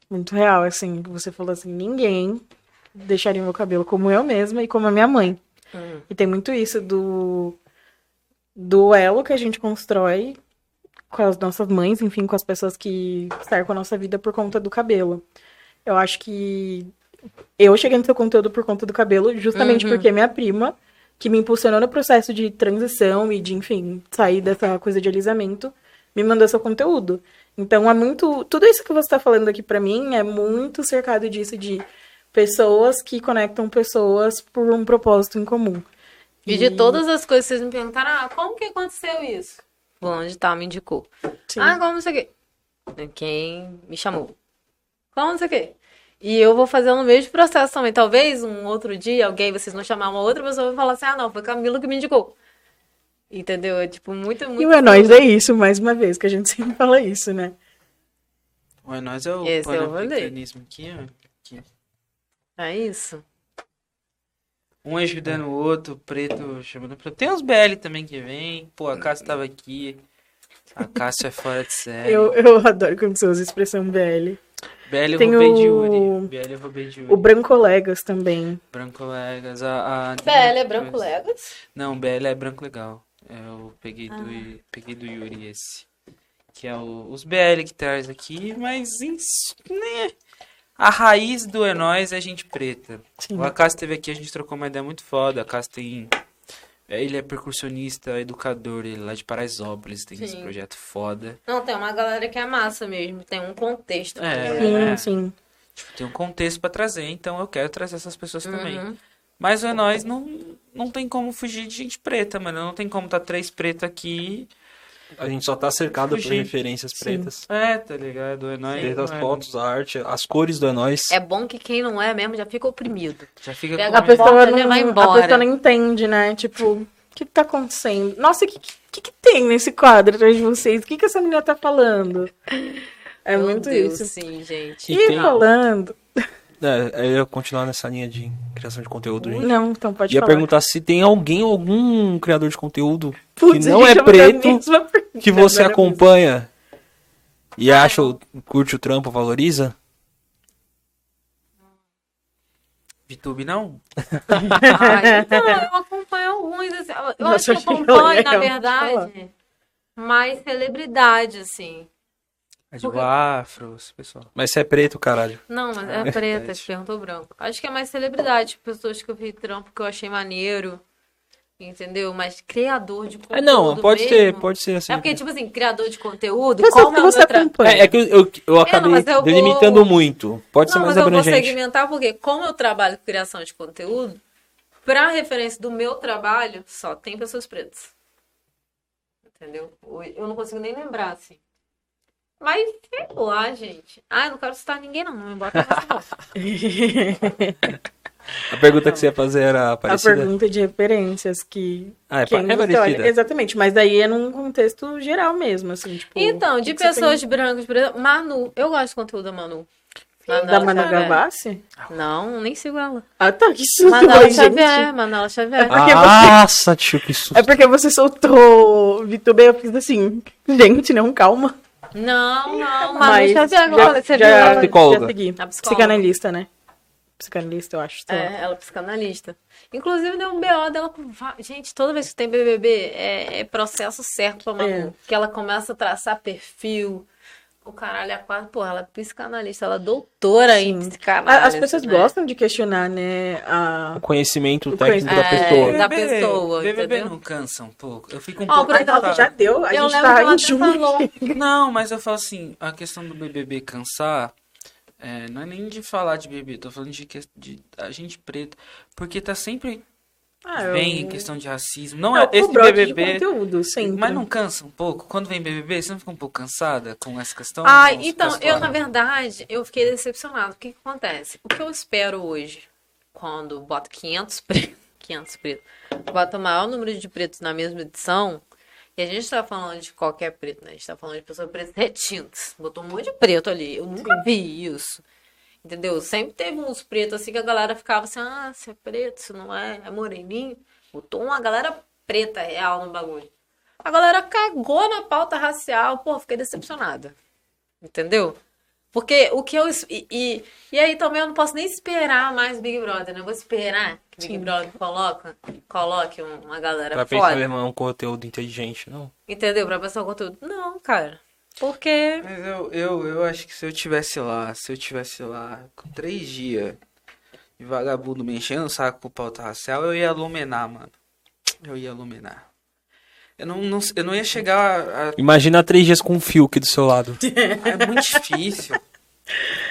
muito real, assim. Você falou assim, ninguém deixaria meu cabelo como eu mesma e como a minha mãe. Hum. E tem muito isso do, do elo que a gente constrói com as nossas mães, enfim, com as pessoas que cercam a nossa vida por conta do cabelo. Eu acho que eu cheguei no seu conteúdo por conta do cabelo, justamente Uhum. porque minha prima, que me impulsionou no processo de transição e de, enfim, sair dessa coisa de alisamento, me mandou seu conteúdo. Então é muito. Tudo isso que você está falando aqui pra mim é muito cercado disso de pessoas que conectam pessoas por um propósito em comum. E de todas as coisas que vocês me perguntaram, ah, como que aconteceu isso? Fulano de tal me indicou. Sim. Ah, como não sei o quê. Quem me chamou. Como não sei o quê. E eu vou fazendo o mesmo processo também. Talvez um outro dia alguém, vocês vão chamar uma outra pessoa e falar assim, ah, não, foi Camila que me indicou. Entendeu? É tipo, muito, muito... E o É Nóis é isso, mais uma vez, que a gente sempre fala isso, né? O é nós é o Esse é panafricanismo aqui, ó. Aqui. É isso. Um ajudando o outro, o preto chamando preto. Tem uns BL também que vem. Pô, a Cássia tava aqui. A Cássia é fora de série. Eu, eu adoro quando você usa a expressão BL. BL eu Tem o-. BL eu roubei de Yuri. O Brancolegas também. Branco Legas. A, a... BL é branco Legas? Não, BL é branco legal. Eu peguei do, peguei do Yuri esse. Que é o, os BL que traz aqui, mas em, né, a raiz do É Nóis é gente preta. Sim. O Acas esteve aqui, a gente trocou uma ideia muito foda. O Acas tem. É, Ele é percussionista, educador, ele é lá de Paraisópolis, tem esse Sim. projeto foda. Não, tem uma galera que é massa mesmo. Tem um contexto. É. pra Sim, galera. sim. Tipo, tem um contexto pra trazer, então eu quero trazer essas pessoas também. Uhum. Mas o É Nóis não, não tem como fugir de gente preta, mano. Não tem como tá três pretos aqui. A gente só tá cercado por referências pretas. É, tá ligado? É Nóis. Desde as mano, fotos, a arte, as cores do É Nóis. É bom que quem não é mesmo já fica oprimido. Já fica Pega com A pessoa, não, vai a embora. pessoa não entende, né? Tipo, o que, que tá acontecendo? Nossa, o que, que, que tem nesse quadro atrás de vocês? O que, que essa menina tá falando? É Meu muito Deus, isso. sim, gente. E E tem- falando. É, eu ia continuar nessa linha de criação de conteúdo, gente. Não, então pode Ia falar. perguntar se tem alguém, algum criador de conteúdo Putz, que não é preto, que você acompanha e acha, o- curte o trampo, valoriza? VTube não? Ai, então, eu acompanho alguns. assim, Eu Nossa, acho que eu acompanho, na verdade, mais celebridade, assim. É de Porque- afro, esse pessoal. Mas você é preto, caralho. Não, mas é preta, verdade. se perguntou branco. Acho que é mais celebridade, pessoas que eu vi trampo que eu achei maneiro. Entendeu? Mas criador de conteúdo. É, não, pode mesmo. ser, pode ser assim. É porque, tipo assim, criador de conteúdo, Pessoa como que é o você tra... acompanha. É, é que eu, eu, eu acabei mas eu vou- delimitando muito. Pode ser Não, mais mas eu vou abrangente. segmentar porque, como eu trabalho com criação de conteúdo, pra referência do meu trabalho, só tem pessoas pretas. Entendeu? Eu não consigo nem lembrar, assim. Mas, sei lá, gente. Ah, eu não quero citar ninguém, não. Não me bota nessa, não. A pergunta que você ia fazer era A parecida? pergunta de referências que. Ah, é, quem é você olha. parecida. Exatamente, mas daí é num contexto geral mesmo, assim, tipo. Então, de você pessoas brancas, pretas. Manu. Eu gosto de conteúdo da Manu. tem Da Manu. Gavassi? Não, nem sigo ela. Ah, tá, que susto, Manuela gente. Xavier, Manuela Xavier. porque Nossa, tio, que susto. É porque você soltou VTube, eu fiz assim, gente, não, calma. Não, não, Manu Mas Xavier, já- já, você viu já, ela? Psicóloga. Já segui. A psicóloga. Psicanalista, né? Psicanalista, eu acho. É, ela é psicanalista. Inclusive, deu um BO dela com. Gente, toda vez que tem BBB, é, é processo certo pra Manu. É. Que ela começa a traçar perfil. O caralho é quase. Pô, ela é psicanalista, ela é doutora em Sim. psicanálise. As pessoas né? gostam de questionar, né? A... O conhecimento O técnico conhecimento- da É, pessoa. da pessoa, BBB entendeu? não cansa um pouco. Eu fico um Ó, pouco. exemplo, Ah, já deu, a Eu gente tá ela em junho. falou. Não, mas eu falo assim, a questão do BBB cansar, é, não é nem de falar de BBB, tô falando de, de a gente preta, porque tá sempre Ah, eu- vem em questão de racismo. Não É é, o esse BBB, conteúdo, sempre. mas não cansa um pouco? Quando vem BBB, você não fica um pouco cansada com essa questão? Ah, então, eu, na verdade, eu fiquei decepcionada. O que, que acontece? O que eu espero hoje, quando boto 500 pretos, 500 pretos, boto o maior número de pretos na mesma edição, E a gente tá falando de qualquer preto, né? A gente tá falando de pessoas pretas retintas. Botou um monte de preto ali. Eu nunca vi isso. Entendeu? Sempre teve uns pretos assim que a galera ficava assim, ah, você é preto, você não é, é moreninho. Botou uma galera preta real no bagulho. A galera cagou na pauta racial. Pô, fiquei decepcionada. Entendeu? Porque o que eu. E, e, e aí também eu não posso nem esperar mais Big Brother, né? Eu vou esperar que Big Brother coloca, coloque um- uma galera Pra pensar foda. mesmo, é um conteúdo inteligente, não. Entendeu? Pra pensar o conteúdo. Não, cara. Porque. Mas eu, eu, eu acho que se eu tivesse lá, se eu tivesse lá com três dias e vagabundo me enchendo o saco com pauta racial, eu ia iluminar, mano. Eu ia iluminar. Eu não, não, eu não ia chegar a. Imagina três dias com um fio aqui do seu lado. É muito difícil.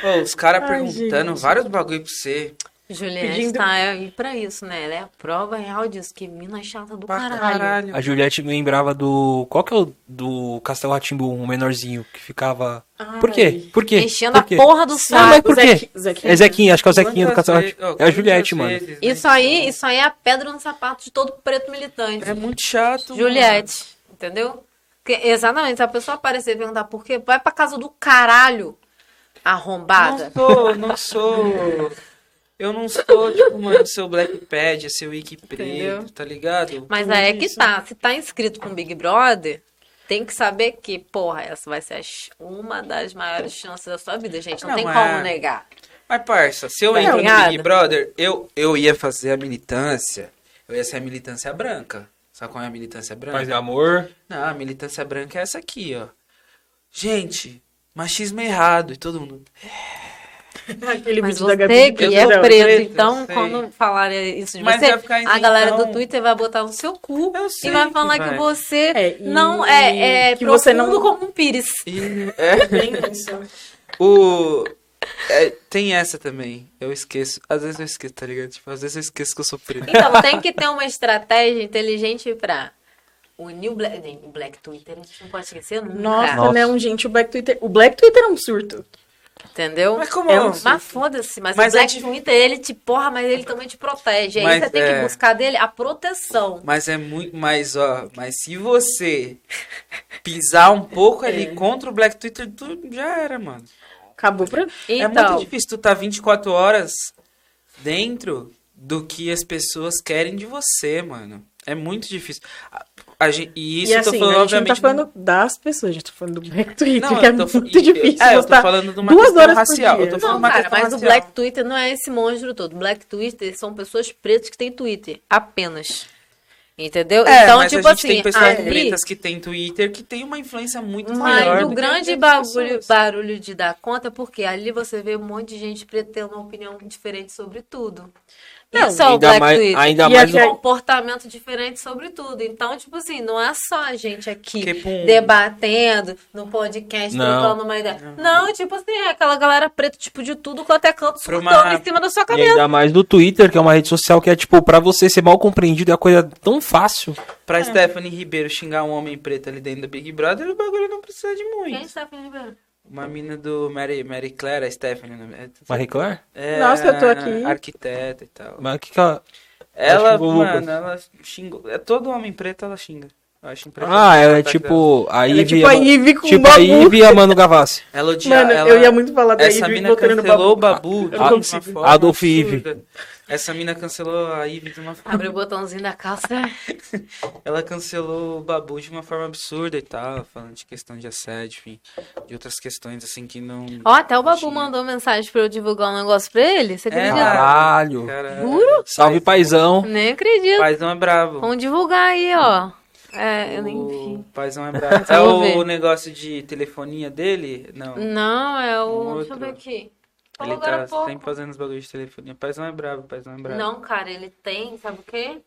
Pô, os caras perguntando gente. vários bagulho pra você. Juliette Pedindo- tá aí pra isso, né? Ela é a prova real disso. Que mina chata do caralho. caralho. A Juliette me lembrava do. Qual que é o do Castelo Ratimbu, um menorzinho que ficava. Por quê? Por quê? Enchendo Por quê? a porra do Não, saco. mas por quê? Zequinha-. É Zequinha, acho que é o Zequinha do Castelo Ratimbu. É a Juliette, mano. vezes, né? Isso aí, isso aí é a pedra no sapato de todo preto militante. É muito chato. mano. Juliette, entendeu? Porque, exatamente, se a pessoa aparecer e perguntar por quê, vai pra casa do caralho, arrombada. Não sou, não sou. Eu não sou, tipo, mano, seu Black Pad, seu Wiki preto, Entendeu? tá ligado? Mas aí é que tá, se tá inscrito com o Big Brother, tem que saber que, porra, essa vai ser uma das maiores chances da sua vida, gente. Não, Não, tem é. como negar. Mas, parça, se eu Tá entro no ligado? Big Brother, eu, eu ia fazer a militância. Eu ia ser a militância branca. Sabe qual é a militância branca? Paz e amor. Não, a militância branca é essa aqui, ó. Gente, machismo é errado. E todo mundo. Aquele Mas vídeo da você Gabi. que é sei, preto, então, sei. quando falarem isso de Mas você, a galera isentão. do Twitter vai botar no seu cu Eu e vai que falar que vai. você É, e- não é, é que você profundo não- como um pires. E, é, isso. o. é, tem essa também. Eu esqueço. Às vezes eu esqueço, tá ligado? Tipo, às vezes eu esqueço que eu sou preto. Então, tem que ter uma estratégia inteligente pra unir o Black, o Black Twitter, a gente não pode esquecer nunca. Nossa, Nossa. não, gente, o Black Twitter. O Black Twitter é um surto. Entendeu? Mas como É não? um- Mas foda-se, mas, Mas o é Black Twitter, ele te porra, mas ele também te protege. Aí Mas você tem é- que buscar dele a proteção. Mas é muito mais, ó. Mas se você pisar um pouco ali É. contra o Black Twitter, tu já era, mano. Acabou pra. É muito Então, difícil tu tá 24 horas dentro do que as pessoas querem de você, mano. É muito difícil. A, a gen- e isso e eu assim, tô falando, a gente não tá obviamente. falando das pessoas, a gente tá falando do Black Twitter, Não, que é eu tô muito e- difícil É, eu tô falando de uma duas questão horas por racial. dia. Eu tô falando não, uma cara, questão mas o racial. Black Twitter não é esse monstro todo. Black Twitter são pessoas pretas que têm Twitter. Apenas. Entendeu? É, então, mas tipo a gente assim, tem pessoas ali, pretas que têm Twitter que tem uma influência muito Mas maior. o do que grande pessoas. barulho de dar conta é porque ali você vê um monte de gente preta tendo uma opinião diferente sobre tudo. Não, Isso é o ainda Black mais, Twitter. ainda E mais aqui- um comportamento diferente sobre tudo. Então, tipo assim, não é só a gente aqui debatendo no podcast, Não. trocando uma ideia. Não, tipo assim, é aquela galera preta, tipo, de tudo quanto é canto, surtando uma- em cima da sua E cabeça. ainda mais do Twitter, que é uma rede social que é, tipo, pra você ser mal compreendido é uma coisa tão fácil. Pra Stephanie Ribeiro xingar um homem preto ali dentro do Big Brother, o bagulho não precisa de muito. Quem está Ribeiro? Uma mina do Mary, Mary Claire, a Stephanie. né? Marie Claire? É, Nossa, eu tô aqui. Arquiteta e tal. Mas o que que ela... Ela, mano, ela xingou. É todo homem preto, ela xinga. Eu acho impressionante. Ah, ela é Tá tipo a Ela é Ivy... tipo a Ivy com tipo o a. Ivy e a Mano Gavassi. Ela odia, Mano, ela, eu ia muito falar da Essa Ivy mina cancelou o Babu. Consigo. forma Adolf Ivy. Essa mina cancelou a Ivy de uma forma... Abre o botãozinho da calça. Ela cancelou o Babu de uma forma absurda e tal, falando de questão de assédio, enfim, de outras questões assim que não... Ó, até o Babu Tinha. mandou mensagem pra eu divulgar um negócio pra ele. Você É, acredita? Caralho. Cara, Juro? Salve, paizão. Nem acredito. Paizão é bravo. Vamos divulgar aí, ó. É, eu nem O vi. paizão é bravo. É o ver. negócio de telefonia dele? Não. Não, é o. Um Deixa eu outro. ver aqui. Falou Ele agora tá pouco. sempre fazendo os bagulhos de telefonia. Paizão é bravo, paizão é bravo. Não, cara, ele tem, sabe o quê?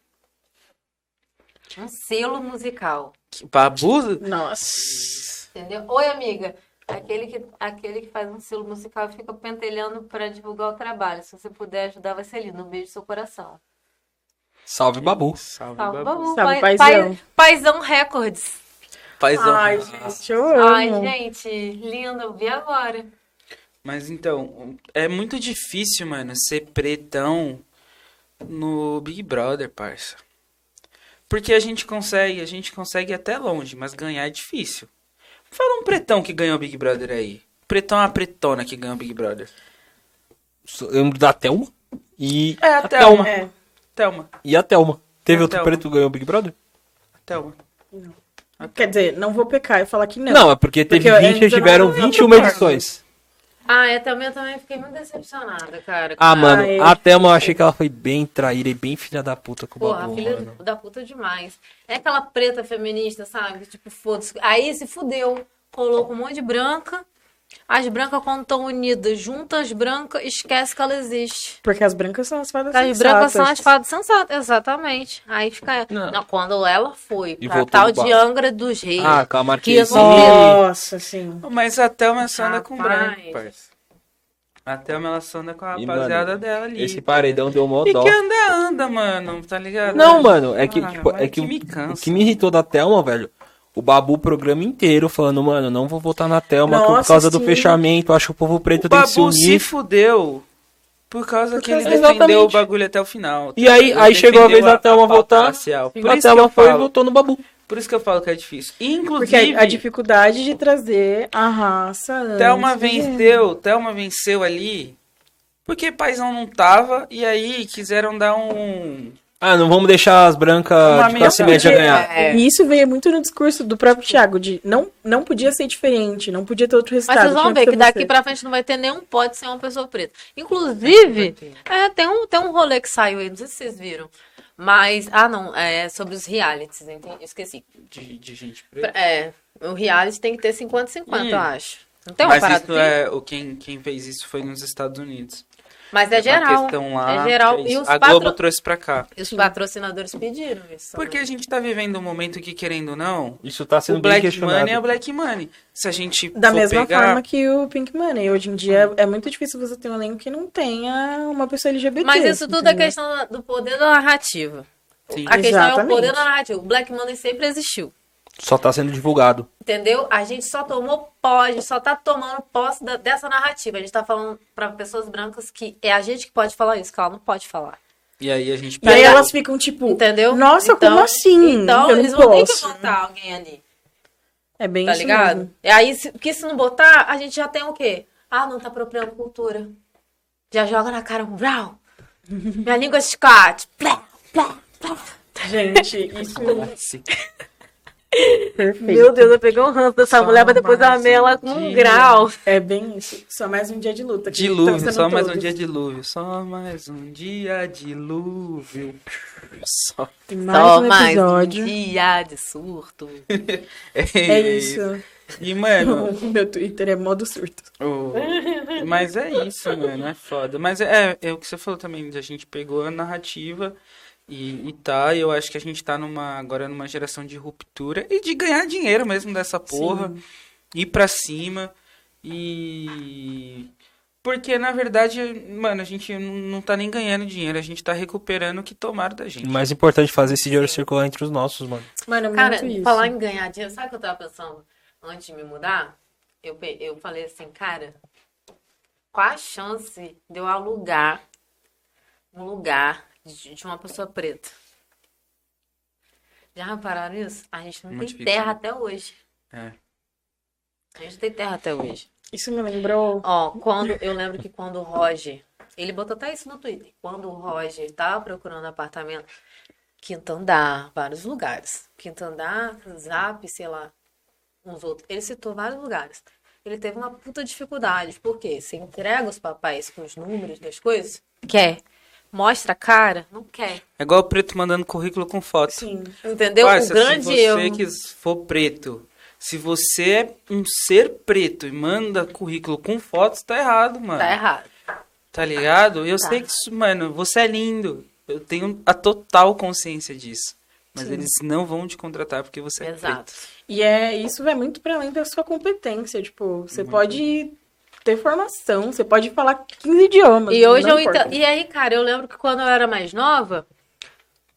Um selo musical. Babu? Nossa. Entendeu? Oi, amiga. Aquele que, aquele que faz um selo musical e fica pentelhando pra divulgar o trabalho. Se você puder ajudar, vai ser lindo. Um beijo no seu coração. Salve, Babu. Salve, Salve, Babu. Babu. Salve, Pai- paizão. pai- Paizão Records. Paizão. Ai, gente, eu amo. Ai, gente, lindo. Vi agora. Mas então, é muito difícil, mano, ser pretão no Big Brother, parça. Porque a gente consegue, a gente consegue ir até longe, mas ganhar é difícil. Fala um pretão que ganhou o Big Brother aí. Pretão é uma pretona que ganhou o Big Brother. Eu lembro da Thelma e É, a a Thelma. Thelma. É. Thelma. E a Thelma. Teve A outro Thelma. preto que ganhou o Big Brother? Thelma. Quer dizer, não vou pecar e falar que não. Não, é porque teve Porque 20 e tiveram não- eu 21 concordo. edições. Ah, eu também, eu também fiquei muito decepcionada, cara. Ah, mano, é a Thelma eu achei que ela foi bem traíra e bem filha da puta com o Porra, Babu, filha mano. da puta demais. É aquela preta feminista, sabe? Tipo, foda-se. Aí se fudeu. Colocou um monte de branca. As brancas, quando estão unidas, juntas as brancas, esquece que ela existe. Porque as brancas são as fadas As brancas são sensatas. as fadas sensatas, exatamente. Aí fica. Não. Não, quando ela foi E pra tal de. Angra dos Reis. Ah, com a vi. Nossa, sim. Mas a Thelma só anda com branco. A Thelma ela só anda com a E, rapaziada mano, dela ali. Esse paredão deu mó E dó. que anda, anda, mano, tá ligado? Não, mano, é que, Ah, tipo, é que, que me cansa. o que me irritou da Thelma, velho, o Babu o programa inteiro falando, mano, não vou votar na Thelma por Nossa, causa do sim. fechamento, acho que o povo preto O tem que se Babu se unir. fudeu por causa Por que ele causa- defendeu o Exatamente. bagulho até o final. E aí- Ele aí chegou a vez da Thelma votar, racial. Por a Thelma foi e votou no Babu. por isso que eu falo que é difícil. Porque Inclusive, a, a dificuldade de trazer a raça Thelma do gênero. venceu, Thelma venceu ali porque Paizão não tava e aí quiseram dar um... Ah, não vamos deixar as brancas Uma de classe média ganhar. É. E isso veio muito no discurso do próprio Thiago, de não, não podia ser diferente, não podia ter outro Mas resultado. vocês vão ver que daqui você. pra frente não vai ter nenhum pode ser uma pessoa preta. Inclusive, é, tem, um, tem um rolê que saiu aí, não sei se vocês viram. Mas, ah não, é sobre os realities, entendi, esqueci. De, de gente preta. É, o reality tem que ter 50-50, Hum. eu acho. Não tem uma Mas parada isso assim? é, o quem, quem fez isso foi nos Estados Unidos. Mas é geral. lá, é geral. é E os, A patro- Globo trouxe pra cá. e os patrocinadores pediram isso. Porque a gente tá vivendo um momento que, querendo ou não, Isso tá sendo o Black. Money é Black Money. Se a gente Da for mesma pegar, forma que o Pink Money. Hoje em dia é muito difícil você ter um elenco que não tenha uma pessoa LGBT. Mas isso tudo é entendeu? questão do poder da narrativa. Sim. A questão é o Exatamente. poder da narrativa. O Black Money sempre existiu. Só tá sendo divulgado. Entendeu? A gente só tomou posse, a gente só tá tomando posse da- dessa narrativa. A gente tá falando pra pessoas brancas que é a gente que pode falar isso, que ela não pode falar. E aí a gente E aí elas ficam tipo, Entendeu? nossa, Então- como assim? Então, Eu não eles vão ter que botar alguém ali. É bem Tá isso ligado? mesmo. E aí, se, porque se não botar, a gente já tem o quê? Ah, não tá apropriando cultura. Já joga na cara um brau. Minha língua é escate. Plá, plá, plá. Gente, isso é perfeito. Meu Deus, eu peguei um ranço dessa Só mulher, mas depois eu amei ela um com um dia. grau. É bem isso. Só mais um dia de luta. Dilúvio, estão só mais um todos. dia de dilúvio. Só mais um dia dilúvio. Só. Mais Só um mais episódio. um dia de surto. É isso. E, mano, meu Twitter é modo surto. o- mas é isso, mano, é foda. Mas é, é o que você falou também, a gente pegou a narrativa e, e tá, eu acho que a gente tá numa, agora numa geração de ruptura e de ganhar dinheiro mesmo dessa porra, ir pra cima e... Porque, na verdade, mano, a gente não tá nem ganhando dinheiro, a gente tá recuperando o que tomaram da gente. O mais importante é fazer esse dinheiro circular entre os nossos, mano. Mano, é Cara, muito isso. falar em ganhar dinheiro, sabe o que eu tava pensando antes de me mudar? Eu, eu falei assim, cara, qual a chance de eu alugar um lugar de, de uma pessoa preta? Já repararam isso? A gente não Muito tem difícil, terra né? até hoje. É. A gente não tem terra até hoje. Isso me lembrou. Ó, quando eu lembro que quando o Roger, ele botou até isso no Twitter, quando o Roger tava procurando apartamento, quinto andar, vários lugares, quinto andar, Zap, sei lá, uns outros, ele citou vários lugares. Ele teve uma puta dificuldade, porque você entrega os papéis com os números das coisas, quer, mostra a cara, não quer, É igual o preto mandando currículo com foto. Sim. entendeu? Parça, o grande se você erro. que for preto, se você é um ser preto e manda currículo com fotos, tá errado, mano. Tá errado. Tá ligado? Eu Tá. sei que isso, mano, você é lindo. Eu tenho a total consciência disso. Mas eles não vão te contratar porque você é Exato. preto. E é, isso vai muito para além da sua competência. Tipo, você pode ter formação, você pode falar 15 idiomas. E hoje eu importa. entendo. E aí, cara, eu lembro que quando eu era mais nova,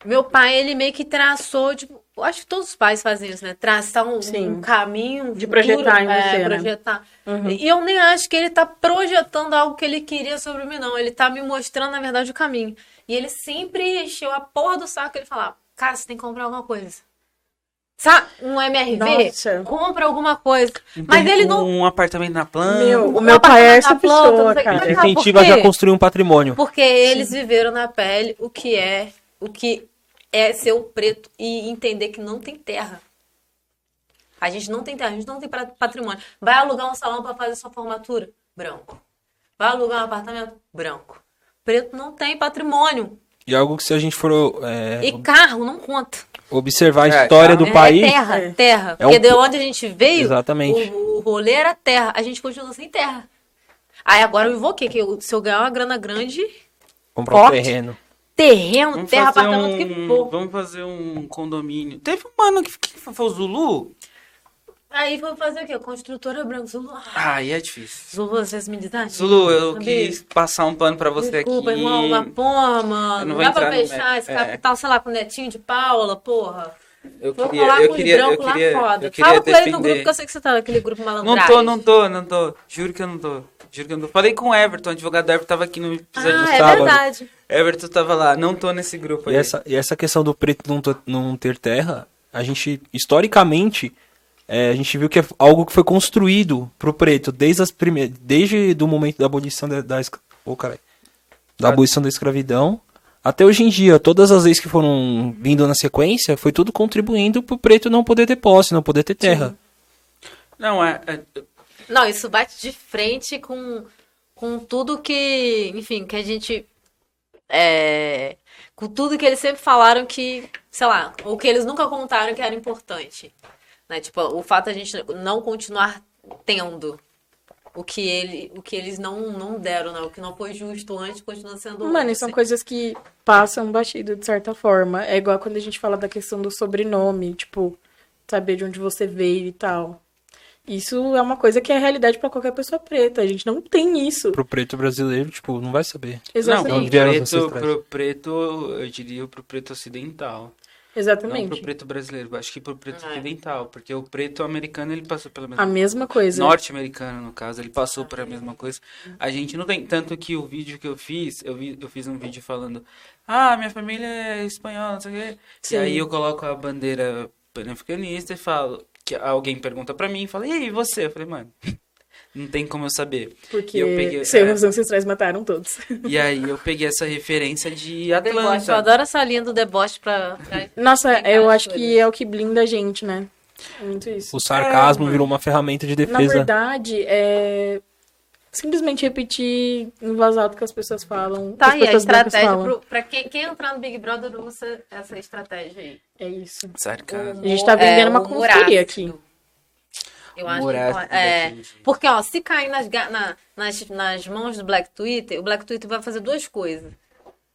meu pai, ele meio que traçou, tipo, eu acho que todos os pais fazem isso, né? Traçar um, um caminho. um De futuro, projetar em é, você, né? projetar. Uhum. E eu nem acho que ele tá projetando algo que ele queria sobre mim, não. Ele tá me mostrando, na verdade, o caminho. E ele sempre encheu a porra do saco. Ele falava, casa, você tem que comprar alguma coisa. Sabe? Um MRV, Nossa. compra alguma coisa. Mas ele não. Um apartamento na planta. Meu, o meu pai é essa planta, pessoa, sei o cara. Incentiva já construir um patrimônio. Porque eles viveram na pele o que é, o que é ser um preto e entender que não tem terra. A gente não tem terra, a gente não tem patrimônio. Vai alugar um salão para fazer sua formatura? Branco. Vai alugar um apartamento? Branco. Preto não tem patrimônio. E algo que se a gente for é, E carro não conta. observar a É, história do É país, terra, É. terra. É um Porque de po- onde a gente veio, Exatamente. O, o rolê era terra. A gente continua sem terra. Aí agora eu invoquei que eu- se eu ganhar uma grana grande, comprar um terreno. terreno, Vamos terra, fazer, apartamento, o que um, for. vamos fazer um condomínio. Teve um mano que, que foi o Zulu? Aí foi fazer o quê? Construtora branca. Zulu, ah, aí é difícil. Zulu, vocês me dizem? Zulu, eu quis passar um pano pra você Desculpa, aqui. irmão, mas porra, mano. Não Não vou dá pra fechar esse é. capital, sei lá, com o netinho de Paula, porra. Eu Vou queria, falar eu com queria, os eu brancos queria, lá foda. eu queria Fala com ele no grupo, defender. que eu sei que você tá naquele grupo Não malandragem. tô, não tô, não tô. Juro que eu não tô. Juro que eu não tô. Falei com o Everton, o advogado do Everton tava aqui no episódio Ah, do é sábado. verdade. Everton tava lá, não tô nesse grupo aí. E essa, e essa questão do preto não, não ter terra, a gente, historicamente, é, a gente viu que é algo que foi construído pro preto desde as primeiras, desde do momento da abolição da, da, Ô, caralho. da abolição da escravidão até hoje em dia. Todas as leis que foram vindo na sequência, foi tudo contribuindo pro preto não poder ter posse, não poder ter terra. Não, é, é- Não, isso bate de frente com, com tudo que, enfim, que a gente. É, com tudo que eles sempre falaram que, sei lá, ou que eles nunca contaram que era importante. Né? Tipo, o fato de a gente não continuar tendo o que, ele, o que eles não, não deram, né? O que não foi justo antes continua sendo Mano, hoje. são coisas que passam batido de certa forma. É igual quando a gente fala da questão do sobrenome, tipo, saber de onde você veio e tal. Isso é uma coisa que é realidade pra qualquer pessoa preta. A gente não tem isso. Pro preto brasileiro, tipo, não vai saber. não, Exatamente. vieram os preto, pro preto, eu diria pro preto ocidental. Não pro Exatamente. preto brasileiro, acho que pro preto É. ocidental, porque o preto americano ele passou pela mesma A mesma coisa. norte-americano, no caso, ele passou por a mesma coisa. A gente não tem tanto que o vídeo que eu fiz, eu, vi, eu fiz um vídeo falando, ah, minha família é espanhola, não sei o quê. Sim. E aí eu coloco a bandeira pan-africanista e falo, que alguém pergunta pra mim, fala, e aí, você? Eu falei, mano, não tem como eu saber. Porque E eu peguei- seus ancestrais mataram todos. E aí eu peguei essa referência de Deboche. Eu Atlanta. adoro essa linha do deboche pra. pra- Nossa, eu acho que é o que blinda a gente, né? É muito isso. O sarcasmo É, virou uma ferramenta de Na defesa. verdade, é simplesmente repetir em voz alta o que as pessoas falam. Tá aí a estratégia. Pro, pra quem, quem entrar no Big Brother usa essa estratégia aí. É isso. Sarcasmo. A gente tá vendendo uma consultoria aqui. Eu acho que é, gente. porque ó, se cair nas, na- nas, nas mãos do Black Twitter, o Black Twitter vai fazer duas coisas.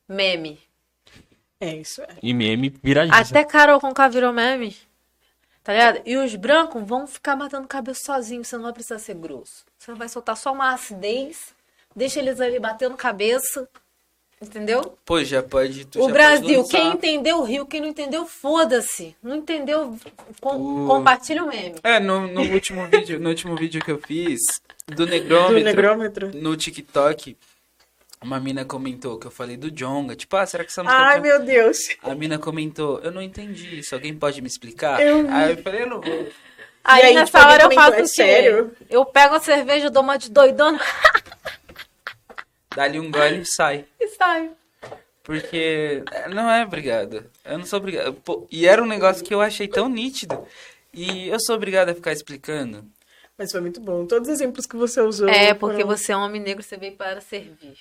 Meme. É isso, é. E meme viraliza. Até Carol com K virou meme. Tá ligado? E os brancos vão ficar batendo cabeça sozinhos. Você não vai precisar ser grosso. Você vai soltar só uma acidez. Deixa eles ali batendo cabeça. Entendeu? Pô, já pode. tu O já pode Brasil, lançar. quem entendeu, riu. Quem não entendeu, foda-se. Não entendeu, com- O- compartilha o meme. É, no, no último vídeo, no último vídeo que eu fiz do negrômetro, Do negrômetro. no TikTok, uma mina comentou que eu falei do Jonga, tipo, ah, será que essa música Ai, é meu Deus. A mina comentou, eu não entendi isso, alguém pode me explicar? Eu. Aí eu falei, eu não vou. Aí, aí, nessa tipo, hora eu faço "É sério?" Eu pego a cerveja, dou uma de doidona Dá-lhe um gole e sai. e saio. Porque é, não é obrigado. Eu não sou obrigado. Pô, e era um negócio que eu achei tão nítido. E eu sou obrigado a ficar explicando. Mas foi muito bom. Todos os exemplos que você usou. É, porque foram- você é um homem negro, você veio para servir.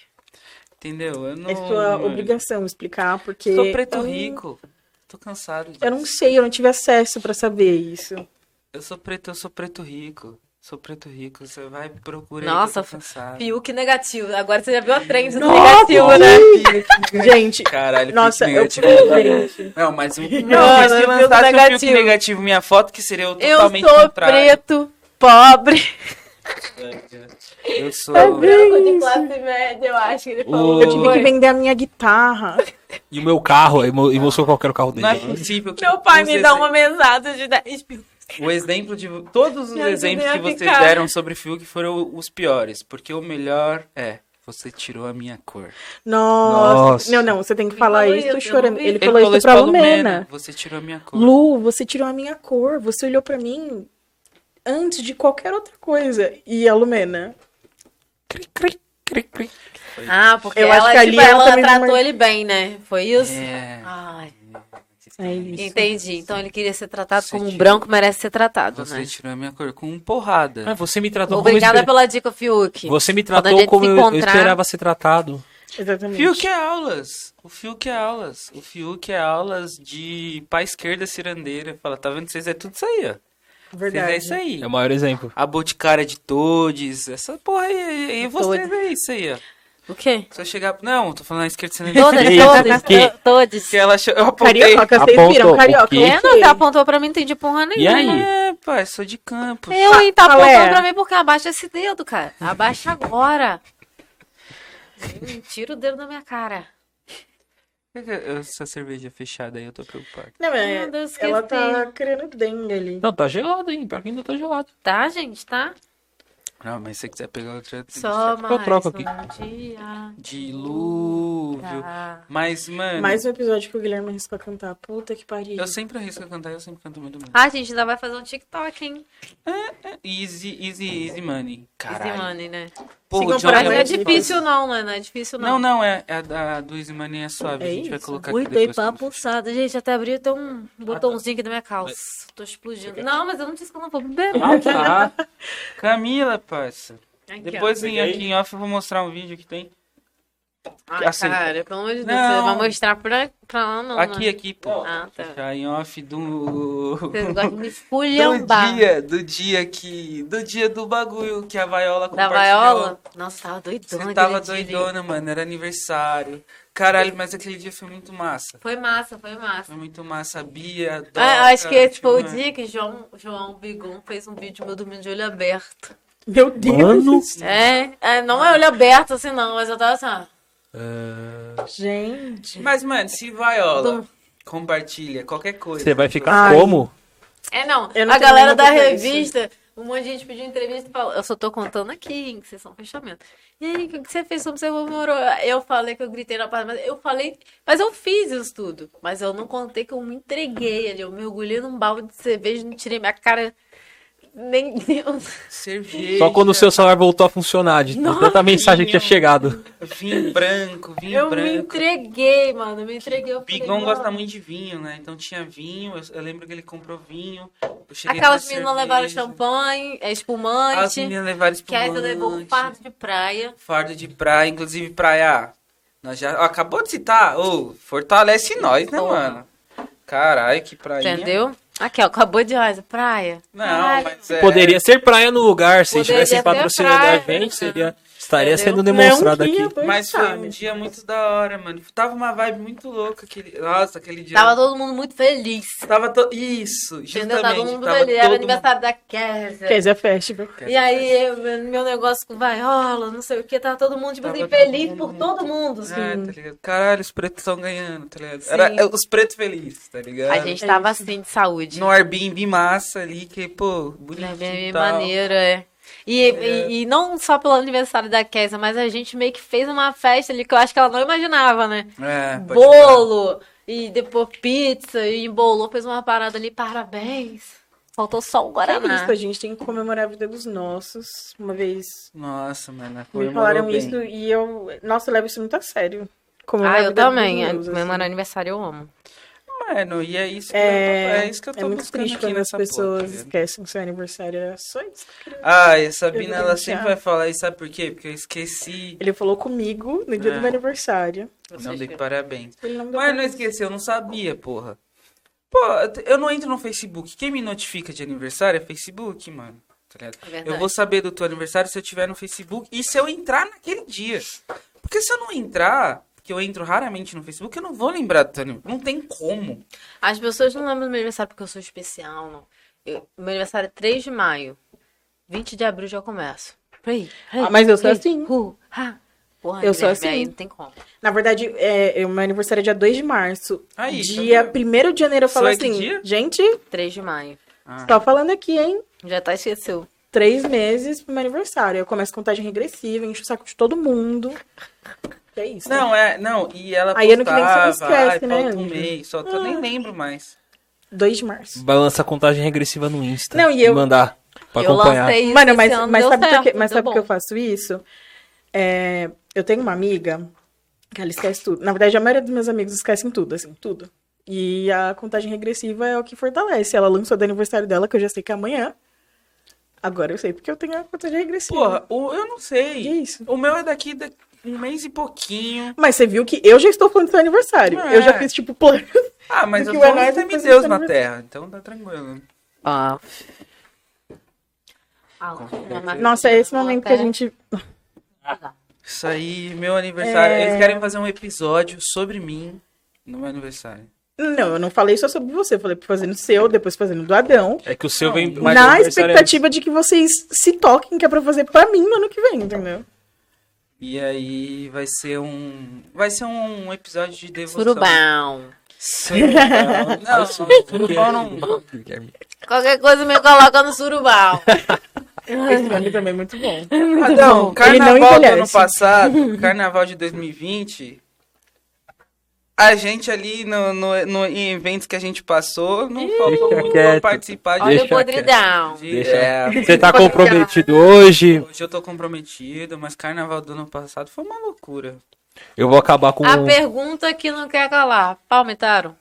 Entendeu? Eu não. É sua obrigação explicar, porque. Sou preto eu rico. Tô cansado disso. Eu não sei, eu não tive acesso pra saber isso. Eu sou preto, eu sou preto rico. Sou preto rico. Você vai procurar. Nossa, eu. Fiuk negativo. Agora você já viu a trend do Nossa, negativo, né? Gente, Caralho, nossa, eu. negativo. Gente, Não, mas, o... não, se eu lançasse negativo. negativo minha foto, que seria o Eu totalmente sou contrário. preto, pobre, Eu sou. branco de classe média, eu acho que ele falou. O- eu tive que vender a minha guitarra. E o meu carro, e mostrou qual que era o carro dele. Não é possível que Meu pai me dá uma mesada de 10 mil. O exemplo de. Todos os exemplos que vocês ficar. deram sobre Fiuk foram os piores. Porque o melhor é. Você tirou a minha cor. Nossa. Nossa. Não, não, você tem que Ele falar falou isso eu chorando. vi. Ele, falou isso pra Lumena. Você tirou a minha cor. Lu, você tirou a minha cor. Você olhou pra mim antes de qualquer outra coisa. E a Lumena? Cri, cri, cri, cri. Ah, porque Eu ela, acho que ali tipo, ela ela tratou mar- ele bem, né? Foi isso? É. Ai, É isso. entendi. Então ele queria ser tratado Você como um tirou- branco merece ser tratado, Você né? tirou a minha cor com porrada. Ah, você me tratou Obrigada como... pela dica, Fiuk. Você me tratou como se eu, eu encontrar- esperava ser tratado. Exatamente. Fiuk é aulas. O Fiuk é aulas. O Fiuk é aulas de pá esquerda cirandeira. Fala, tá vendo? Vocês é tudo isso aí, ó. Vocês Verdade. é isso aí. É o maior exemplo. A boticária de todes, essa porra aí. E vocês é isso aí, ó. O quê? Se eu chegar. Não, tô falando a esquerda cirandeira. Todas, todas, todas. Que ela eu apontei. Carioca, vocês Apontou viram? o Carioca. É, não, quê? você apontou pra mim, não entendi porra nenhuma. E aí? É, pai, sou de campos. Eu, hein, tá apontando pra mim porque abaixa esse dedo, cara. Abaixa agora. Hum, Tira o dedo da minha cara. Que Essa cerveja fechada aí, eu tô preocupado. Não, é, Meu Deus, ela tá querendo dengue ali. Não, tá gelado, hein? Pior que ainda tá gelado. Tá, gente, tá? Não, mas se você quiser pegar outra. Só Eu mais troco aqui. um dia. Dilúvio. Tá. Mas, mano. Mais um episódio que o Guilherme arrisca cantar. Puta que pariu. Eu sempre arrisco cantar, eu sempre canto muito bem. Ah, gente, ainda vai fazer um TikTok, hein? Easy, easy, easy money. Caralho. Easy Money, né? Pô, Sigam o John não é difícil, não, né? Não é difícil, não. Não, não, é, é a da, do Easy Money é suave. É a gente vai isso? colocar Ui, aqui dei depois. papuçada. Gente, até abriu tem um botãozinho aqui na minha calça. Tô explodindo. Não, mas eu não disse que eu não vou beber. Ah, tá. Camila, parça. Aqui, ó. Depois em, aqui em off eu vou mostrar um vídeo que tem. Ai, assim. cara, pelo amor de Deus, Não. você vai mostrar pra, pra lá, não. aqui, né? aqui, pô. Ah, tá. Já em off do. Vocês gostam de me Do esculhambar. dia, do dia que. Do dia do bagulho que a Vaiola Da compartilhou. vaiola? Nossa, tava doidona. Você tava aquele dia. doidona, mano. Era aniversário. Caralho, mas aquele dia foi muito massa. Foi massa, foi massa. Foi muito massa. A Bia, Doca, Ah, acho que esse foi o dia que João, João Bigon fez um vídeo meu dormindo de olho aberto. Meu Deus. Mano. É, é, não é olho aberto assim não, mas eu tava assim, ó. Ah, Gente. Mas, mano, se Vaiola Do- compartilha qualquer coisa. Você vai ficar Ai. como? É, não. Não a galera da revista, um monte de gente pediu entrevista e falou, eu só tô contando aqui, em sessão fechamento. E aí, o que você fez? Como você comemorou? Eu falei que eu gritei na parte, mas eu falei, mas eu fiz isso tudo. Mas eu não contei que eu me entreguei ali, eu mergulhei num balde de cerveja, não tirei minha cara. Nem Deus. Cerveja. Só quando o seu celular voltou a funcionar, de tanta mensagem que tinha chegado. Vinho branco, vinho Eu me branco. entreguei, mano. Eu me entreguei. Eu falei, Bigão "Não." gosta muito de vinho, né? Então tinha vinho, eu, eu lembro que ele comprou vinho. Aquelas meninas levaram champanhe, é As espumante. meninas levaram Que aí espumante. você levou um fardo de praia. Fardo de praia, inclusive praia. Nós já. ó, acabou de citar. Ô, fortalece nós, né, Porra. mano? Caralho, que praia. Entendeu? Aqui, ó, acabou de raiz, praia. Não, Caralho. mas é. Poderia ser praia no lugar, se Poderia praia, a gente, né? seria, estaria Entendeu? sendo demonstrado aqui. Mas foi sabe. um dia muito da hora, mano. Tava uma vibe muito louca aquele. Nossa, aquele dia. Tava todo mundo muito feliz. Tava to... Isso, Entendeu? Tava todo mundo tava feliz. Era todo aniversário da Kézia. Kézia Festival. mundo- E aí, eu- meu negócio com vaiola, não sei o que, tava todo mundo, tipo Tava assim, todo feliz mundo por todo mundo. assim. É, tá ligado? Caralho, os pretos estão ganhando, tá ligado? Sim. Era é, os pretos felizes, tá ligado? A gente É tava isso. assim, de saúde. No Airbnb massa ali, que, pô, bonito É e tal. maneiro, é. E, e, e não só pelo aniversário da Kézia, mas a gente meio que fez uma festa ali que eu acho que ela não imaginava, né? É, Bolo, e depois pizza, e embolou, fez uma parada ali, parabéns. Faltou só o É Guaraná. isso, a gente tem que comemorar a vida dos nossos. Uma vez Nossa, mano, me falaram bem. isso e eu. Nossa, eu levo isso muito a sério. Comemorar Ah, a eu também. meus, assim. Comemorar aniversário eu amo. Mano, e é isso que, É, eu, é isso que eu tô é muito buscando triste aqui quando as nessa pessoas porra, tá esquecem o seu aniversário. Era só isso. Ah, e a Sabina, ela deixar. sempre vai falar isso, sabe por quê? Porque eu esqueci. Ele falou comigo no dia É. do meu aniversário. Não dei parabéns. Ele não Mas não esqueci, eu não sabia, porra. Pô, eu não entro no Facebook. Quem me notifica de aniversário é Facebook, mano. Tá? É. Eu vou saber do teu aniversário se eu tiver no Facebook e se eu entrar naquele dia. Porque se eu não entrar, que eu entro raramente no Facebook, eu não vou lembrar do teu aniversário. Não tem como. As pessoas não lembram do meu aniversário porque eu sou especial, não. Eu- meu aniversário é 3 de maio. 20 de abril já começo. Hey, Ah, mas eu sou assim. hu, ha. Porra, Eu sou assim. Aí não tem como. Na verdade, é, o meu aniversário é dia 2 de março. Aí, tá dia vendo? 1 de janeiro eu falo assim, dia? gente, 3 de maio. Ah. só falando aqui, hein? Já tá esqueceu. três meses pro meu aniversário. Eu começo a contagem regressiva, encho o saco de todo mundo. É isso. Não, é, não, e ela Aí ano que vem você não postava, esquece, ai, né, falta um mês, só eu nem lembro mais. 2 de março. Balança a contagem regressiva no Insta. Não, e eu- Mandar pra eu acompanhar. isso Mano, mas, mas sabe por que, mas sabe por que eu faço isso? É, eu tenho uma amiga que ela esquece tudo. Na verdade, a maioria dos meus amigos esquecem tudo, assim, tudo. E a contagem regressiva é o que fortalece. Ela lançou do aniversário dela, que eu já sei que é amanhã. Agora eu sei porque eu tenho a contagem regressiva. Porra, o, eu não sei. Que isso? O meu é daqui de um mês e pouquinho. Mas você viu que eu já estou falando do seu aniversário. É. Eu já fiz, tipo, plano. Ah, mas eu que tô o Enéas com vai fazer Deus no na terra, então tá tranquilo. Ah. Nossa, é esse momento que a gente. Isso aí, meu aniversário. É. Eles querem fazer um episódio sobre mim no meu aniversário. Não, eu não falei só sobre você. Eu falei fazendo o seu, depois fazendo do Adão. É que o seu Não, vem. mas o na é expectativa de que vocês se toquem, que é pra fazer pra mim no ano que vem, entendeu? E aí vai ser um. Vai ser um episódio de devoção. Surubão. Surubão. Não, surubão não. Qualquer coisa me coloca no surubão. Esse nome também é muito bom. Adão, Ele carnaval não do ano passado, carnaval de 2020, a gente ali no, no, no- em eventos que a gente passou, não faltou Deixa muito quieto. pra participar de. Olha o podridão. de- Deixa- é, Você tá comprometido hoje. hoje eu tô comprometido, mas carnaval do ano passado foi uma loucura. Eu vou acabar com. A pergunta que não quer calar. Palmitaram?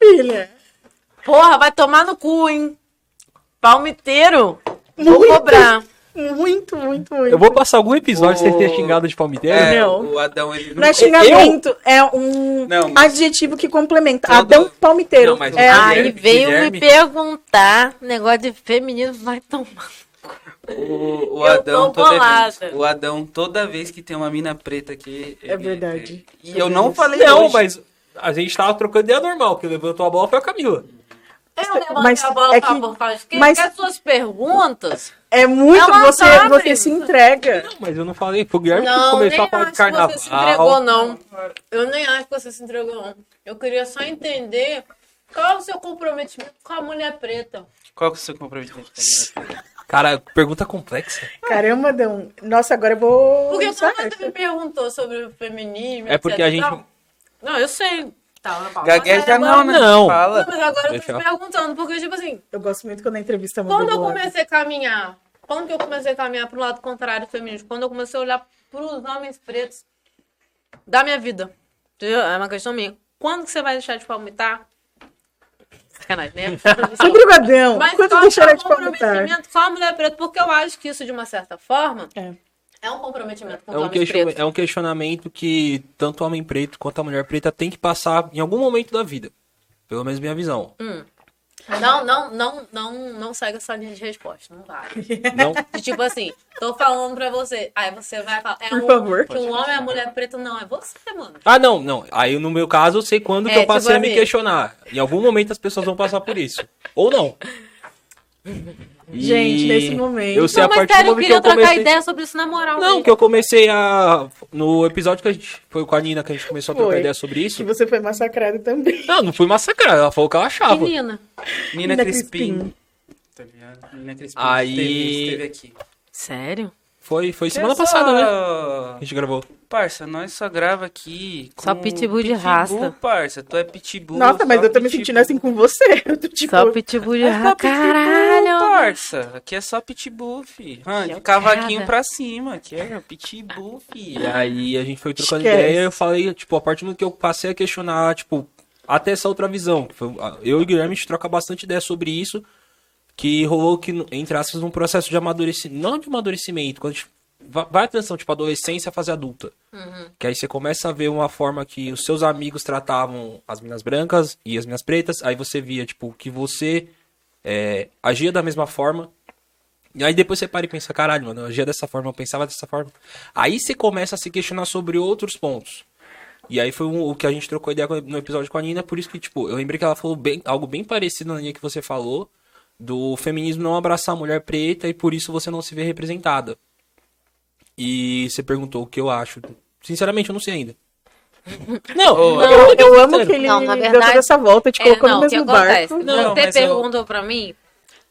Filha. Porra, vai tomar no cu, hein? Palmiteiro. Vou cobrar. Muito, muito, muito. Eu vou passar algum episódio sem ter O- xingado de palmiteiro. É, Não. o Adão ele Não é xingamento, é um Não, mas- adjetivo que complementa. Todo- Adão palmiteiro. Não, mas é, o Aí veio Guilherme. me perguntar, negócio de feminino vai tomar. O, o Eu Adão toda vez, o Adão toda vez que tem uma mina preta aqui, É ele- verdade. E eu não falei Não, hoje. mas a gente tava trocando ideia normal. Quem levantou a bola foi a Camila. Eu levantei Mas a bola é que- por causa mas- as suas perguntas. é muito você, você se entrega. Não, mas eu não falei. Foi o Guilherme que Não, nem começou a falar de que carnaval. você se entregou, não. Eu nem acho que você se entregou, não. Eu queria só entender qual é o seu comprometimento com a mulher preta. Qual que é o seu comprometimento? Cara, pergunta complexa. Caramba, Adão. Nossa, agora eu vou. Porque você essa. me perguntou sobre o feminismo. É porque etc a gente- Não, eu sei. Tá, mas Gagueja agora- não, né? Não. Fala. Mas agora eu tô Deixa eu- te perguntando, porque, tipo assim, Eu gosto muito quando a entrevista muda quando eu comecei a caminhar, quando que eu comecei a caminhar pro lado contrário do feminismo? Quando eu comecei a olhar pros homens pretos da minha vida. Entendeu? É uma questão minha. Quando que você vai deixar de palmitar? Sacanagem, né? Sempre o Adão. Mas Quando qual deixará é de palmitar? comprometimento com a mulher preta? Porque eu acho que isso, de uma certa forma, É. é um comprometimento com É um, homens question- pretos. é um questionamento que tanto o homem preto quanto a mulher preta tem que passar em algum momento da vida. Pelo menos minha visão. Não, não, não, não, não segue essa linha de resposta. Não vai. Não, De tipo assim, tô falando pra você. Aí você vai falar. É Por um, favor. Que um homem e a mulher preta não é você, mano. Ah, não, não. Aí no meu caso eu sei quando É, que eu passei tipo a me assim. questionar. Em algum momento as pessoas vão passar por isso. Ou não. E Gente, nesse momento- Eu sei Não, a mas partir do sério, eu momento que queria eu trocar comecei. ideia sobre isso na moral. Não, mesmo. que eu comecei a. No episódio que a gente. Foi com a Nina que a gente começou a trocar Foi. ideia sobre isso. Que você foi massacrado também. Não, não fui massacrado. Ela falou o que ela achava. Menina. Nina Nina Crispim. Crispim. Tá ligado? Nina Crispim Aí- esteve, esteve aqui. Sério? Foi, foi semana É só- passada, né? A gente gravou. Parça, nós só grava aqui. Só com pitbull de pitbull, raça. parça. Tu é pitbull. Nossa, mas só eu tô me pitbull. sentindo assim com você. Eu tô tipo. Só pitbull de É só raça. pitbull, Caralho. parça. Aqui é só pitbull, fi. Ah, de Chocada. cavaquinho pra cima. Aqui é pitbull, fi. E aí a gente foi trocando Esquece. ideia eu falei, tipo, a partir do momento que eu passei a questionar, tipo, até essa outra visão. eu e o Guilherme a gente troca bastante ideia sobre isso. Que rolou que, entre aspas, um processo de amadurecimento. Não de amadurecimento, quando a gente va- vai a transição, tipo, adolescência fase adulta. Que aí você começa a ver uma forma que os seus amigos tratavam as minas brancas e as minas pretas. Aí você via, tipo, que você é, agia da mesma forma. E aí depois você para e pensa, caralho, mano, eu agia dessa forma, eu pensava dessa forma. Aí você começa a se questionar sobre outros pontos. E aí foi um- o que a gente trocou ideia no episódio com a Nina, por isso que, tipo, eu lembrei que ela falou bem, algo bem parecido na linha que você falou, do feminismo não abraçar a mulher preta e por isso você não se vê representada. E você perguntou o que eu acho. Sinceramente, eu não sei ainda. Não, Eu, eu amo que ele Não, na deu verdade- toda essa volta, te É, colocou não, no mesmo barco. Não, você mas eu- perguntou pra mim,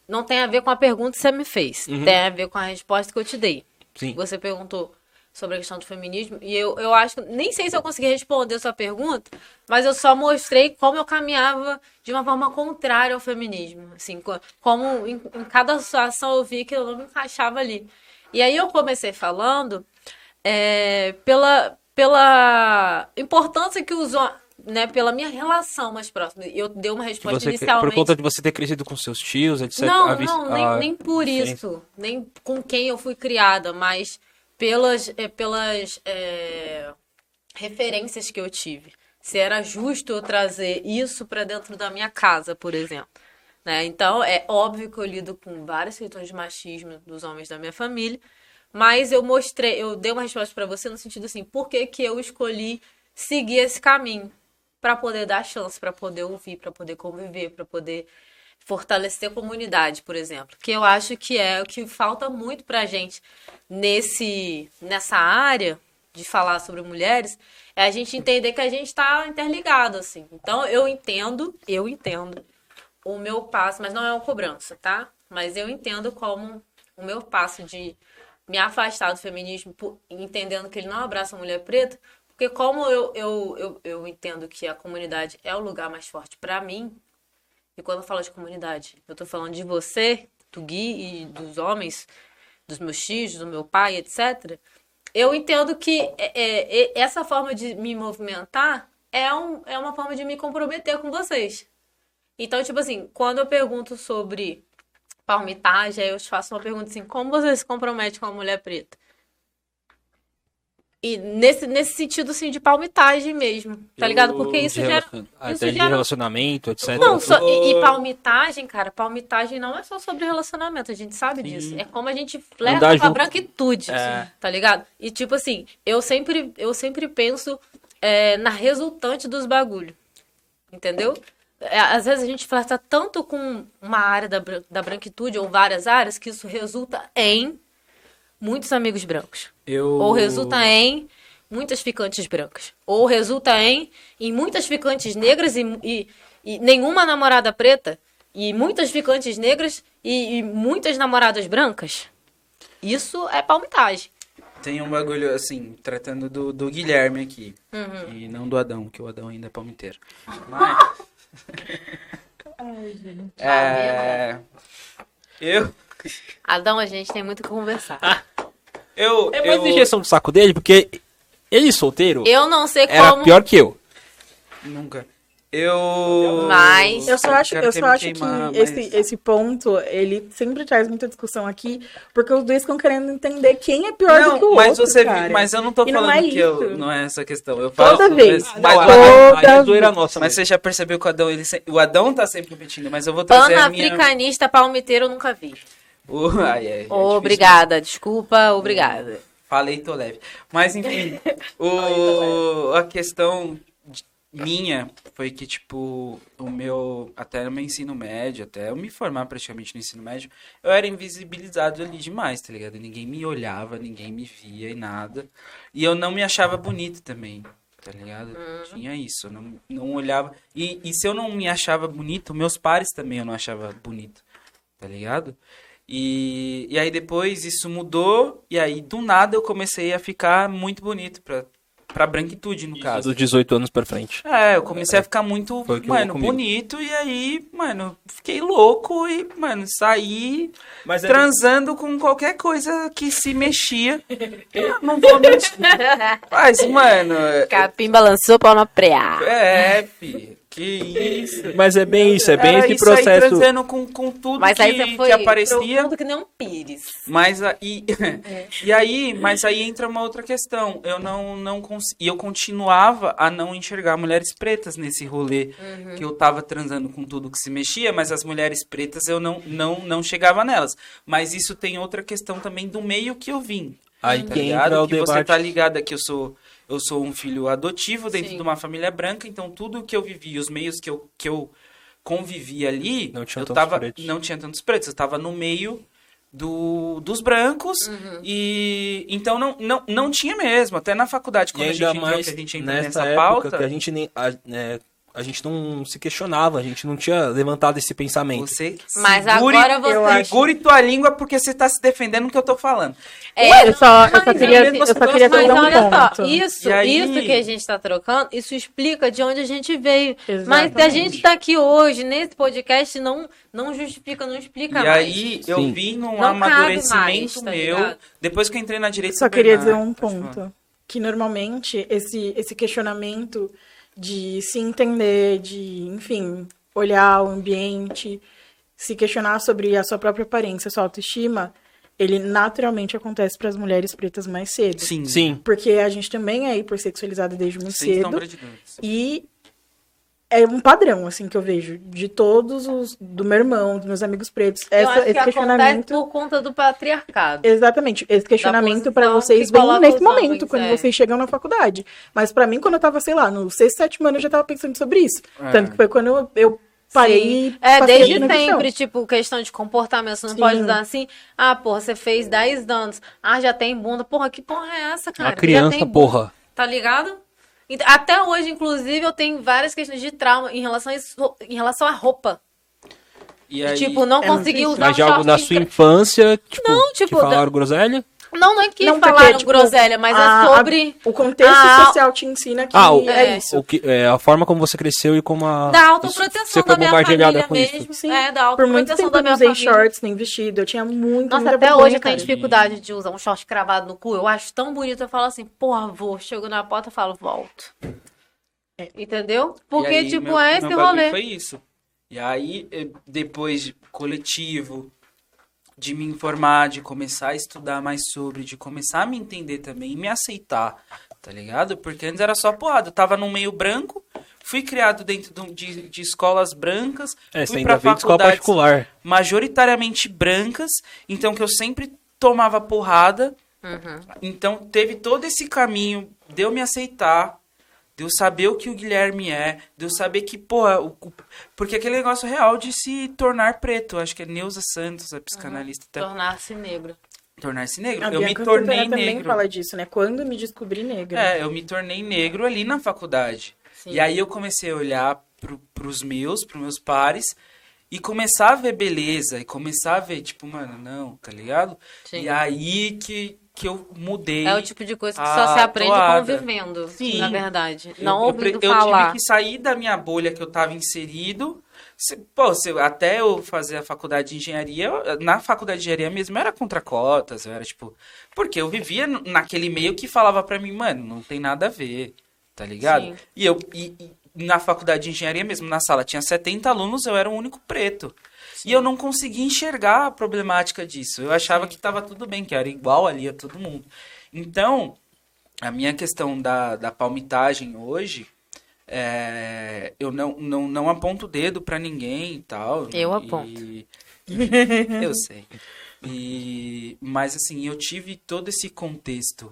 não tem a ver com a pergunta que você me fez. Tem a ver com a resposta que eu te dei. Sim. Você perguntou sobre a questão do feminismo e eu, eu acho que nem sei se eu consegui responder a sua pergunta, mas eu só mostrei como eu caminhava de uma forma contrária ao feminismo, assim, co- como em, em cada situação eu vi que eu não me encaixava ali. E aí eu comecei falando é, pela pela importância que os né, pela minha relação mais próxima. Eu dei uma resposta você, inicialmente. por conta de você ter crescido com seus tios, etc. Não, a não, nem, a nem por isso. Nem com quem eu fui criada, mas pelas, eh, pelas eh, referências que eu tive. Se era justo eu trazer isso para dentro da minha casa, por exemplo. Né? Então, é óbvio que eu lido com várias questões de machismo dos homens da minha família, mas eu mostrei, eu dei uma resposta para você no sentido assim, por que, que eu escolhi seguir esse caminho? Para poder dar chance, para poder ouvir, para poder conviver, para poder fortalecer a comunidade, por exemplo. Que eu acho que é o que falta muito pra gente nesse, nessa área de falar sobre mulheres, é a gente entender que a gente está interligado, assim. Então, eu entendo, eu entendo o meu passo, mas não é uma cobrança, tá? Mas eu entendo como o meu passo de me afastar do feminismo, entendendo que ele não abraça a mulher preta, porque como eu, eu, eu, eu entendo que a comunidade é o lugar mais forte pra mim, e quando eu falo de comunidade, eu tô falando de você, do Gui e dos homens, dos meus tios, do meu pai, etc. Eu entendo que é, é, essa forma de me movimentar é, um, é uma forma de me comprometer com vocês. Então, tipo assim, quando eu pergunto sobre palmitagem, aí eu te faço uma pergunta assim, como você se compromete com a mulher preta? E nesse, nesse sentido, assim, de palmitagem mesmo, tá ligado? Porque isso gera... isso até de gera- relacionamento, etc. Não, só- e, e palmitagem, cara, palmitagem não é só sobre relacionamento, a gente sabe disso. É como a gente leva Andar pra junto. branquitude, É. tá ligado? E tipo assim, eu sempre, eu sempre penso é, na resultante dos bagulho, entendeu? É, às vezes a gente flerta tanto com uma área da, da branquitude ou várias áreas que isso resulta em muitos amigos brancos. Eu... Ou resulta em muitas ficantes brancas. Ou resulta em, em muitas ficantes negras e, e, e nenhuma namorada preta. E muitas ficantes negras e, e muitas namoradas brancas. Isso é palmitagem. Tem um bagulho, assim, tratando do, do Guilherme aqui. Uhum. E não do Adão, que o Adão ainda é palmiteiro. Mas... é... Eu... Adão, a gente tem muito o que conversar. Eu... É mais eu... injeção do saco dele, porque ele solteiro Eu não sei era como. pior que eu. Nunca. Eu... Mas- Eu só acho, eu que só acho que queimar, mas- esse, esse ponto, ele sempre traz muita discussão aqui, porque os dois estão querendo entender quem é pior do que o Não, mas outro, você cara. mas eu não tô E não falando é que eu não é essa questão. Eu Toda falo, vez. Mas, Não, mas, a- o a- nossa. mas você já percebeu que o Adão ele o Adão tá sempre competindo, mas eu vou trazer a minha Pan-africanista palmiteiro eu nunca vi. o... Ai, é, difícil. Obrigada, desculpa, obrigada. Falei, tô leve. Mas enfim, o, a questão minha foi que, tipo, o meu. Até no meu ensino médio, até eu me formar praticamente no ensino médio, eu era invisibilizado ali demais, tá ligado? Ninguém me olhava, ninguém me via e nada. E eu não me achava bonito também, tá ligado? Tinha isso, eu não, não olhava. E, e se eu não me achava bonito, meus pares também eu não achava bonito, tá ligado? E, e aí depois isso mudou, e aí do nada eu comecei a ficar muito bonito pra, pra branquitude, no caso. Dos 18 anos pra frente. É, eu comecei a ficar muito, mano, bonito, e aí, mano, fiquei louco e, mano, saí Mas é- transando com qualquer coisa que se mexia. Eu não vou mentir. Mas, mano, Capim balançou pau na preá. é, fi, que isso. Mas é bem isso, é bem Era esse isso aí processo. transando com, com tudo Mas que, aí você foi que aparecia. profundo que nem um pires. Mas aí, e aí, mas aí entra uma outra questão. Eu não, não cons... e eu continuava a não enxergar mulheres pretas nesse rolê que eu tava transando com tudo que se mexia, mas as mulheres pretas eu não, não, não chegava nelas. Mas isso tem outra questão também do meio que eu vim. Aí tá que ligado? que você tá ligada que eu sou eu sou um filho adotivo dentro Sim. de uma família branca, então tudo que eu vivi, os meios que eu, que eu convivi ali, Não tinha eu tantos tava pretos. não tinha tantos pretos, eu tava no meio do, dos brancos Uhum. e então não, não, não tinha mesmo. Até na faculdade, quando a gente mais viu que a gente entrou nessa nessa época pauta, que a gente nem a, né, a gente não se questionava, a gente não tinha levantado esse pensamento. você Mas segure, agora você- segure tua língua porque você tá se defendendo do que eu tô falando. É, eu só, eu só mas queria, eu só assim, queria mas trazer Mas um olha ponto. só, isso, E aí- isso que a gente tá trocando, isso explica de onde a gente veio. Mas se a Exatamente. gente tá aqui hoje, nesse podcast, não, não justifica, não explica E mais. aí eu Sim. vi num Não amadurecimento mais, tá meu, ligado? depois que eu entrei na direita. Só queria dizer um ponto. Que normalmente esse, esse questionamento de se entender, de, enfim, olhar o ambiente, se questionar sobre a sua própria aparência, sua autoestima, ele naturalmente acontece para as mulheres pretas mais cedo. Sim, Sim. Porque a gente também é hipersexualizada desde muito sem cedo. E é um padrão, assim, que eu vejo de todos os. do meu irmão, dos meus amigos pretos. Eu Essa, acho que esse questionamento. por conta do patriarcado. Exatamente, esse questionamento para vocês que vem nesse momento, homens, quando é. vocês chegam na faculdade. Mas para mim, quando eu tava, sei lá, no sexto, sétimo ano, eu já tava pensando sobre isso. É. Tanto que foi quando eu, eu parei Sim. É, desde questão. sempre, tipo, questão de comportamento. Você não Sim. pode dar assim, ah, porra, você fez 10 anos. Ah, já tem bunda. Porra, que porra é essa, cara? Uma Já criança, tem bunda, porra. Tá ligado? Até hoje, inclusive, eu tenho várias questões de trauma em relação a, isso, em relação à roupa. E aí, tipo, não é consegui muito usar Mas um de algo short na de sua infância, tipo, Não, que tipo, falaram groselha? Não, não é que Não, porque, falaram tipo, groselha, mas a- é sobre a- o contexto a- social te ensina que Ah, o- é, É. isso. O que, é, a forma como você cresceu e como a. da autoproteção você da minha bombardeada família com mesmo. isso. Sim. É, da Por muito autoproteção tempo da eu não minha usei família. shorts nem vestido. Eu tinha muito, Nossa, muita até vergonha, hoje eu tenho cara. dificuldade de usar um short cravado no cu. Eu acho tão bonito. Eu falo assim, porra, vou. Chego na porta e falo, volto. Entendeu? Porque, aí, tipo, meu- é esse rolê. Foi isso. E aí, eh, depois de coletivo, de me informar, de começar a estudar mais sobre, de começar a me entender também e me aceitar, tá ligado? Porque antes era só porrada. Eu tava num meio branco, fui criado dentro de, de- de escolas brancas, É, você fui ainda pra veio de escola faculdades particular. majoritariamente brancas, então que eu sempre tomava porrada. Uhum. Então teve todo esse caminho de eu me aceitar, de eu saber o que o Guilherme é, de eu saber que, porra, o, o- porque aquele negócio real de se tornar preto, acho que é Neuza Santos, a psicanalista, até Tornar-se negro. tornar-se negro. A eu me Bianca tornei Santana também negro. fala disso, né? Quando me descobri negra. É, eu me tornei negro ali na faculdade. Sim. E aí eu comecei a olhar pro, pros meus, pros meus pares, e começar a ver beleza, e começar a ver, tipo, mano, não, tá ligado? Sim. E aí que, que eu mudei. É o tipo de coisa que só se aprende toada. convivendo, Sim. na verdade. Eu- Não eu, ouvindo eu falar. tive que sair da minha bolha que eu tava inserido. Se- pô, se- até eu fazer a faculdade de engenharia, eu- na faculdade de engenharia mesmo eu era contra cotas, eu era tipo. Porque eu vivia naquele meio que falava pra mim, mano, não tem nada a ver, tá ligado? Sim. E eu. E, e na faculdade de engenharia mesmo, na sala tinha 70 alunos, eu era o único preto. E eu não conseguia enxergar a problemática disso. Eu achava que tava tudo bem, que era igual ali a todo mundo. Então, a minha questão da, da palmitagem hoje, é, eu não, não, não aponto o dedo pra ninguém e tal. Eu e- aponto. eu sei. E, mas assim, eu tive todo esse contexto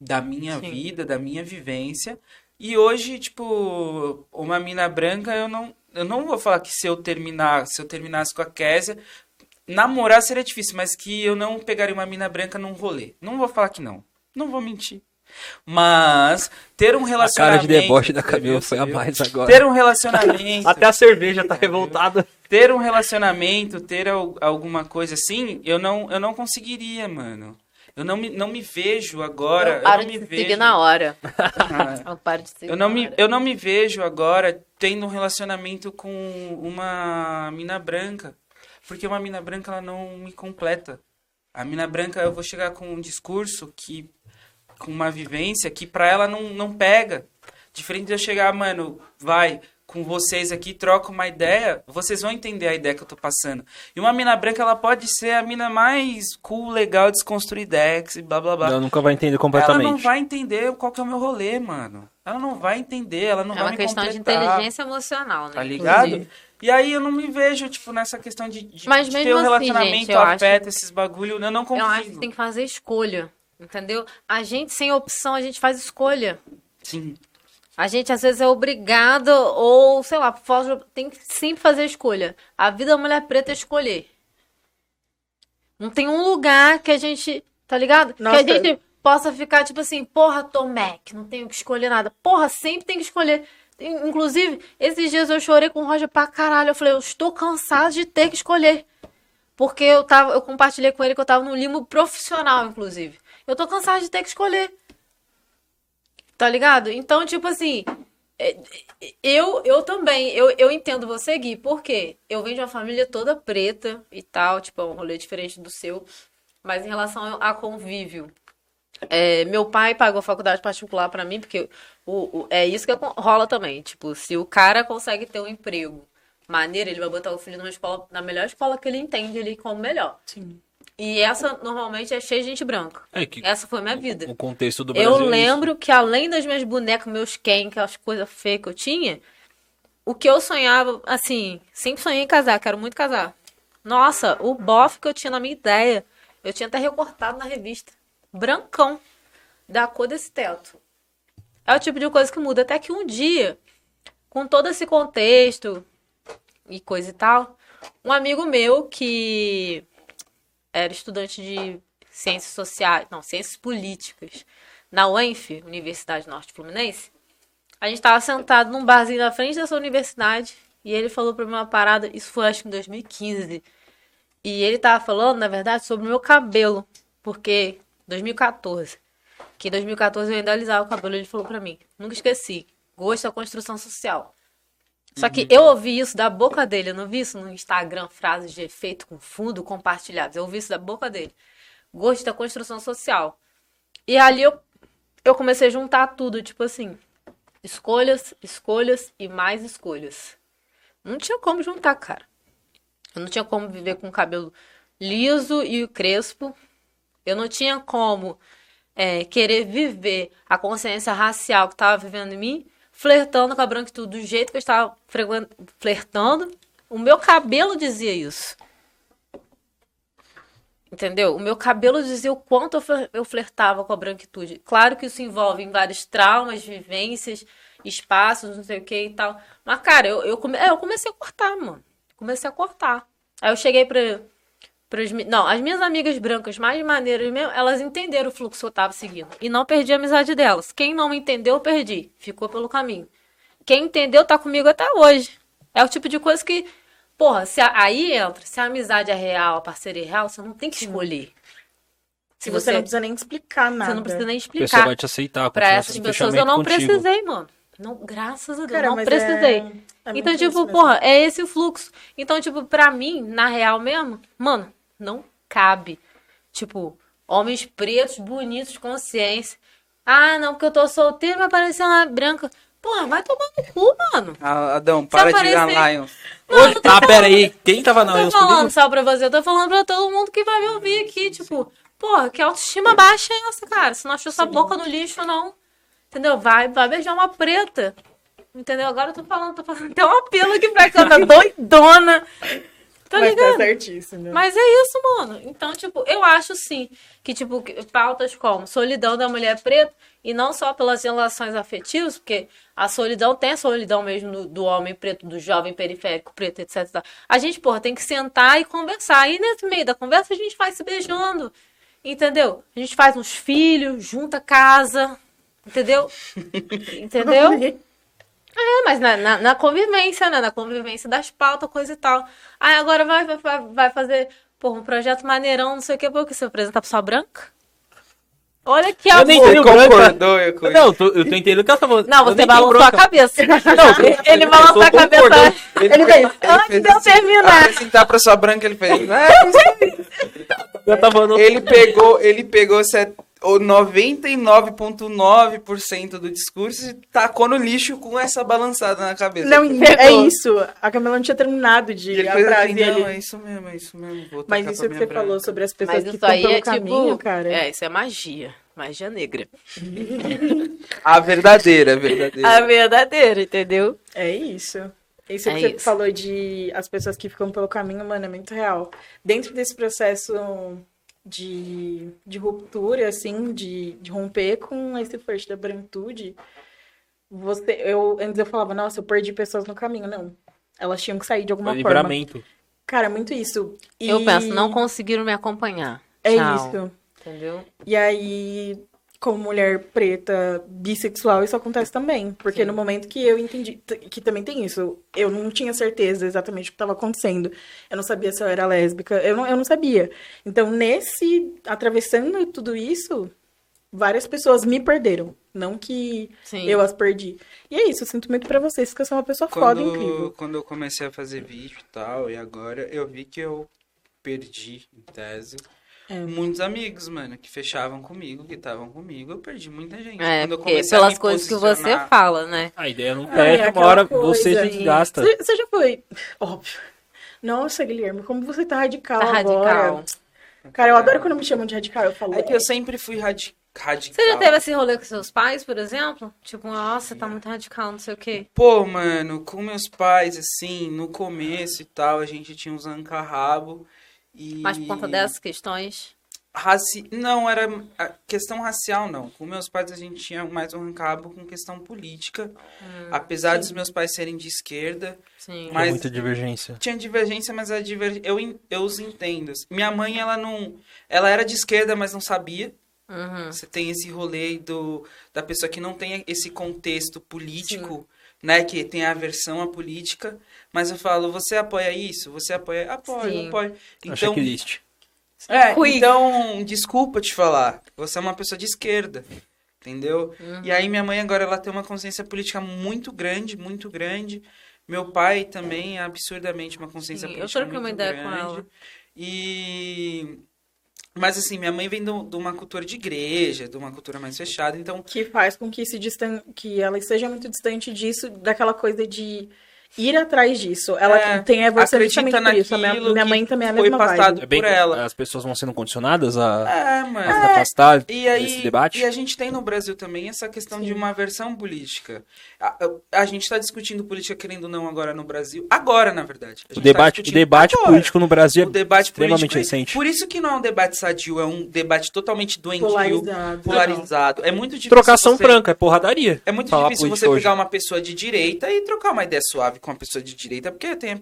da minha Sim. vida, da minha vivência. E hoje, tipo, uma mina branca, eu não, eu não vou falar que se eu terminar, se eu terminasse com a Késia, namorar seria difícil, mas que eu não pegaria uma mina branca num rolê. Não vou falar que não. Não vou mentir. Mas ter um A relacionamento. cara de deboche da Camila foi a mais agora. Ter um relacionamento. Até a cerveja tá revoltada. ter um relacionamento, ter al- alguma coisa assim, eu não, eu não conseguiria, mano. Eu não me, não me vejo agora. eu Eu, paro não me de vejo. seguir na hora. Ah, Eu paro de seguir eu não me, hora. eu não me vejo agora tendo um relacionamento com uma mina branca, porque uma mina branca ela não me completa. A mina branca eu vou chegar com um discurso que com uma vivência que pra ela não, não pega. Diferente de eu chegar, mano, vai com vocês aqui, troca uma ideia, vocês vão entender a ideia que eu tô passando. E uma mina branca, ela pode ser a mina mais cool, legal, desconstruidex e blá blá blá. Ela nunca vai entender Ela completamente. não vai entender qual que é o meu rolê, mano. Ela não vai entender, ela não É vai uma me questão de completar, inteligência emocional, né? Tá ligado? inclusive. E aí eu não me vejo, tipo, nessa questão de, de, Mas de mesmo ter um assim, relacionamento gente, eu acho- afeta esses bagulho, eu não consigo. Eu acho que tem que fazer escolha, entendeu? A gente sem opção, a gente faz escolha. Sim. A gente às vezes é obrigado ou, sei lá, tem que sempre fazer escolha. A vida da mulher preta é escolher. Não tem um lugar que a gente, tá ligado? Nossa. Que a gente possa ficar tipo assim, porra, tô Mac, não tenho que escolher nada. Porra, sempre tem que escolher. In- Inclusive, esses dias eu chorei com o Roger pra caralho. Eu falei, eu estou cansado de ter que escolher. Porque eu tava, eu compartilhei com ele que eu tava no limbo profissional, inclusive. Eu tô cansado de ter que escolher. Tá ligado? Então, tipo assim, é, eu, eu também, eu, eu entendo você, Gui, porque eu venho de uma família toda preta e tal, tipo, é um rolê diferente do seu. Mas em relação a convívio, é, meu pai pagou faculdade particular pra mim, porque o, o- é isso que rola também. Tipo, se o cara consegue ter um emprego maneiro, ele vai botar o filho numa escola, na melhor escola que ele entende ali como melhor. Sim. E essa normalmente é cheia de gente branca. É que Essa foi minha vida. o contexto do Brasil. Eu é lembro que além das minhas bonecas, meus Ken, aquelas coisas feias que eu tinha, o que eu sonhava, assim, sempre sonhei em casar, quero muito casar. Nossa, o bofe que eu tinha na minha ideia, eu tinha até recortado na revista. Brancão, da cor desse teto. É o tipo de coisa que muda. Até que um dia, com todo esse contexto e coisa e tal, um amigo meu que era estudante de ciências sociais, não, ciências políticas, na UENF, Universidade Norte Fluminense, a gente estava sentado num barzinho na frente dessa universidade e ele falou pra mim uma parada, isso foi acho que em 2015. E ele tava falando, na verdade, sobre o meu cabelo, porque 2014, que em 2014 eu ainda alisava o cabelo, ele falou pra mim, nunca esqueci, gosto da construção social. Só que eu ouvi isso da boca dele, eu não vi isso no Instagram, frases de efeito com fundo compartilhadas. Eu ouvi isso da boca dele. Gosto da construção social. E ali eu, eu comecei a juntar tudo, tipo assim, escolhas, escolhas e mais escolhas. Não tinha como juntar, cara. Eu não tinha como viver com o cabelo liso e crespo. Eu não tinha como é, querer viver a consciência racial que estava vivendo em mim, flertando com a branquitude do jeito que eu estava flertando. O meu cabelo dizia isso. Entendeu? O meu cabelo dizia o quanto eu flertava com a branquitude. Claro que isso envolve em vários traumas, vivências, espaços, não sei o que e tal. Mas, cara, eu, eu, come- é, eu comecei a cortar, mano. Comecei a cortar. Aí eu cheguei pra. Pras mi- não, as minhas amigas brancas mais maneiras mesmo, elas entenderam o fluxo que eu tava seguindo. E não perdi a amizade delas. Quem não entendeu, eu perdi. Ficou pelo caminho. Quem entendeu, tá comigo até hoje. É o tipo de coisa que. Porra, se a- aí entra, se a amizade é real, a parceria é real, você não tem que escolher. Se você, não precisa nem explicar nada. Você não precisa nem A pessoa explicar. vai te aceitar. Pra essas pessoas eu não contigo. precisei, mano. Não, graças a Deus, Cara, não mas precisei. é- é então, tipo, porra, é esse o fluxo. Então, tipo, pra mim, na real mesmo, mano, não cabe. Tipo, homens pretos, bonitos, de consciência. Ah, não, porque eu tô solteiro, vai aparecer uma branca. Porra, vai tomar no cu, mano. Ah, Adão, para de aparecer- a Lions. Ô, Ah, pera aí. Quem tava na Não Lions tô falando comigo? só pra você, eu tô falando pra todo mundo que vai me ouvir aqui, tipo, porra, que autoestima baixa é essa, cara? Você não achou essa boca no lixo, não. Entendeu? Vai, vai beijar uma preta. Entendeu? Agora eu tô falando, tô fazendo até um apelo aqui pra câmera doidona. Tá Mas tá ligado? certíssimo. Mas é isso, mano. Então, tipo, eu acho sim que, tipo, pautas como solidão da mulher preta, e não só pelas relações afetivas, porque a solidão tem a solidão mesmo do, do homem preto, do jovem periférico preto, etc. A gente, porra, tem que sentar e conversar. E nesse meio da conversa a gente vai se beijando. Entendeu? A gente faz uns filhos, junta casa. Entendeu? Entendeu? É, mas na, na, na convivência, né? Na convivência das pautas, coisa e tal. Aí agora vai, vai, vai- fazer, porra, um projeto maneirão, não sei o que, porque você apresenta pessoa branca? Olha que Eu nem amor. tenho Você branca. concordou eu com Não, eu tô, eu tô entendendo que ela tá falando. Não, você nem balançou a cabeça. Não, ele balançou a cabeça. Ele fez, antes de eu assim, terminar. Apresentar pra sua branca, ele fez. "Ah, Eu tava falando. Ele pegou, ele pegou set- o 99,9% do discurso e tacou no lixo com essa balançada na cabeça. Não, E é isso. A Camila não tinha terminado de ele a frase assim, não, é isso mesmo, é isso mesmo. vou Mas isso que você falou branca. sobre as pessoas Mas que estão pelo é caminho, tipo. cara. É, isso é magia. Magia negra. A verdadeira, a verdadeira. A verdadeira, entendeu? É isso. Isso É que você falou de as pessoas que ficam pelo caminho, mano, é muito real. Dentro desse processo de, de ruptura, assim, de, de romper com esse flirt da branquitude, você, eu, antes eu falava, nossa, eu perdi pessoas no caminho. Não. Elas tinham que sair de alguma Foi forma. livramento. Cara, muito isso. E Eu penso, não conseguiram me acompanhar. É Tchau. isso. Entendeu? E aí, como mulher preta bissexual, isso acontece também. Porque Sim. no momento que eu entendi, que também tem isso, eu não tinha certeza exatamente o que estava acontecendo. Eu não sabia se eu era lésbica, eu não, eu não sabia. Então, nesse, atravessando tudo isso, várias pessoas me perderam. Não que Sim. eu as perdi. E é isso, eu sinto muito pra vocês, que eu sou uma pessoa foda Quando, incrível. quando eu comecei a fazer vídeo e tal, e agora eu vi que eu perdi, em tese, É. muitos amigos, mano, que fechavam comigo, que estavam comigo. Eu perdi muita gente. É, quando eu porque comecei a pelas coisas que você fala, né? A ideia não Ah, perde, é uma hora coisa, você hein? desgasta. Você, você já foi. Óbvio. Nossa, Guilherme, como você tá radical Tá agora. radical. Cara, eu adoro quando me chamam de radical. Eu falo. É que eu sempre fui radi radical. Você já teve esse rolê com seus pais, por exemplo? Tipo, nossa, você tá muito radical, não sei o quê. Pô, mano, com meus pais, assim, no começo e tal, a gente tinha uns arranca-rabo. E... Mas por conta dessas questões. Raci... Não, era a questão racial, não. Com meus pais a gente tinha mais um arrancabo com questão política. Hum, Apesar dos meus pais serem de esquerda, Sim. Mas- Tem muita divergência. tinha divergência, mas a diver... eu, eu os entendo. Minha mãe, ela não. Ela era de esquerda, mas não sabia. Uhum. Você tem esse rolê do, da pessoa que não tem esse contexto político, né? Que tem a aversão à política. Mas eu falo, você apoia isso? Você apoia? Apoio, Sim. apoio. Então... Checklist. é, Quick. então, desculpa te falar. Você é uma pessoa de esquerda. Entendeu? Uhum. E aí minha mãe agora ela tem uma consciência política muito grande, muito grande. Meu pai também é absurdamente uma consciência Sim, eu política troquei muito uma ideia com grande. ela. E mas assim, minha mãe vem de uma cultura de igreja, de uma cultura mais fechada, então Que faz com que se distan... que ela esteja muito distante disso, daquela coisa de ir atrás disso. Ela É, tem a acredita justamente por isso. A minha, naquilo minha mãe também é a foi mesma passado vibe. É por ela. As pessoas vão sendo condicionadas a, é, a mano. se afastar E aí, desse debate. e a gente tem no Brasil também essa questão de uma versão política. A, a- a gente está discutindo política, querendo ou não, agora no Brasil. Agora, na verdade. A O gente debate, tá o debate agora. político no Brasil O é debate extremamente político. recente. Por isso que não é um debate sadio, é um debate totalmente doentio, Polarizado. polarizado. É muito difícil. Trocação você- franca, é porradaria. É muito difícil você hoje. pegar uma pessoa de direita e trocar uma ideia suave com uma pessoa de direita, porque tem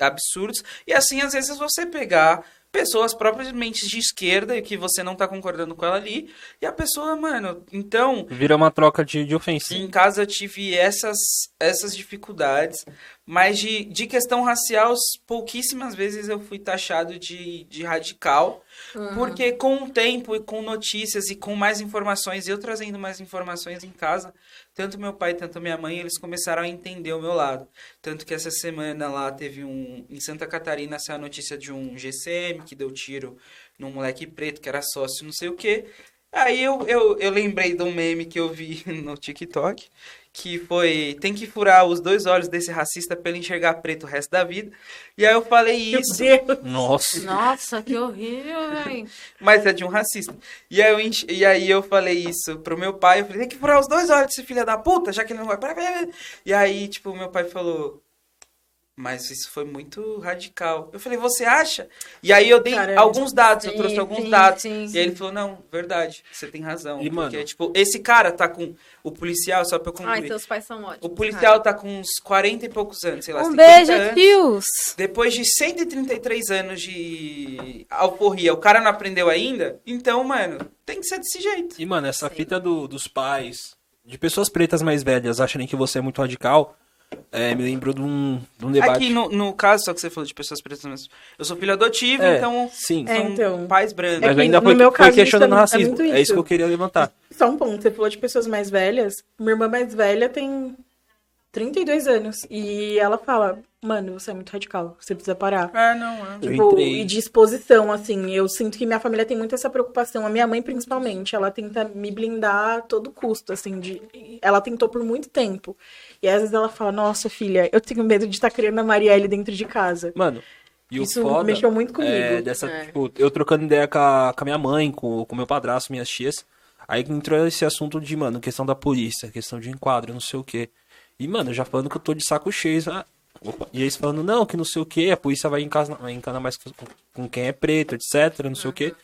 absurdos. E assim, às vezes, você pegar pessoas propriamente de esquerda e que você não tá concordando com ela ali, e a pessoa, mano, então. Vira uma troca de, de ofensa. Em casa eu tive essas, essas dificuldades, mas de, de questão racial, pouquíssimas vezes eu fui taxado de, de radical, porque com o tempo e com notícias e com mais informações, eu trazendo mais informações em casa, tanto meu pai tanto minha mãe, eles começaram a entender o meu lado. Tanto que essa semana lá teve um. Em Santa Catarina saiu a notícia de um GCM que deu tiro num moleque preto que era sócio, não sei o quê. Aí eu, eu, eu lembrei de um meme que eu vi no TikTok, que foi, tem que furar os dois olhos desse racista pra ele enxergar preto o resto da vida. E aí eu falei Meu isso, Deus. Nossa. Nossa, que horrível, velho. mas é de um racista. E aí, eu, enx- e aí eu falei isso pro meu pai, eu falei, tem que furar os dois olhos desse filho da puta, já que ele não vai... E aí, tipo, meu pai falou... Mas isso foi muito radical. Eu falei, você acha? E aí eu dei Cara, alguns dados, eu sim, trouxe alguns sim, sim, sim, E aí ele falou, não, verdade, você tem razão. E, porque, mano- tipo, esse cara tá com... O policial, só pra eu concluir. Ai, seus pais são ótimos. O policial tá com uns 40 e poucos anos, sei lá, Um 50 beijo, anos. tios. Depois de 133 anos de alforria, o cara não aprendeu ainda? Então, mano, tem que ser desse jeito. E, mano, essa fita do- dos pais, de pessoas pretas mais velhas acharem que você é muito radical, é, me lembrou de um, de um debate. Aqui no, no caso, só que você falou de pessoas pretas, mas eu sou filho adotivo, É, então sim. são É, então. pais brancos. É Mas que ainda no foi, meu foi caso, questionando isso é- é racismo. muito É isso isso. que eu queria levantar. Só um ponto, você falou de pessoas mais velhas. Minha irmã mais velha tem 32 anos. E ela fala, mano, você é muito radical, você precisa parar. Ah, não, é. Tipo, e de exposição, assim. Eu sinto que minha família tem muito essa preocupação. A minha mãe, principalmente, ela tenta me blindar a todo custo, assim. De... Ela tentou por muito tempo. E às vezes ela fala, nossa, filha, eu tenho medo de estar criando a Marielle dentro de casa. Mano, e Isso o foda mexeu muito comigo. É, dessa, É. tipo, eu trocando ideia com a, com a minha mãe, com o meu padrasto, minhas tias. Aí que entrou esse assunto de, mano, questão da polícia, questão de enquadro, não sei o quê. E, mano, já falando que eu tô de saco cheio. ah, opa. E eles falando, não, que não sei o quê, a polícia vai encanar, vai encanar mais com, com quem é preto, etc, não sei o quê.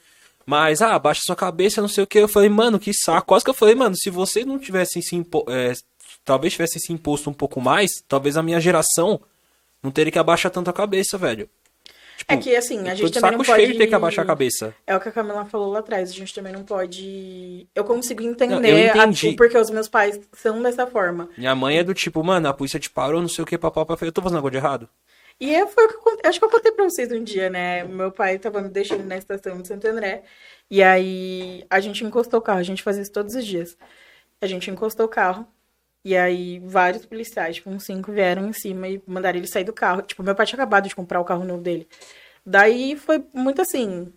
Mas, ah, abaixa sua cabeça, não sei o quê. Eu falei, mano, que saco. Quase que eu falei, mano, se você não tivesse se impo é, talvez tivesse se imposto um pouco mais, talvez a minha geração não teria que abaixar tanto a cabeça, velho. Tipo, É que assim, a gente também saco não pode. cheio de ter que abaixar a cabeça. É o que a Camila falou lá atrás. A gente também não pode. Eu consigo Não, eu entender a- entendi. o porquê os meus pais são dessa forma. Minha mãe é do tipo, mano, a polícia te parou, não sei o que, papapá. Eu tô fazendo algo de errado? E é, foi o que eu acho que eu contei pra vocês um dia, né? Meu pai tava me deixando na estação de Santo André. E aí a gente encostou o carro, a gente fazia isso todos os dias. A gente encostou o carro. E aí vários policiais, tipo, uns cinco, vieram em cima e mandaram ele sair do carro. Tipo, meu pai tinha acabado de comprar o carro novo dele. Daí foi muito assim.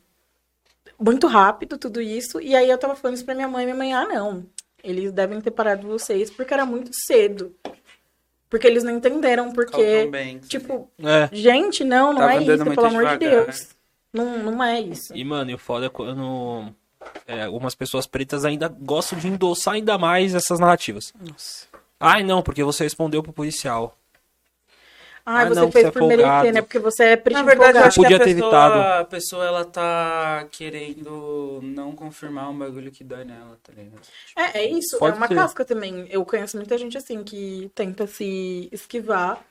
Muito rápido tudo isso. E aí eu tava falando isso pra minha mãe. Minha mãe, ah, não. Eles devem ter parado vocês porque era muito cedo. Porque eles não entenderam, porque. Calcam bem. Tipo, É. Gente, não, não Tava é isso, pelo amor de. Deus. Não, não é isso. E, mano, e o foda é quando é, algumas pessoas pretas ainda gostam de endossar ainda mais essas narrativas. Nossa. Ai, não, porque você respondeu pro policial. Ai, Ah, você não, fez você é por merecer, né? Porque você é preto Na verdade, eu acho que Podia a ter pessoa, evitado. a pessoa, ela tá querendo não confirmar um bagulho que dói nela, tá ligado? É, é isso, Pode é uma ser. casca também. Eu conheço muita gente assim que tenta se esquivar,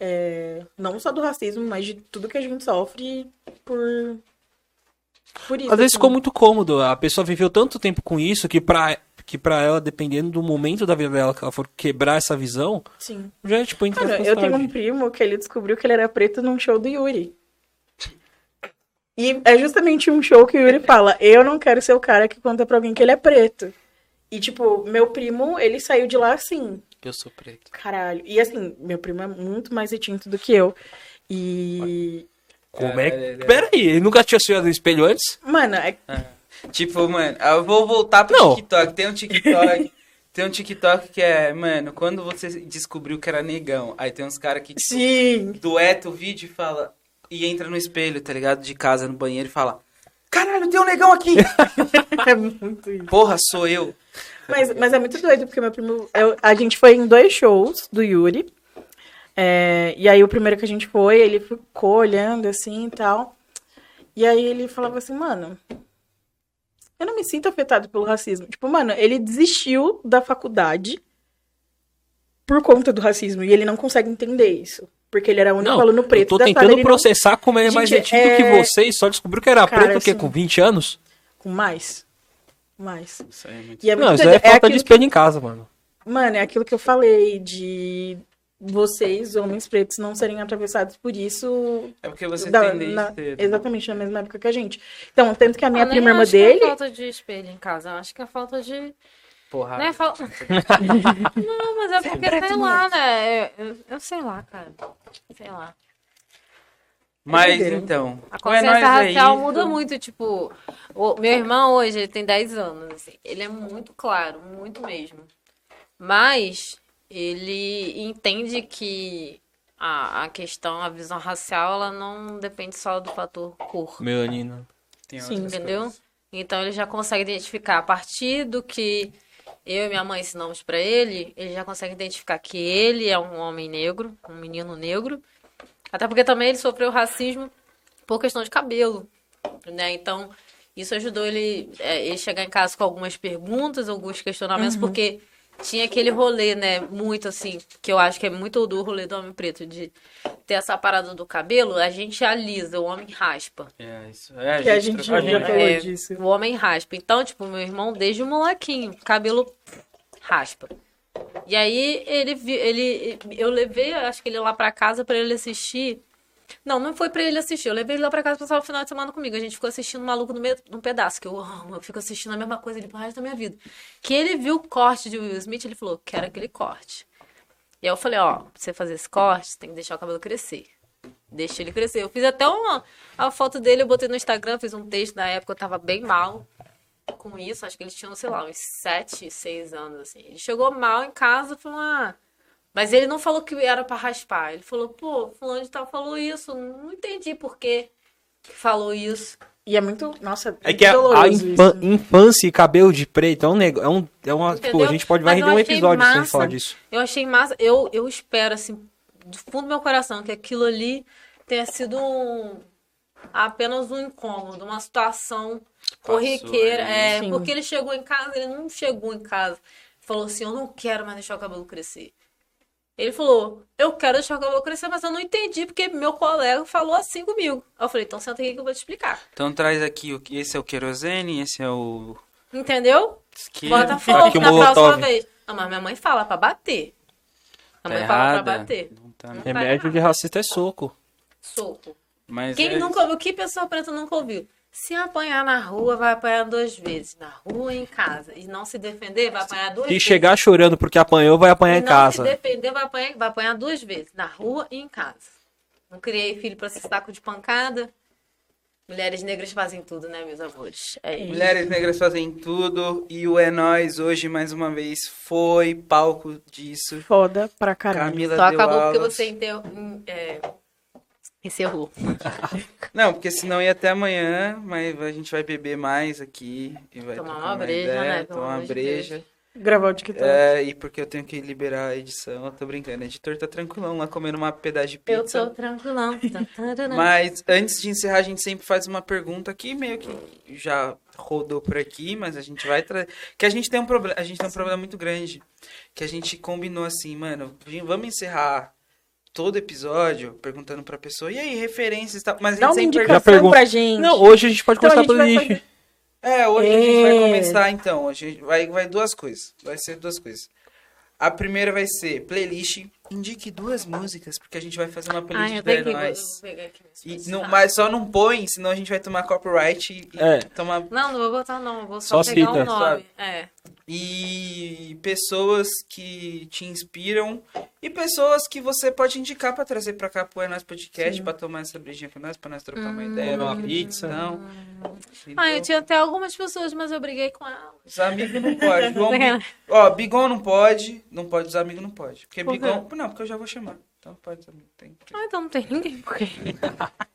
é, não só do racismo, mas de tudo que a gente sofre por, por isso. Às vezes assim. ficou muito cômodo. A pessoa viveu tanto tempo com isso que pra, que pra ela, dependendo do momento da vida dela que ela for quebrar essa visão, Sim. já é tipo Cara, eu tenho um primo que ele descobriu que ele era preto num show do Yuri. E é justamente um show que o Yuri fala: Eu não quero ser o cara que conta pra alguém que ele é preto. E, tipo, meu primo, ele saiu de lá assim, Eu sou preto. caralho. E, assim, meu primo é muito mais retinto do que eu. E. Como é que... é, é. Pera aí, ele nunca tinha se olhado no espelho antes? Mano, é. Tipo, mano, eu vou voltar pro Não. TikTok. Tem um TikTok. tem um TikTok que é, mano, quando você descobriu que era negão, aí tem uns caras que tipo, Sim! dueta o vídeo e fala. E entra no espelho, tá ligado? De casa, no banheiro e fala. Caralho, tem um negão aqui! É muito isso. Porra, sou eu. Mas, mas é muito doido, porque meu primo. eu- a gente foi em dois shows do Yuri. É, e aí o primeiro que a gente foi, ele ficou olhando assim e tal. E aí ele falava assim, mano. Eu não me sinto afetado pelo racismo. Tipo, mano, ele desistiu da faculdade por conta do racismo. E ele não consegue entender isso. Porque ele era o único Não, aluno eu preto tô da sala, tentando ele não- processar como ele é mais retinto é- que você e só descobriu que era Cara, preto o quê? assim- Com 20 anos? Com mais. Mais. Isso aí é muito E é muito Não, isso doido. é falta de espelho em casa, mano. Mano, é aquilo que eu falei de vocês, homens pretos, não serem atravessados por isso. É porque você da- tem na- cedo. exatamente na mesma época que a gente. Então, tanto que a minha Eu nem prima irmã acho que dele. é falta de espelho em casa. Eu acho que é falta de. Porra. Não é falta. não, mas é porque, sei lá, né? Eu, eu sei lá, cara. Sei lá. Mas doideira. então. A é consciência aí, racial muda muito, tipo, o meu irmão hoje, ele tem 10 anos, assim, ele é muito claro, muito mesmo. Mas ele entende que a, a questão, a visão racial, ela não depende só do fator cor, Melanina. Tem Sim, entendeu? coisas. Então ele já consegue identificar a partir do que eu e minha mãe ensinamos pra ele, ele já consegue identificar que ele é um homem negro, um menino negro. Até porque também ele sofreu racismo por questão de cabelo, né? Então, isso ajudou ele, é, ele chegar em casa com algumas perguntas, alguns questionamentos, porque tinha aquele rolê, né? Muito assim, que eu acho que é muito do rolê do homem preto, de ter essa parada do cabelo, a gente alisa, o homem raspa. É, isso. É, Que a gente já falou É, disso. O homem raspa. Então, tipo, meu irmão, desde o molequinho, cabelo raspa. E aí ele ele eu levei, acho que ele lá pra casa pra ele assistir. Não, não foi pra ele assistir. Eu levei ele lá pra casa pra passar o final de semana comigo. A gente ficou assistindo Maluco no, me... no pedaço, que eu amo. Eu fico assistindo a mesma coisa ali pro resto da minha vida. Que ele viu o corte de Will Smith, ele falou: "Quero aquele corte". E aí eu falei, ó, pra você fazer esse corte, você tem que deixar o cabelo crescer. Deixa ele crescer. Eu fiz até uma a foto dele, eu botei no Instagram, fiz um texto na época, eu tava bem mal com isso. Acho que eles tinham, sei lá, uns 7, 6 anos, assim. Ele chegou mal em casa, falou, ah. Mas ele não falou que era pra raspar. Ele falou, pô, fulano de tal falou isso. Não entendi por que que falou isso. E é muito. Nossa, É que a, a infan- isso. infância e cabelo de preto é um negócio. É, um, é uma. Tipo, a gente pode vai render um episódio sem massa. falar disso. Eu achei massa. Eu, eu espero, assim, do fundo do meu coração, que aquilo ali tenha sido um- apenas um incômodo, uma situação corriqueira. ali. É, Sim. porque ele chegou em casa, ele não chegou em casa. Falou assim, eu não quero mais deixar o cabelo crescer. Ele falou, eu quero deixar o cabelo crescer, mas eu não entendi, porque meu colega falou assim comigo. Aí eu falei, então senta aqui que eu vou te explicar. Então traz aqui, esse é o querosene, esse é o... Entendeu? Que... Bota Aqui fogo o na Molotov. próxima vez. Não, mas minha mãe fala pra bater. Tá Minha mãe fala pra errada. bater. Não tá, Não né? tá Remédio de racista é soco. Soco. Mas Quem é nunca ouviu? Que pessoa preta nunca ouviu? Se apanhar na rua, vai apanhar duas vezes. Na rua e em casa. E não se defender, vai apanhar duas Se vezes. chegar chorando porque apanhou, vai apanhar e em não casa. se defender, vai apanhar, vai apanhar duas vezes. Na rua e em casa. Não criei filho pra ser saco de pancada. Mulheres negras fazem tudo, né, meus amores? É isso. Mulheres negras fazem tudo e o É Nós hoje, mais uma vez, foi palco disso. Foda pra caralho. Camila Só deu acabou porque aulas. você enter... é, encerrou. Não, porque senão ia até amanhã, mas a gente vai beber mais aqui. E vai Tomar uma breja, ideia, né? Tomar uma breja. Gravar o TikTok. É, e porque eu tenho que liberar a edição. Eu tô brincando. O editor tá tranquilão lá comendo uma pedaço de Eu pizza. tô tranquilão. Mas antes de encerrar, a gente sempre faz uma pergunta que meio que já rodou por aqui, mas a gente vai trazer. Que a gente tem um problema. A gente tem um problema muito grande. Que a gente combinou assim, mano, vamos encerrar todo episódio perguntando pra pessoa, e aí, referências e tal. Mas a Dá gente uma sempre indicação pergunta. pra gente. Não, hoje a gente pode Então a começar gente pelo vai lixo. fazer- É, hoje a gente vai É. começar então. A gente vai, vai duas coisas. Vai ser duas coisas. A primeira vai ser playlist. Indique duas músicas, porque a gente vai fazer uma Ai, playlist da que nós. E não, Ah. mas só não põe, senão a gente vai tomar copyright e, e É. tomar. Não, não vou botar não, eu vou só, Só pegar cita, o nome. sabe? É. E pessoas que te inspiram e pessoas que você pode indicar pra trazer pra cá pro É Nós Podcast, pra tomar essa brejinha com nós, pra nós trocar uma ideia. Uma pizza. Então, Ah, eu tinha até algumas pessoas, mas eu briguei com elas. Os amigos não pode. Bi- Ó, Bigon não pode. Não pode, os amigos não pode. Porque Por? Bigon. Não, porque eu já vou chamar. Então pode os amigos. Tem, Ah, então não tem ninguém. por quê?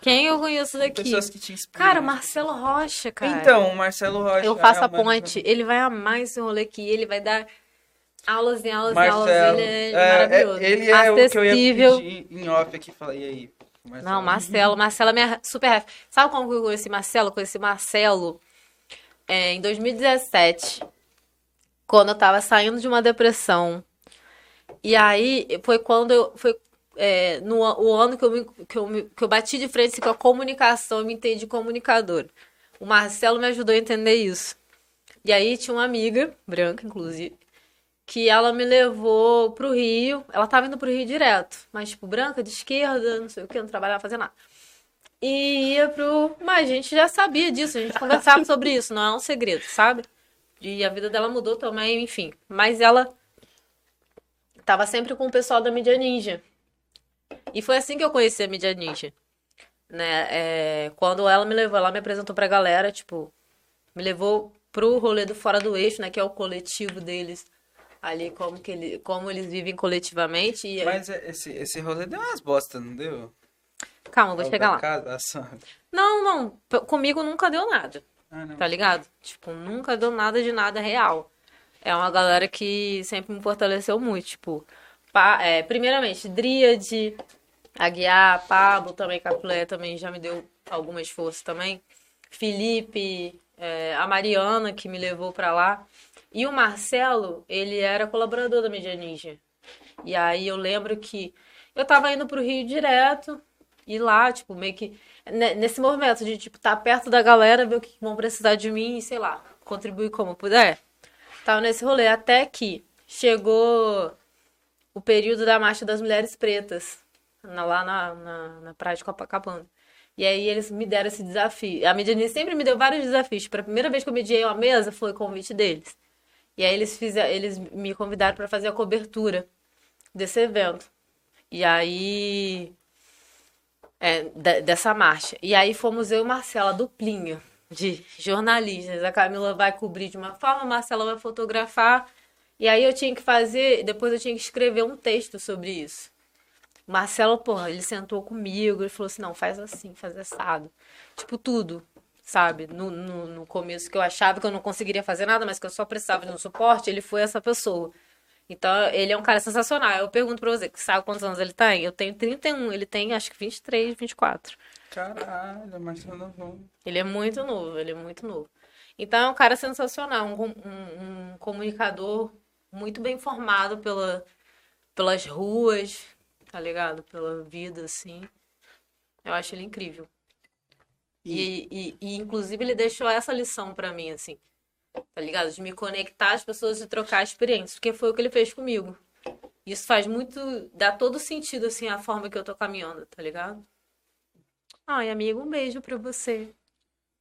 Quem eu conheço daqui? pessoas que te inspiram. Cara, Marcelo Rocha, cara. Então, o Marcelo Rocha. Eu faço é a ponte. Ele vai amar esse rolê aqui. Ele vai dar aulas e aulas e aulas. Marcelo. Ele é, é, maravilhoso. é, ele é o que eu ia Acessível. pedir em off aqui. Falei, e aí? Marcelo? Não, Marcelo. Marcelo é minha super ref. Sabe como eu conheci Marcelo? Eu conheci Marcelo é, em 2017, quando eu tava saindo de uma depressão. E aí foi quando eu. Foi é, no o ano que eu, me, que, eu me- que eu bati de frente com a comunicação, eu me entendi comunicador. O Marcelo me ajudou a entender isso. E aí tinha uma amiga, branca inclusive, que ela me levou pro Rio. Ela tava indo pro Rio direto, mas tipo, branca, de esquerda, não sei o que, não trabalhava fazendo nada. E ia pro. Mas a gente já sabia disso, a gente conversava sobre isso, não é um segredo, sabe? E a vida dela mudou também, enfim. Mas ela tava sempre com o pessoal da mídia ninja. E foi assim que eu conheci a mídia ninja. Né? É, quando ela me levou, ela me apresentou pra galera, tipo, me levou pro rolê do Fora do Eixo, né? Que é o coletivo deles. Ali, como, que ele, como eles vivem coletivamente. E, Mas é- esse, esse rolê deu umas bosta, não deu? Calma, vou chegar lá. Casa, ação. Não, não. Comigo nunca deu nada. Ah. Tá ligado? Tipo, nunca deu nada de nada real. É uma galera que sempre me fortaleceu muito. Tipo, pa- é, primeiramente, Dríade, Aguiar, Pablo também, Capulé também já me deu algumas forças também. Felipe, é, a Mariana que me levou pra lá. E o Marcelo, ele era colaborador da Mídia Ninja. E aí eu lembro que eu tava indo pro Rio direto, e lá, tipo, meio que. ne- Nesse movimento de, tipo, estar perto da galera, ver o que vão precisar de mim e, sei lá, contribuir como puder. Tava nesse rolê. Até que chegou o período da Marcha das Mulheres Pretas, na- lá na, na, na Praia de Copacabana. E aí eles me deram esse desafio. A Medianinha sempre me deu vários desafios. Para a primeira vez que eu mediei uma mesa, foi convite deles. E aí eles, fizeram, eles me convidaram para fazer a cobertura desse evento. E aí. é, de- dessa marcha. E aí fomos eu e Marcela, duplinha de jornalistas. A Camila vai cobrir de uma forma, a Marcela vai fotografar. E aí eu tinha que fazer, depois eu tinha que escrever um texto sobre isso. Marcelo, porra, ele sentou comigo, ele falou assim, não, faz assim, faz assado. Tipo, tudo, sabe? No, no, no começo que eu achava que eu não conseguiria fazer nada, mas que eu só precisava de um suporte, ele foi essa pessoa. Então, ele é um cara sensacional. Eu pergunto pra você, sabe quantos anos ele tem? Eu tenho 31, ele tem acho que 23, 24. Caralho, Marcelo Novão. Ele é muito novo, ele é muito novo. Então é um cara sensacional, um, um- um comunicador muito bem formado pela, pelas ruas, tá ligado? Pela vida, assim. Eu acho ele incrível. E, e, e, inclusive, ele deixou essa lição pra mim, assim. Tá ligado? De me conectar às pessoas e trocar experiências. Porque foi o que ele fez comigo. Isso faz muito. dá todo sentido, assim, a forma que eu tô caminhando, tá ligado? Ai, amigo, um beijo pra você.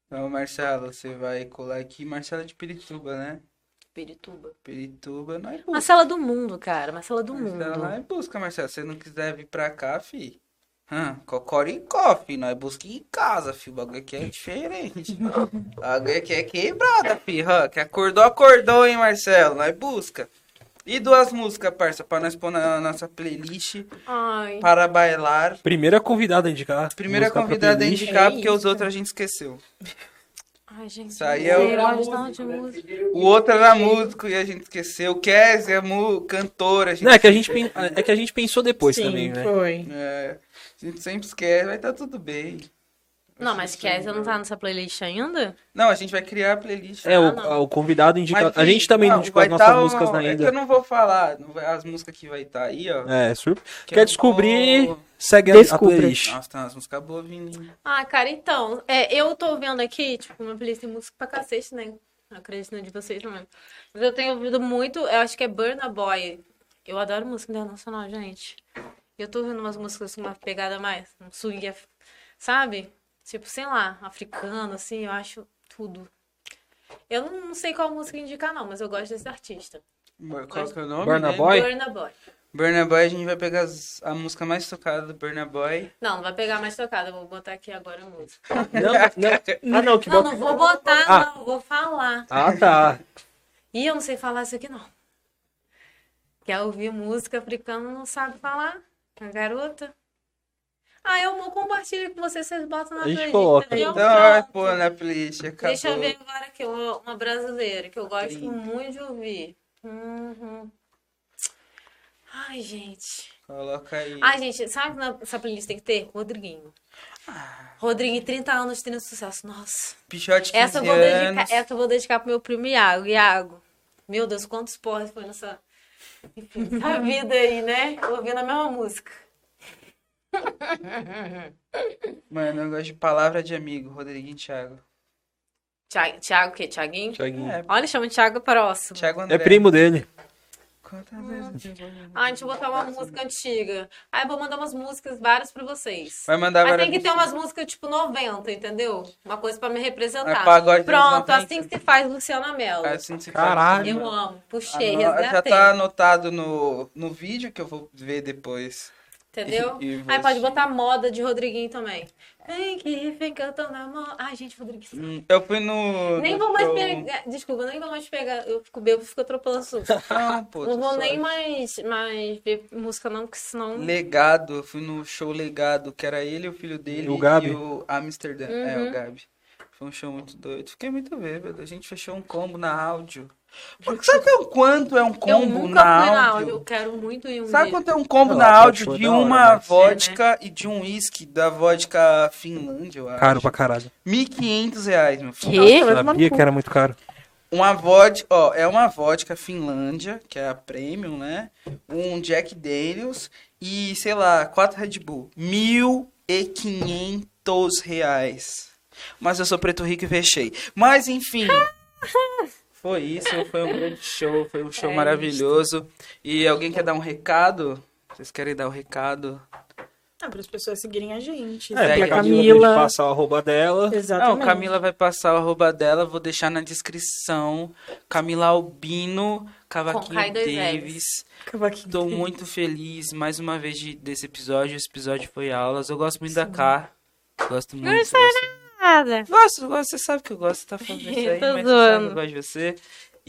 Então, Marcelo, você vai colar aqui. Marcelo é de Pirituba, né? Pirituba. Pirituba, não é busca. Marcela do mundo, cara. Marcela do mundo. não é busca, Marcelo. Se você não quiser vir pra cá, fi. Hum, cocoricó, fi. Nós busca em casa, fi. O bagulho aqui é diferente. o bagulho aqui é quebrada, fi. Que acordou, acordou, hein, Marcelo. Nós busca. E duas músicas, parça, pra nós pôr na nossa playlist Ai. para bailar. Primeira convidada a indicar. Primeira convidada a indicar, É porque os outros a gente esqueceu. Ai, gente. Isso aí é o- outro era músico e a gente esqueceu. O Kézia é mu- cantora. A gente Não, é que, a gente, pen- é que a gente pensou depois Sim, também, né? foi. É, a gente sempre esquece, vai estar tudo bem. Não, mas Kézia não tá nessa playlist ainda? Não, a gente vai criar a playlist. É, Ah, o, não. o convidado indica. Mas, a gente também não, indicou vai as nossas tá músicas uma- na É que eu ainda. não vou falar as músicas que vai estar aí, ó. É, surp... que eu Quer não descobrir, vou- segue a, a playlist. Nossa, tem umas músicas boas vindo. Ah, cara, então, é, eu tô vendo aqui, tipo, uma playlist de música pra cacete, né? Acredito na de vocês também. Mas eu tenho ouvido muito, eu acho que é Burna Boy. Eu adoro música internacional, gente. Eu tô ouvindo umas músicas com uma pegada mais, um swing, sabe? Tipo, sei lá, africano, assim, eu acho tudo. Eu não, não sei qual música indicar, não, mas eu gosto desse artista. Qual que é o nome? Burna né? Boy? Burna Boy. Burna Boy, a gente vai pegar as- a música mais tocada do Burna Boy. Não, não vai pegar mais tocada, eu vou botar aqui agora a música. Não, não. Ah, não, que Não, bota- não vou botar, Ah. não, vou falar. Ah, tá. Ih, eu não sei falar isso aqui, não. Quer ouvir música africana, não sabe falar? A garota. Ah, eu vou compartilhar com vocês, vocês botam na A gente playlist, coloca. entendeu? Então vai Pronto. pôr na playlist, acabou. Deixa eu ver agora aqui, uma, uma brasileira, que eu gosto Trinta. muito de ouvir. Uhum. Ai, gente. Coloca aí. Ai, gente, sabe que essa playlist tem que ter? Rodriguinho. Rodriguinho, 30 anos tendo sucesso. Nossa. Pichote 15 Essa eu, vou dedicar, anos. essa eu vou dedicar pro meu primo Iago. Iago, meu Deus, quantos porras foi nessa, vida aí, né? Ouvindo a mesma música. Mano, eu gosto de palavra de amigo, Rodriguinho e Thiago. Thiago, Thiago o quê? Thiaguinho? É, Olha, chama Thiago próximo. Thiago André. É primo dele. Quantas vezes eu vou- Ah, botar uma música antiga. Ah, eu vou mandar umas músicas várias pra vocês. Vai mandar Mas tem que ter umas músicas tipo 90, entendeu? Uma coisa pra me representar. É Pronto, 90. assim que se faz Luciana Mello. Assim se Caralho. faz. Eu amo. Puxei, Ano- Já resgatei. tá anotado no, no vídeo que eu vou ver depois. Entendeu? E- e Aí pode você? botar moda de Rodriguinho também. Vem que vem que eu tô na moda. Ai, gente, Rodriguinho. Hum, Eu fui no. Nem no vou mais show- pegar. Desculpa, nem vou mais pegar. Eu fico bêbado, fico atropelando. Não, pô. Não vou só- nem mais, mais ver música, não, porque senão. Legado, eu fui no show Legado, que era ele, o filho dele E o Gabi? e o Amsterdã. É, Uhum. o Gabi. Foi um show muito doido. Fiquei muito bêbado. A gente fechou um combo na áudio. Porque sabe o quanto é um eu combo nunca na fui na áudio? áudio. Eu quero muito ir um Sabe dia. quanto é um combo Não, na áudio de hora, uma mas- vodka e de um uísque da vodka Finlândia, eu acho? Caro pra caralho. 1.500 reais, meu filho. Quê? Vai tomar no Sabia que era muito caro. Uma vodka, ó, é uma vodka Finlândia, que é a premium, né? Um Jack Daniels e, sei lá, quatro Red Bull. Mil e quinhentos reais. Mas eu sou preto rico e fechei. Mas, enfim... Foi isso, foi um grande show, foi um show É maravilhoso. E alguém quer dar um recado? Vocês querem dar o um recado? Ah, para as pessoas seguirem a gente. É, Segue a Camila, Camila. passar o arroba dela. Exatamente. Não, Camila vai passar o arroba dela, vou deixar na descrição. Camila Albino, Cavaquinho Davis. Cavaquinho. Tô muito feliz mais uma vez de, desse episódio. Esse episódio foi aulas. Eu gosto muito da K. Gosto muito. Gosto, Nada. gosto, gosto, você sabe que eu gosto, tá falando isso aí, mas sabe eu gosto de você.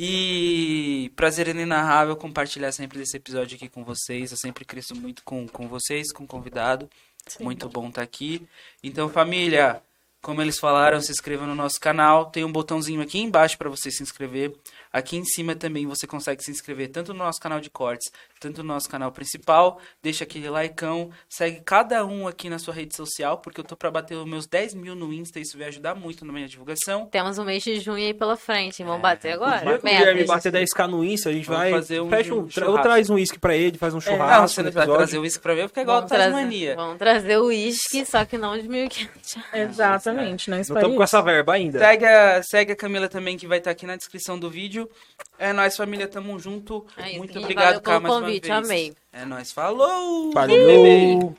E prazer inenarrável compartilhar sempre desse episódio aqui com vocês. Eu sempre cresço muito com, com vocês, com o convidado. Muito bom estar aqui. Então, família, como eles falaram, se inscreva no nosso canal. Tem um botãozinho aqui embaixo para você se inscrever. Aqui em cima também você consegue se inscrever tanto no nosso canal de cortes, tanto no nosso canal principal, deixa aquele likeão, segue cada um aqui na sua rede social, porque eu tô pra bater os meus 10 mil no Insta, isso vai ajudar muito na minha divulgação. Temos um mês de junho aí pela frente, vamos bater agora. Que o Guilherme bater 10k no Insta, a gente Vamos vai. fazer um- fecha um tra- churrasco. ou traz um uísque pra ele, faz um churrasco. não, você não vai trazer o uísque pra mim, porque é igual a Vamos trazer, Tasmania. vamos trazer o uísque, só que não de 1.500 reais. Exatamente, não Não espere estamos com essa verba ainda. Segue a, segue a Camila também, que vai estar aqui na descrição do vídeo. É nóis, família, tamo junto. É isso, Muito obrigado, valeu Cá, pelo mais uma convite, vez. amei. É nóis, falou! Valeu!